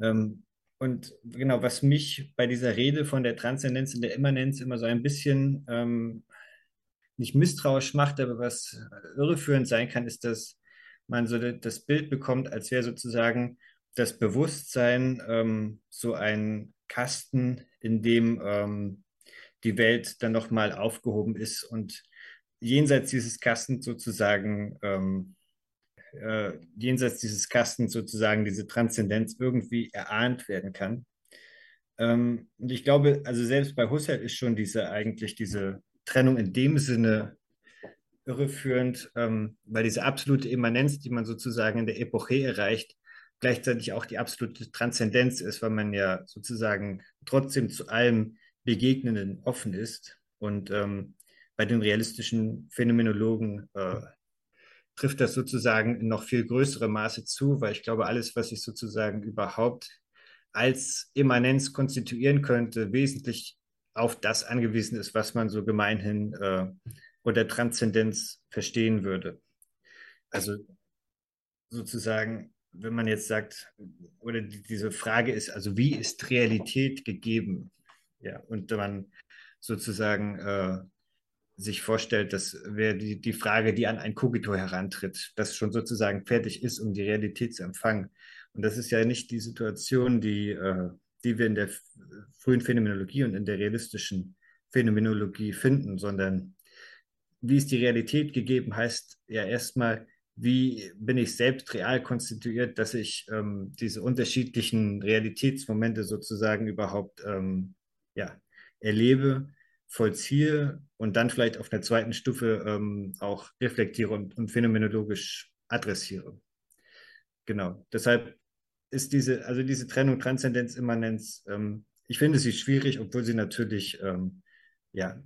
Ähm, und genau, was mich bei dieser Rede von der Transzendenz in der Immanenz immer so ein bisschen ähm, nicht misstrauisch macht, aber was irreführend sein kann, ist, dass man so das Bild bekommt, als wäre sozusagen das Bewusstsein ähm, so ein Kasten, in dem ähm, die Welt dann nochmal aufgehoben ist und jenseits dieses Kastens sozusagen, ähm, äh, jenseits dieses Kastens sozusagen diese Transzendenz irgendwie erahnt werden kann. Ähm, und ich glaube, also selbst bei Husserl ist schon diese eigentlich diese Trennung in dem Sinne irreführend, ähm, weil diese absolute Immanenz, die man sozusagen in der Epoche erreicht, gleichzeitig auch die absolute Transzendenz ist, weil man ja sozusagen trotzdem zu allem Begegnenden offen ist. Und ähm, bei den realistischen Phänomenologen äh, trifft das sozusagen in noch viel größerem Maße zu, weil ich glaube, alles, was sich sozusagen überhaupt als Immanenz konstituieren könnte, wesentlich auf das angewiesen ist, was man so gemeinhin äh, unter Transzendenz verstehen würde. Also sozusagen, wenn man jetzt sagt, oder die, diese Frage ist, also wie ist Realität gegeben? Ja, und man sozusagen äh, sich vorstellt, das wäre die, die Frage, die an ein Kogito herantritt, das schon sozusagen fertig ist, um die Realität zu empfangen. Und das ist ja nicht die Situation, die äh, die wir in der frühen Phänomenologie und in der realistischen Phänomenologie finden, sondern wie ist die Realität gegeben, heißt ja erstmal, wie bin ich selbst real konstituiert, dass ich ähm, diese unterschiedlichen Realitätsmomente sozusagen überhaupt ähm, ja, erlebe, vollziehe und dann vielleicht auf einer zweiten Stufe ähm, auch reflektiere und, und phänomenologisch adressiere. Genau. Deshalb ist diese, also diese Trennung Transzendenz, Immanenz ähm, ich finde sie schwierig, obwohl sie natürlich ähm, ja,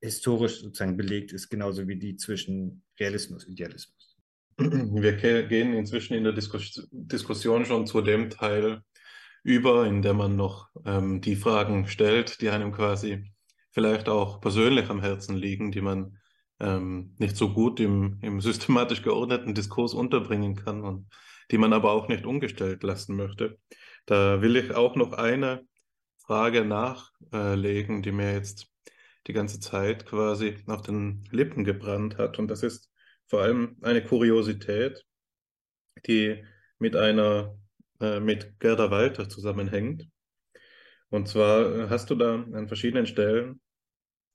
historisch sozusagen belegt ist, genauso wie die zwischen Realismus und Idealismus. Wir gehen inzwischen in der Diskus Diskussion schon zu dem Teil über, in dem man noch ähm, die Fragen stellt, die einem quasi vielleicht auch persönlich am Herzen liegen, die man ähm, nicht so gut im, im systematisch geordneten Diskurs unterbringen kann und die man aber auch nicht umgestellt lassen möchte. Da will ich auch noch eine Frage nachlegen, die mir jetzt die ganze Zeit quasi auf den Lippen gebrannt hat. Und das ist vor allem eine Kuriosität, die mit einer äh, mit Gerda Walter zusammenhängt. Und zwar äh, hast du da an verschiedenen Stellen,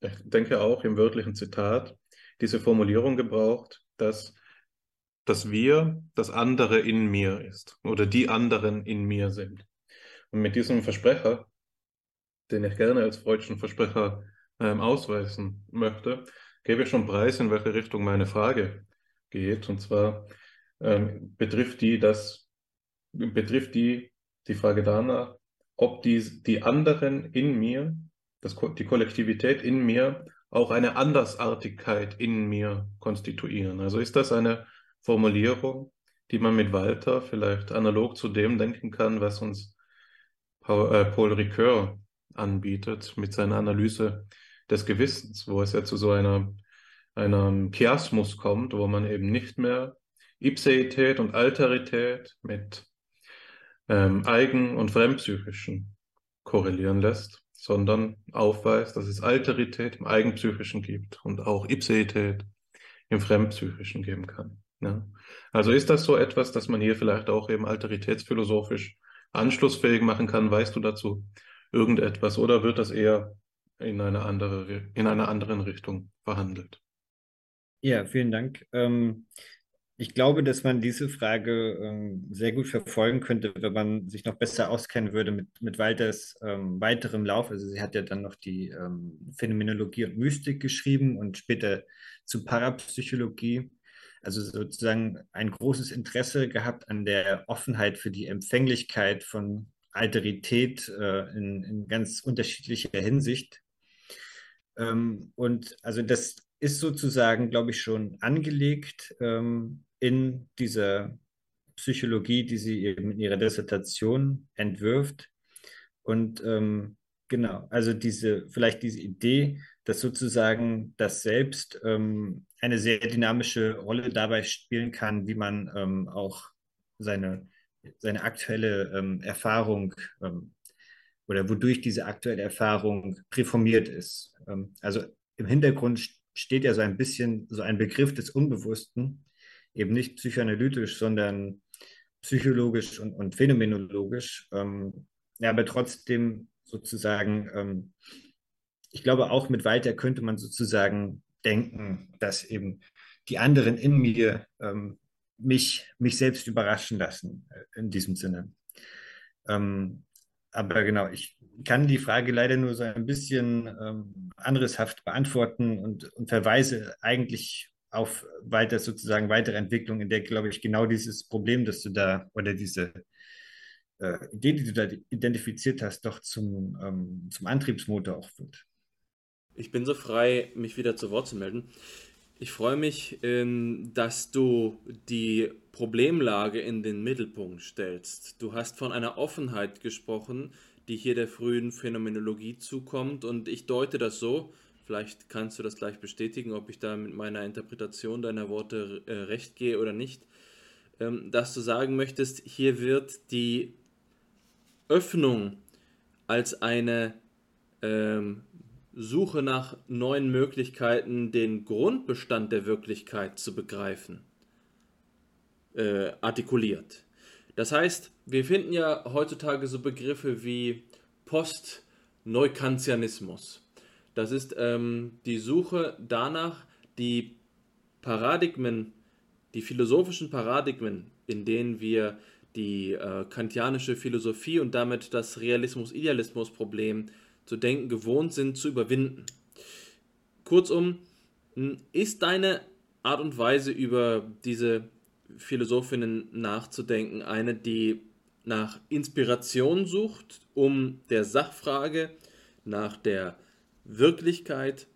ich denke auch im wörtlichen Zitat, diese Formulierung gebraucht, dass das Wir das andere in mir ist oder die anderen in mir sind. Und mit diesem Versprecher, den ich gerne als freudschen Versprecher ähm, ausweisen möchte, gebe ich schon preis, in welche Richtung meine Frage geht. Und zwar ähm, betrifft die das betrifft die, die Frage danach, ob die, die anderen in mir, das, die Kollektivität in mir, auch eine Andersartigkeit in mir konstituieren. Also ist das eine Formulierung, die man mit Walter vielleicht analog zu dem denken kann, was uns Paul, äh, Paul Ricoeur anbietet mit seiner Analyse des Gewissens, wo es ja zu so einer, einem Chiasmus kommt, wo man eben nicht mehr Ipseität und Alterität mit ähm, eigen- und fremdpsychischen korrelieren lässt, sondern aufweist, dass es Alterität im Eigenpsychischen gibt und auch Ipseität im Fremdpsychischen geben kann. Ja. Also ist das so etwas, dass man hier vielleicht auch eben alteritätsphilosophisch anschlussfähig machen kann? Weißt du dazu irgendetwas oder wird das eher in eine andere, in einer anderen Richtung verhandelt? Ja, vielen Dank. Ähm, ich glaube, dass man diese Frage ähm, sehr gut verfolgen könnte, wenn man sich noch besser auskennen würde mit, mit Walters ähm, weiterem Lauf. Also sie hat ja dann noch die ähm, Phänomenologie und Mystik geschrieben und später zu Parapsychologie. Also sozusagen ein großes Interesse gehabt an der Offenheit für die Empfänglichkeit von Alterität äh, in, in ganz unterschiedlicher Hinsicht. Ähm, und also das ist sozusagen, glaube ich, schon angelegt ähm, in dieser Psychologie, die sie eben in ihrer Dissertation entwirft. Und ähm, genau, also diese, vielleicht diese Idee, dass sozusagen das Selbst ähm, eine sehr dynamische Rolle dabei spielen kann, wie man ähm, auch seine, seine aktuelle ähm, Erfahrung ähm, oder wodurch diese aktuelle Erfahrung präformiert ist. Ähm, also im Hintergrund steht ja so ein bisschen so ein Begriff des Unbewussten, eben nicht psychoanalytisch, sondern psychologisch und, und phänomenologisch. Ähm, ja, aber trotzdem sozusagen, ähm, ich glaube, auch mit Walter könnte man sozusagen denken, dass eben die anderen in mir ähm, mich, mich selbst überraschen lassen, äh, in diesem Sinne. Ähm, aber genau, ich kann die Frage leider nur so ein bisschen ähm, andereshaft beantworten und, und verweise eigentlich auf weiter sozusagen weitere Entwicklung, in der, glaube ich, genau dieses Problem, das du da oder diese äh, Idee, die du da identifiziert hast, doch zum, ähm, zum Antriebsmotor auch wird. Ich bin so frei, mich wieder zu Wort zu melden. Ich freue mich, ähm, dass du die Problemlage in den Mittelpunkt stellst. Du hast von einer Offenheit gesprochen, die hier der frühen Phänomenologie zukommt und ich deute das so, Vielleicht kannst du das gleich bestätigen, ob ich da mit meiner Interpretation deiner Worte äh, recht gehe oder nicht. Ähm, dass du sagen möchtest, hier wird die Öffnung als eine ähm, Suche nach neuen Möglichkeiten, den Grundbestand der Wirklichkeit zu begreifen, äh, artikuliert. Das heißt, wir finden ja heutzutage so Begriffe wie Post-Neukantianismus. Das ist ähm, die Suche danach, die Paradigmen, die philosophischen Paradigmen, in denen wir die äh, kantianische Philosophie und damit das Realismus-Idealismus-Problem zu denken gewohnt sind, zu überwinden. Kurzum, ist deine Art und Weise über diese Philosophinnen nachzudenken eine, die nach Inspiration sucht, um der Sachfrage nach der Wirklichkeit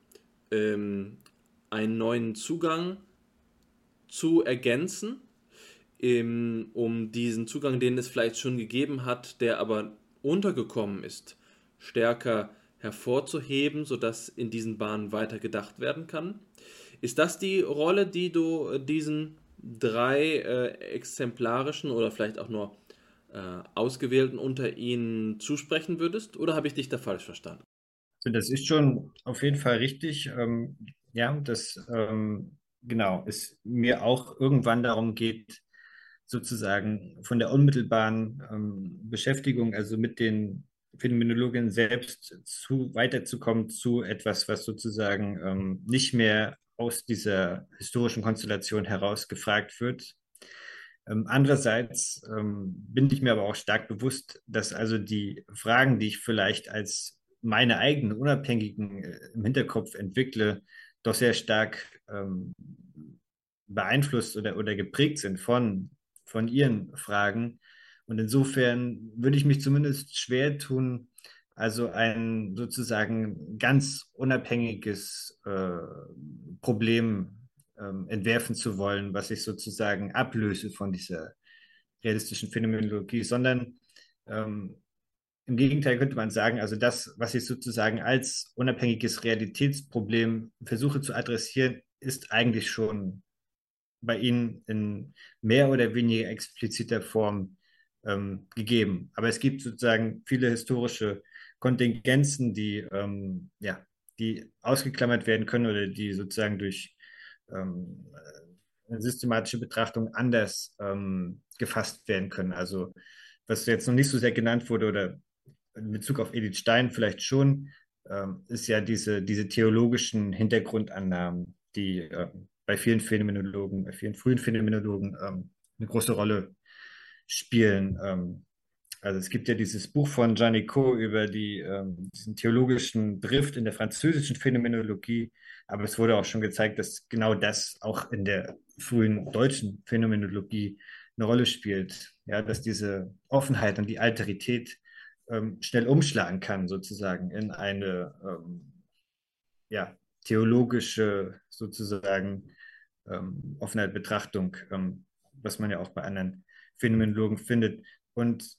ähm, einen neuen Zugang zu ergänzen, ähm, um diesen Zugang, den es vielleicht schon gegeben hat, der aber untergekommen ist, stärker hervorzuheben, sodass in diesen Bahnen weiter gedacht werden kann. Ist das die Rolle, die du diesen drei äh, exemplarischen oder vielleicht auch nur äh, ausgewählten unter ihnen zusprechen würdest? Oder habe ich dich da falsch verstanden? Also das ist schon auf jeden Fall richtig. Ähm, ja, dass ähm, genau es mir auch irgendwann darum geht, sozusagen von der unmittelbaren ähm, Beschäftigung, also mit den Phänomenologien selbst zu weiterzukommen zu etwas, was sozusagen ähm, nicht mehr aus dieser historischen Konstellation heraus gefragt wird. Ähm, andererseits ähm, bin ich mir aber auch stark bewusst, dass also die Fragen, die ich vielleicht als meine eigenen unabhängigen äh, im Hinterkopf entwickle, doch sehr stark ähm, beeinflusst oder, oder geprägt sind von, von ihren Fragen. Und insofern würde ich mich zumindest schwer tun, also ein sozusagen ganz unabhängiges äh, Problem ähm, entwerfen zu wollen, was ich sozusagen ablöse von dieser realistischen Phänomenologie, sondern ähm, im Gegenteil könnte man sagen, also das, was ich sozusagen als unabhängiges Realitätsproblem versuche zu adressieren, ist eigentlich schon bei Ihnen in mehr oder weniger expliziter Form ähm, gegeben. Aber es gibt sozusagen viele historische Kontingenzen, die, ähm, ja, die ausgeklammert werden können oder die sozusagen durch ähm, eine systematische Betrachtung anders ähm, gefasst werden können. Also was jetzt noch nicht so sehr genannt wurde oder in Bezug auf Edith Stein vielleicht schon, ähm, ist ja diese, diese theologischen Hintergrundannahmen, die äh, bei vielen Phänomenologen, bei vielen frühen Phänomenologen ähm, eine große Rolle spielen. Ähm, also es gibt ja dieses Buch von Gianni Co über die, ähm, diesen theologischen Drift in der französischen Phänomenologie, aber es wurde auch schon gezeigt, dass genau das auch in der frühen deutschen Phänomenologie eine Rolle spielt. Ja, dass diese Offenheit und die Alterität ähm, schnell umschlagen kann, sozusagen in eine ähm, ja, theologische sozusagen ähm, Offenheit Betrachtung, ähm, was man ja auch bei anderen Phänomenologen findet. Und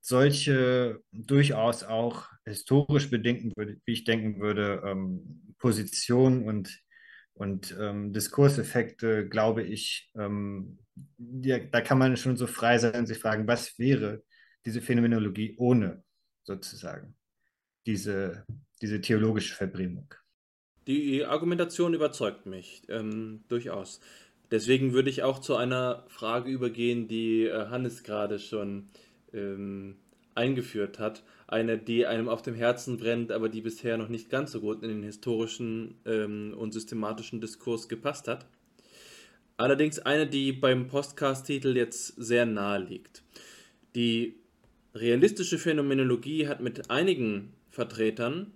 solche durchaus auch historisch bedingten, wie ich denken würde, ähm, Positionen und, und ähm, Diskurseffekte, glaube ich, ähm, ja, da kann man schon so frei sein und sich fragen, was wäre diese Phänomenologie ohne sozusagen diese, diese theologische Verbringung. Die Argumentation überzeugt mich ähm, durchaus. Deswegen würde ich auch zu einer Frage übergehen, die äh, Hannes gerade schon ähm, eingeführt hat. Eine, die einem auf dem Herzen brennt, aber die bisher noch nicht ganz so gut in den historischen ähm, und systematischen Diskurs gepasst hat. Allerdings eine, die beim Podcast-Titel jetzt sehr nahe liegt. Die realistische Phänomenologie hat mit einigen Vertretern,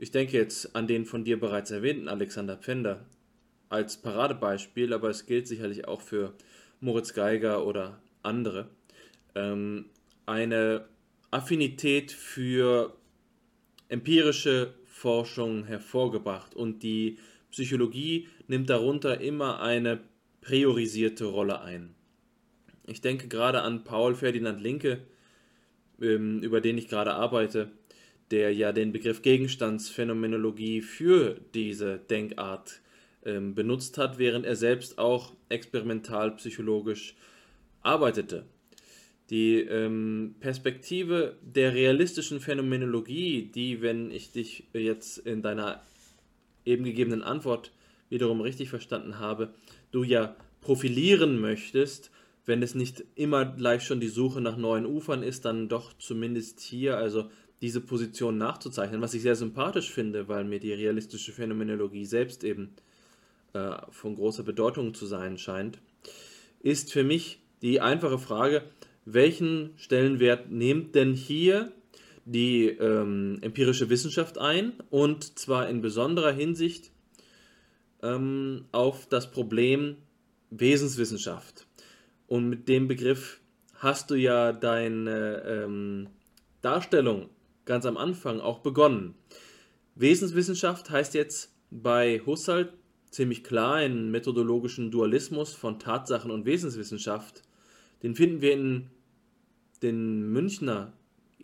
ich denke jetzt an den von dir bereits erwähnten Alexander Pfänder als Paradebeispiel, aber es gilt sicherlich auch für Moritz Geiger oder andere, ähm, eine Affinität für empirische Forschung hervorgebracht und die Psychologie nimmt darunter immer eine priorisierte Rolle ein. Ich denke gerade an Paul Ferdinand Linke, ähm, über den ich gerade arbeite, der ja den Begriff Gegenstandsphänomenologie für diese Denkart ähm, benutzt hat, während er selbst auch experimental psychologisch arbeitete. Die ähm, Perspektive der realistischen Phänomenologie, die, wenn ich dich jetzt in deiner eben gegebenen Antwort wiederum richtig verstanden habe, du ja profilieren möchtest, wenn es nicht immer gleich schon die Suche nach neuen Ufern ist, dann doch zumindest hier, also diese Position nachzuzeichnen, was ich sehr sympathisch finde, weil mir die realistische Phänomenologie selbst eben äh, von großer Bedeutung zu sein scheint, ist für mich die einfache Frage, welchen Stellenwert nimmt denn hier die ähm, empirische Wissenschaft ein und zwar in besonderer Hinsicht ähm, auf das Problem Wesenswissenschaft. Und mit dem Begriff hast du ja deine ähm, Darstellung ganz am Anfang auch begonnen. Wesenswissenschaft heißt jetzt bei Husserl ziemlich klar einen methodologischen Dualismus von Tatsachen und Wesenswissenschaft. Den finden wir in den Münchner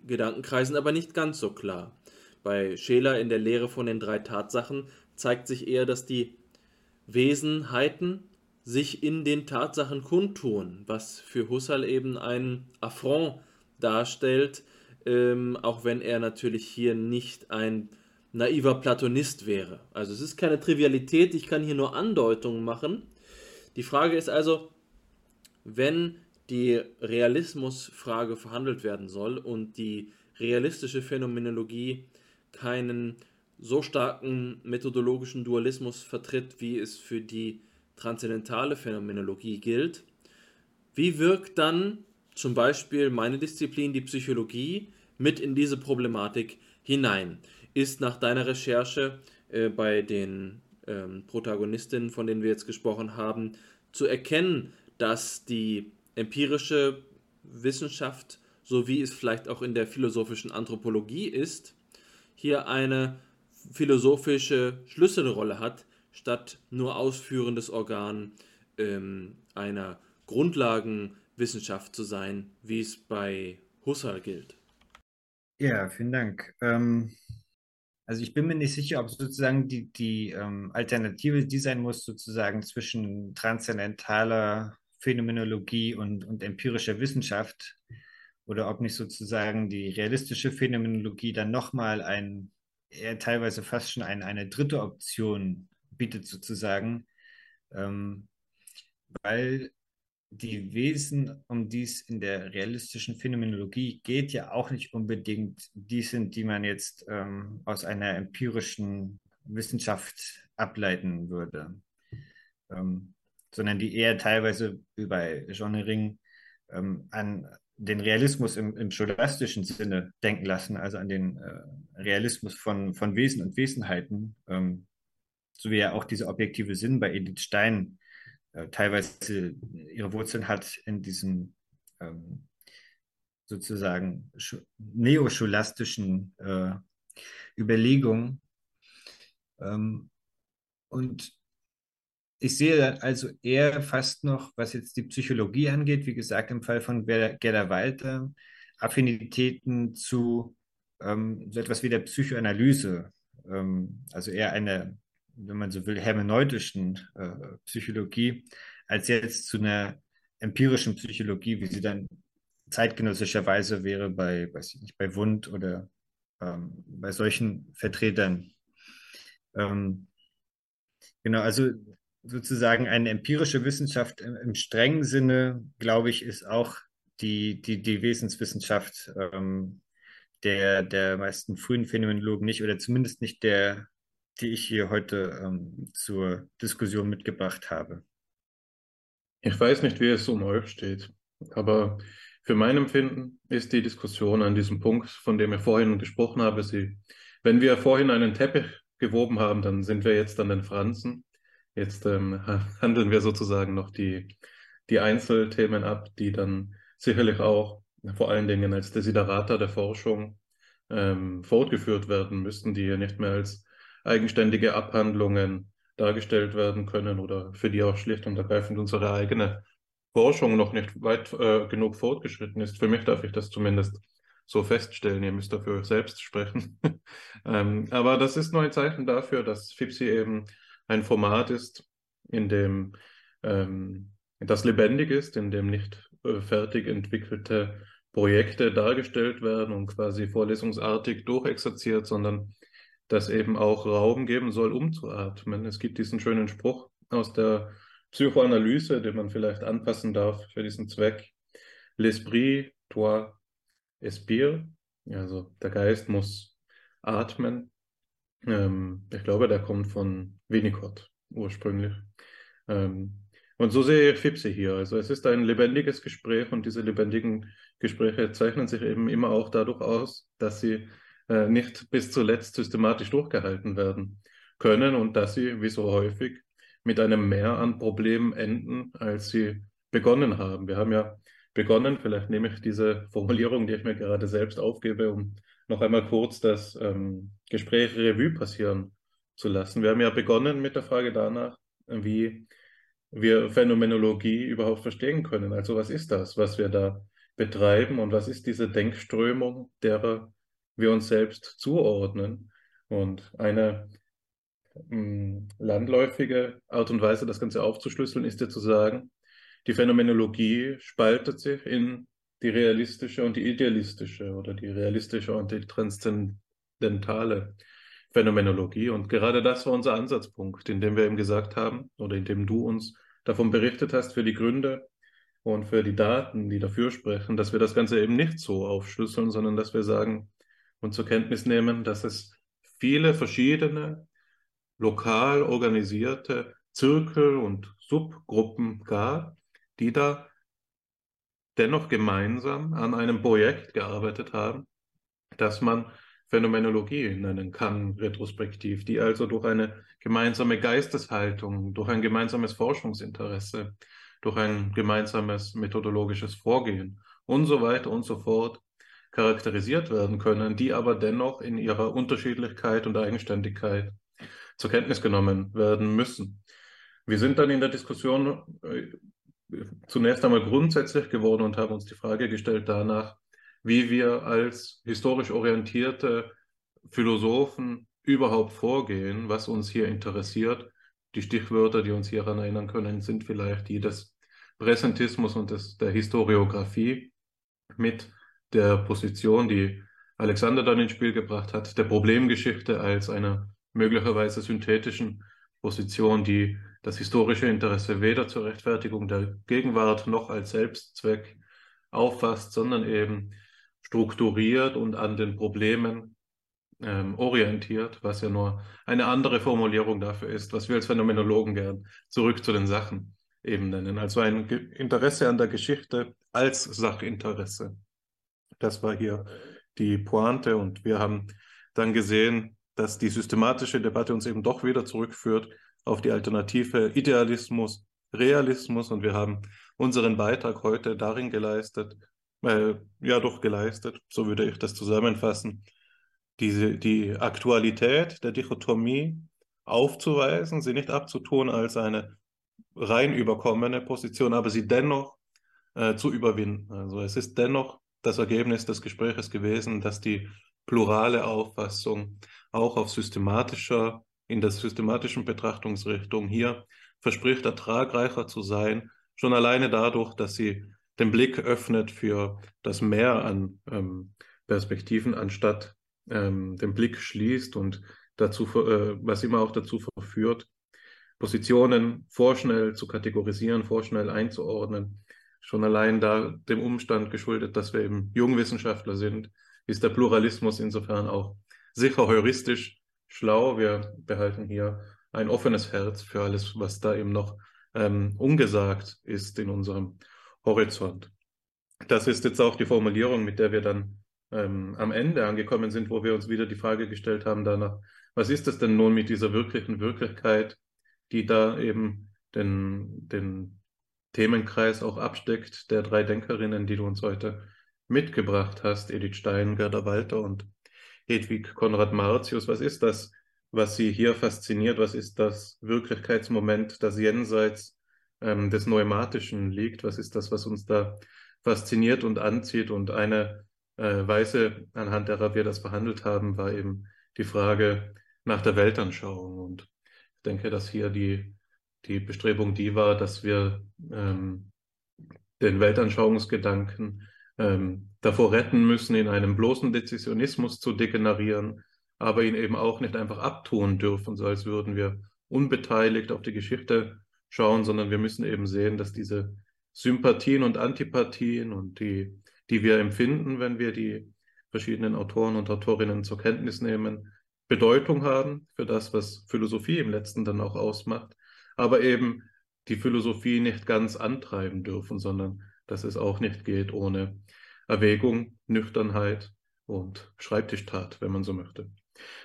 Gedankenkreisen aber nicht ganz so klar. Bei Scheler in der Lehre von den drei Tatsachen zeigt sich eher, dass die Wesenheiten sich in den Tatsachen kundtun, was für Husserl eben ein Affront darstellt, ähm, auch wenn er natürlich hier nicht ein naiver Platonist wäre. Also es ist keine Trivialität, ich kann hier nur Andeutungen machen. Die Frage ist also, wenn die Realismusfrage verhandelt werden soll und die realistische Phänomenologie keinen so starken methodologischen Dualismus vertritt, wie es für die transzendentale Phänomenologie gilt, wie wirkt dann zum Beispiel meine Disziplin, die Psychologie, mit in diese Problematik hinein? Ist nach deiner Recherche äh, bei den ähm, Protagonistinnen, von denen wir jetzt gesprochen haben, zu erkennen, dass die empirische Wissenschaft, so wie es vielleicht auch in der philosophischen Anthropologie ist, hier eine philosophische Schlüsselrolle hat, statt nur ausführendes Organ ähm, einer Grundlagenwissenschaft zu sein, wie es bei Husserl gilt. Ja, vielen Dank. Ähm, also ich bin mir nicht sicher, ob sozusagen die, die ähm, Alternative die sein muss, sozusagen zwischen transzendentaler Phänomenologie und, und empirischer Wissenschaft oder ob nicht sozusagen die realistische Phänomenologie dann nochmal ein, eher teilweise fast schon ein, eine dritte Option bietet sozusagen, ähm, weil die Wesen, um die es in der realistischen Phänomenologie geht, ja auch nicht unbedingt. Die sind, die man jetzt ähm, aus einer empirischen Wissenschaft ableiten würde, ähm, sondern die eher teilweise, wie bei Jean ähm, an den Realismus im, im scholastischen Sinne denken lassen, also an den äh, Realismus von, von Wesen und Wesenheiten, ähm, so wie ja auch dieser objektive Sinn bei Edith Stein äh, teilweise ihre Wurzeln hat in diesem ähm, sozusagen neoscholastischen äh, Überlegungen. Ähm, und ich sehe also eher fast noch, was jetzt die Psychologie angeht, wie gesagt, im Fall von Gerda Walter, Affinitäten zu ähm, so etwas wie der Psychoanalyse, ähm, also eher eine wenn man so will, hermeneutischen äh, Psychologie, als jetzt zu einer empirischen Psychologie, wie sie dann zeitgenössischerweise wäre bei, weiß ich nicht, bei Wund oder ähm, bei solchen Vertretern. Ähm, genau, also sozusagen eine empirische Wissenschaft im, im, strengen Sinne, glaube ich, ist auch die, die, die Wesenswissenschaft ähm, der, der meisten frühen Phänomenologen nicht oder zumindest nicht der die ich hier heute ähm, zur Diskussion mitgebracht habe. Ich weiß nicht, wie es um euch steht, aber für mein Empfinden ist die Diskussion an diesem Punkt, von dem ich vorhin gesprochen habe, sie, wenn wir vorhin einen Teppich gewoben haben, dann sind wir jetzt an den Franzen. Jetzt ähm, [LAUGHS] handeln wir sozusagen noch die, die Einzelthemen ab, die dann sicherlich auch vor allen Dingen als Desiderata der Forschung ähm, fortgeführt werden müssten, die ja nicht mehr als eigenständige Abhandlungen dargestellt werden können oder für die auch schlicht und ergreifend unsere eigene Forschung noch nicht weit äh, genug fortgeschritten ist. Für mich darf ich das zumindest so feststellen. Ihr müsst dafür selbst sprechen. [LAUGHS] ähm, aber das ist nur ein Zeichen dafür, dass FIPSI eben ein Format ist, in dem ähm, das lebendig ist, in dem nicht äh, fertig entwickelte Projekte dargestellt werden und quasi vorlesungsartig durchexerziert, sondern das eben auch Raum geben soll, umzuatmen. Es gibt diesen schönen Spruch aus der Psychoanalyse, den man vielleicht anpassen darf für diesen Zweck. L'esprit doit espire, also der Geist muss atmen. Ähm, ich glaube, der kommt von Winnicott ursprünglich. Ähm, und so sehe ich Fipsi hier. Also es ist ein lebendiges Gespräch und diese lebendigen Gespräche zeichnen sich eben immer auch dadurch aus, dass sie äh, nicht bis zuletzt systematisch durchgehalten werden können und dass sie, wie so häufig, mit einem Mehr an Problemen enden, als sie begonnen haben. Wir haben ja begonnen. Vielleicht nehme ich diese Formulierung, die ich mir gerade selbst aufgebe, um noch einmal kurz das ähm, Gespräch Revue passieren zu lassen. Wir haben ja begonnen mit der Frage danach, wie wir Phänomenologie überhaupt verstehen können. Also was ist das, was wir da betreiben und was ist diese Denkströmung, derer wir uns selbst zuordnen? Und eine mh, hm, landläufige Art und Weise, das Ganze aufzuschlüsseln, ist ja zu sagen, die Phänomenologie spaltet sich in die realistische und die idealistische oder die realistische und die transzendentale Phänomenologie. Und gerade das war unser Ansatzpunkt, in dem wir eben gesagt haben oder in dem du uns davon berichtet hast, für die Gründe und für die Daten, die dafür sprechen, dass wir das Ganze eben nicht so aufschlüsseln, sondern dass wir sagen und zur Kenntnis nehmen, dass es viele verschiedene lokal organisierte Zirkel und Subgruppen gab, die da dennoch gemeinsam an einem Projekt gearbeitet haben, das man Phänomenologie nennen kann, retrospektiv, die also durch eine gemeinsame Geisteshaltung, durch ein gemeinsames Forschungsinteresse, durch ein gemeinsames methodologisches Vorgehen und so weiter und so fort charakterisiert werden können, die aber dennoch in ihrer Unterschiedlichkeit und Eigenständigkeit zur Kenntnis genommen werden müssen. Wir sind dann in der Diskussion äh, zunächst einmal grundsätzlich geworden und haben uns die Frage gestellt danach, wie wir als historisch orientierte Philosophen überhaupt vorgehen, was uns hier interessiert. Die Stichwörter, die uns hieran erinnern können, sind vielleicht die des Präsentismus und des, der Historiographie mit der Position, die Alexander dann ins Spiel gebracht hat, der Problemgeschichte als einer möglicherweise synthetischen Position, die das historische Interesse weder zur Rechtfertigung der Gegenwart noch als Selbstzweck auffasst, sondern eben strukturiert und an den Problemen ähm, orientiert, was ja nur eine andere Formulierung dafür ist, was wir als Phänomenologen gern zurück zu den Sachen eben nennen. Also ein Interesse an der Geschichte als Sachinteresse. Das war hier die Pointe und wir haben dann gesehen, dass die systematische Debatte uns eben doch wieder zurückführt auf die Alternative Idealismus, Realismus und wir haben unseren Beitrag heute darin geleistet, äh, ja doch geleistet, so würde ich das zusammenfassen, diese, die Aktualität der Dichotomie aufzuweisen, sie nicht abzutun als eine rein überkommene Position, aber sie dennoch äh, zu überwinden. Also es ist dennoch das Ergebnis des Gespräches gewesen, dass die plurale Auffassung auch auf systematischer in der systematischen Betrachtungsrichtung hier verspricht ertragreicher zu sein, schon alleine dadurch, dass sie den Blick öffnet für das Mehr an ähm, Perspektiven, anstatt ähm, den Blick schließt und dazu, äh, was immer auch dazu verführt, Positionen vorschnell zu kategorisieren, vorschnell einzuordnen. Schon allein da dem Umstand geschuldet, dass wir eben Jungwissenschaftler sind, ist der Pluralismus insofern auch sicher heuristisch schlau. Wir behalten hier ein offenes Herz für alles, was da eben noch ähm, ungesagt ist in unserem Horizont. Das ist jetzt auch die Formulierung, mit der wir dann ähm, am Ende angekommen sind, wo wir uns wieder die Frage gestellt haben danach, was ist es denn nun mit dieser wirklichen Wirklichkeit, die da eben den, den Themenkreis auch absteckt, der drei Denkerinnen, die du uns heute mitgebracht hast, Edith Stein, Gerda Walter und Hedwig Konrad Martius. Was ist das, was Sie hier fasziniert? Was ist das Wirklichkeitsmoment, das jenseits ähm, des Neumatischen liegt? Was ist das, was uns da fasziniert und anzieht? Und eine äh, Weise, anhand derer wir das behandelt haben, war eben die Frage nach der Weltanschauung. Und ich denke, dass hier die, die Bestrebung die war, dass wir ähm, den Weltanschauungsgedanken ähm, davor retten müssen, in einem bloßen Dezisionismus zu degenerieren, aber ihn eben auch nicht einfach abtun dürfen, so als würden wir unbeteiligt auf die Geschichte schauen, sondern wir müssen eben sehen, dass diese Sympathien und Antipathien und die, die wir empfinden, wenn wir die verschiedenen Autoren und Autorinnen zur Kenntnis nehmen, Bedeutung haben für das, was Philosophie im letzten dann auch ausmacht, aber eben die Philosophie nicht ganz antreiben dürfen, sondern dass es auch nicht geht ohne Erwägung, Nüchternheit und Schreibtischtat, wenn man so möchte.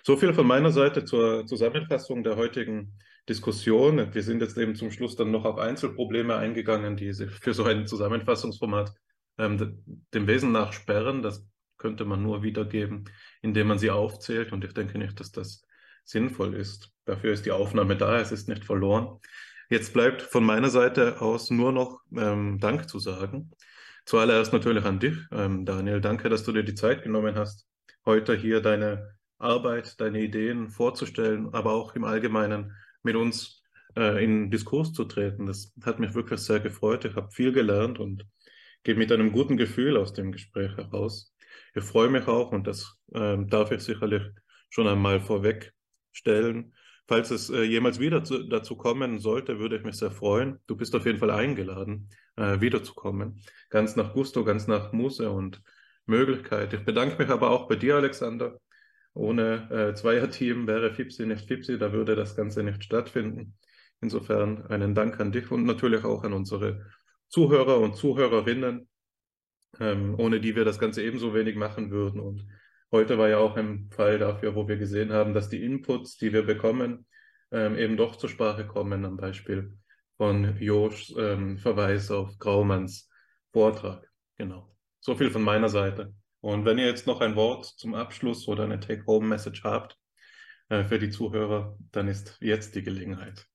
So viel von meiner Seite zur Zusammenfassung der heutigen Diskussion. Wir sind jetzt eben zum Schluss dann noch auf Einzelprobleme eingegangen, die für so ein Zusammenfassungsformat ähm, dem Wesen nach sperren. Das könnte man nur wiedergeben, indem man sie aufzählt. Und ich denke nicht, dass das sinnvoll ist. Dafür ist die Aufnahme da, es ist nicht verloren. Jetzt bleibt von meiner Seite aus nur noch ähm, Dank zu sagen. Zuallererst natürlich an dich, ähm, Daniel. Danke, dass du dir die Zeit genommen hast, heute hier deine Arbeit, deine Ideen vorzustellen, aber auch im Allgemeinen mit uns äh, in Diskurs zu treten. Das hat mich wirklich sehr gefreut. Ich habe viel gelernt und gehe mit einem guten Gefühl aus dem Gespräch heraus. Ich freue mich auch, und das äh, darf ich sicherlich schon einmal vorwegstellen, Falls es äh, jemals wieder zu, dazu kommen sollte, würde ich mich sehr freuen. Du bist auf jeden Fall eingeladen, äh, wiederzukommen. Ganz nach Gusto, ganz nach Muße und Möglichkeit. Ich bedanke mich aber auch bei dir, Alexander. Ohne äh, Zweierteam wäre Fipsi nicht Fipsi, da würde das Ganze nicht stattfinden. Insofern einen Dank an dich und natürlich auch an unsere Zuhörer und Zuhörerinnen, ähm, ohne die wir das Ganze ebenso wenig machen würden. Und heute war ja auch ein Fall dafür, wo wir gesehen haben, dass die Inputs, die wir bekommen, ähm, eben doch zur Sprache kommen, am Beispiel von Joschs ähm, Verweis auf Graumanns Vortrag. Genau. So viel von meiner Seite. Und wenn ihr jetzt noch ein Wort zum Abschluss oder eine Take-Home-Message habt äh, für die Zuhörer, dann ist jetzt die Gelegenheit.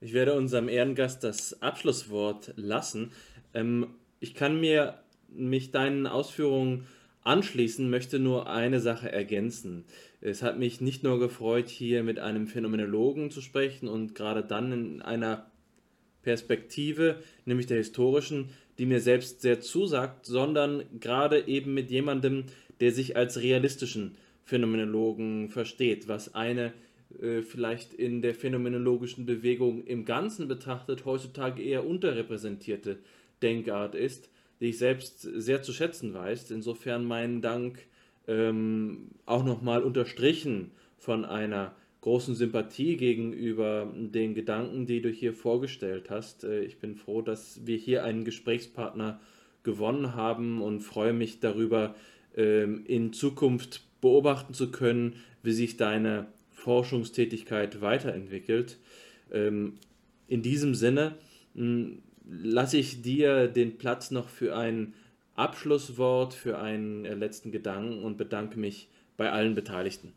Ich werde unserem Ehrengast das Abschlusswort lassen. Ähm, ich kann mir mich deinen Ausführungen anschließen, möchte nur eine Sache ergänzen. Es hat mich nicht nur gefreut, hier mit einem Phänomenologen zu sprechen und gerade dann in einer Perspektive, nämlich der historischen, die mir selbst sehr zusagt, sondern gerade eben mit jemandem, der sich als realistischen Phänomenologen versteht, was eine äh, vielleicht in der phänomenologischen Bewegung im Ganzen betrachtet heutzutage eher unterrepräsentierte Denkart ist, die ich selbst sehr zu schätzen weiß. Insofern meinen Dank ähm, auch nochmal unterstrichen von einer großen Sympathie gegenüber den Gedanken, die du hier vorgestellt hast. Äh, ich bin froh, dass wir hier einen Gesprächspartner gewonnen haben und freue mich darüber, ähm, in Zukunft beobachten zu können, wie sich deine Forschungstätigkeit weiterentwickelt. Ähm, in diesem Sinne lasse ich dir den Platz noch für ein Abschlusswort, für einen äh, letzten Gedanken und bedanke mich bei allen Beteiligten.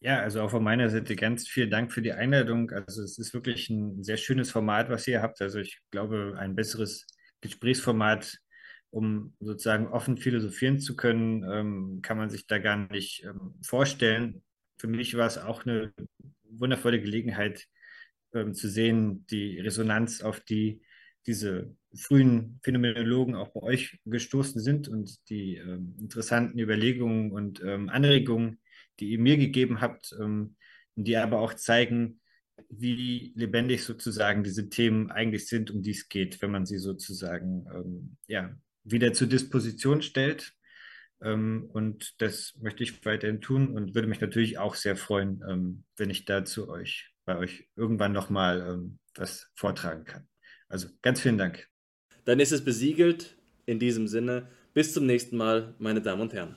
Ja, also auch von meiner Seite ganz vielen Dank für die Einladung. Also es ist wirklich ein sehr schönes Format, was ihr habt. Also ich glaube, ein besseres Gesprächsformat, um sozusagen offen philosophieren zu können, ähm, kann man sich da gar nicht ähm, vorstellen. Für mich war es auch eine wundervolle Gelegenheit ähm, zu sehen, die Resonanz, auf die diese frühen Phänomenologen auch bei euch gestoßen sind und die ähm, interessanten Überlegungen und ähm, Anregungen, die ihr mir gegeben habt, ähm, die aber auch zeigen, wie lebendig sozusagen diese Themen eigentlich sind, um die es geht, wenn man sie sozusagen ähm, ja, wieder zur Disposition stellt. Ähm, und das möchte ich weiterhin tun und würde mich natürlich auch sehr freuen, ähm, wenn ich dazu euch bei euch irgendwann nochmal was vortragen kann. Also ganz vielen Dank. Dann ist es besiegelt. In diesem Sinne, bis zum nächsten Mal, meine Damen und Herren.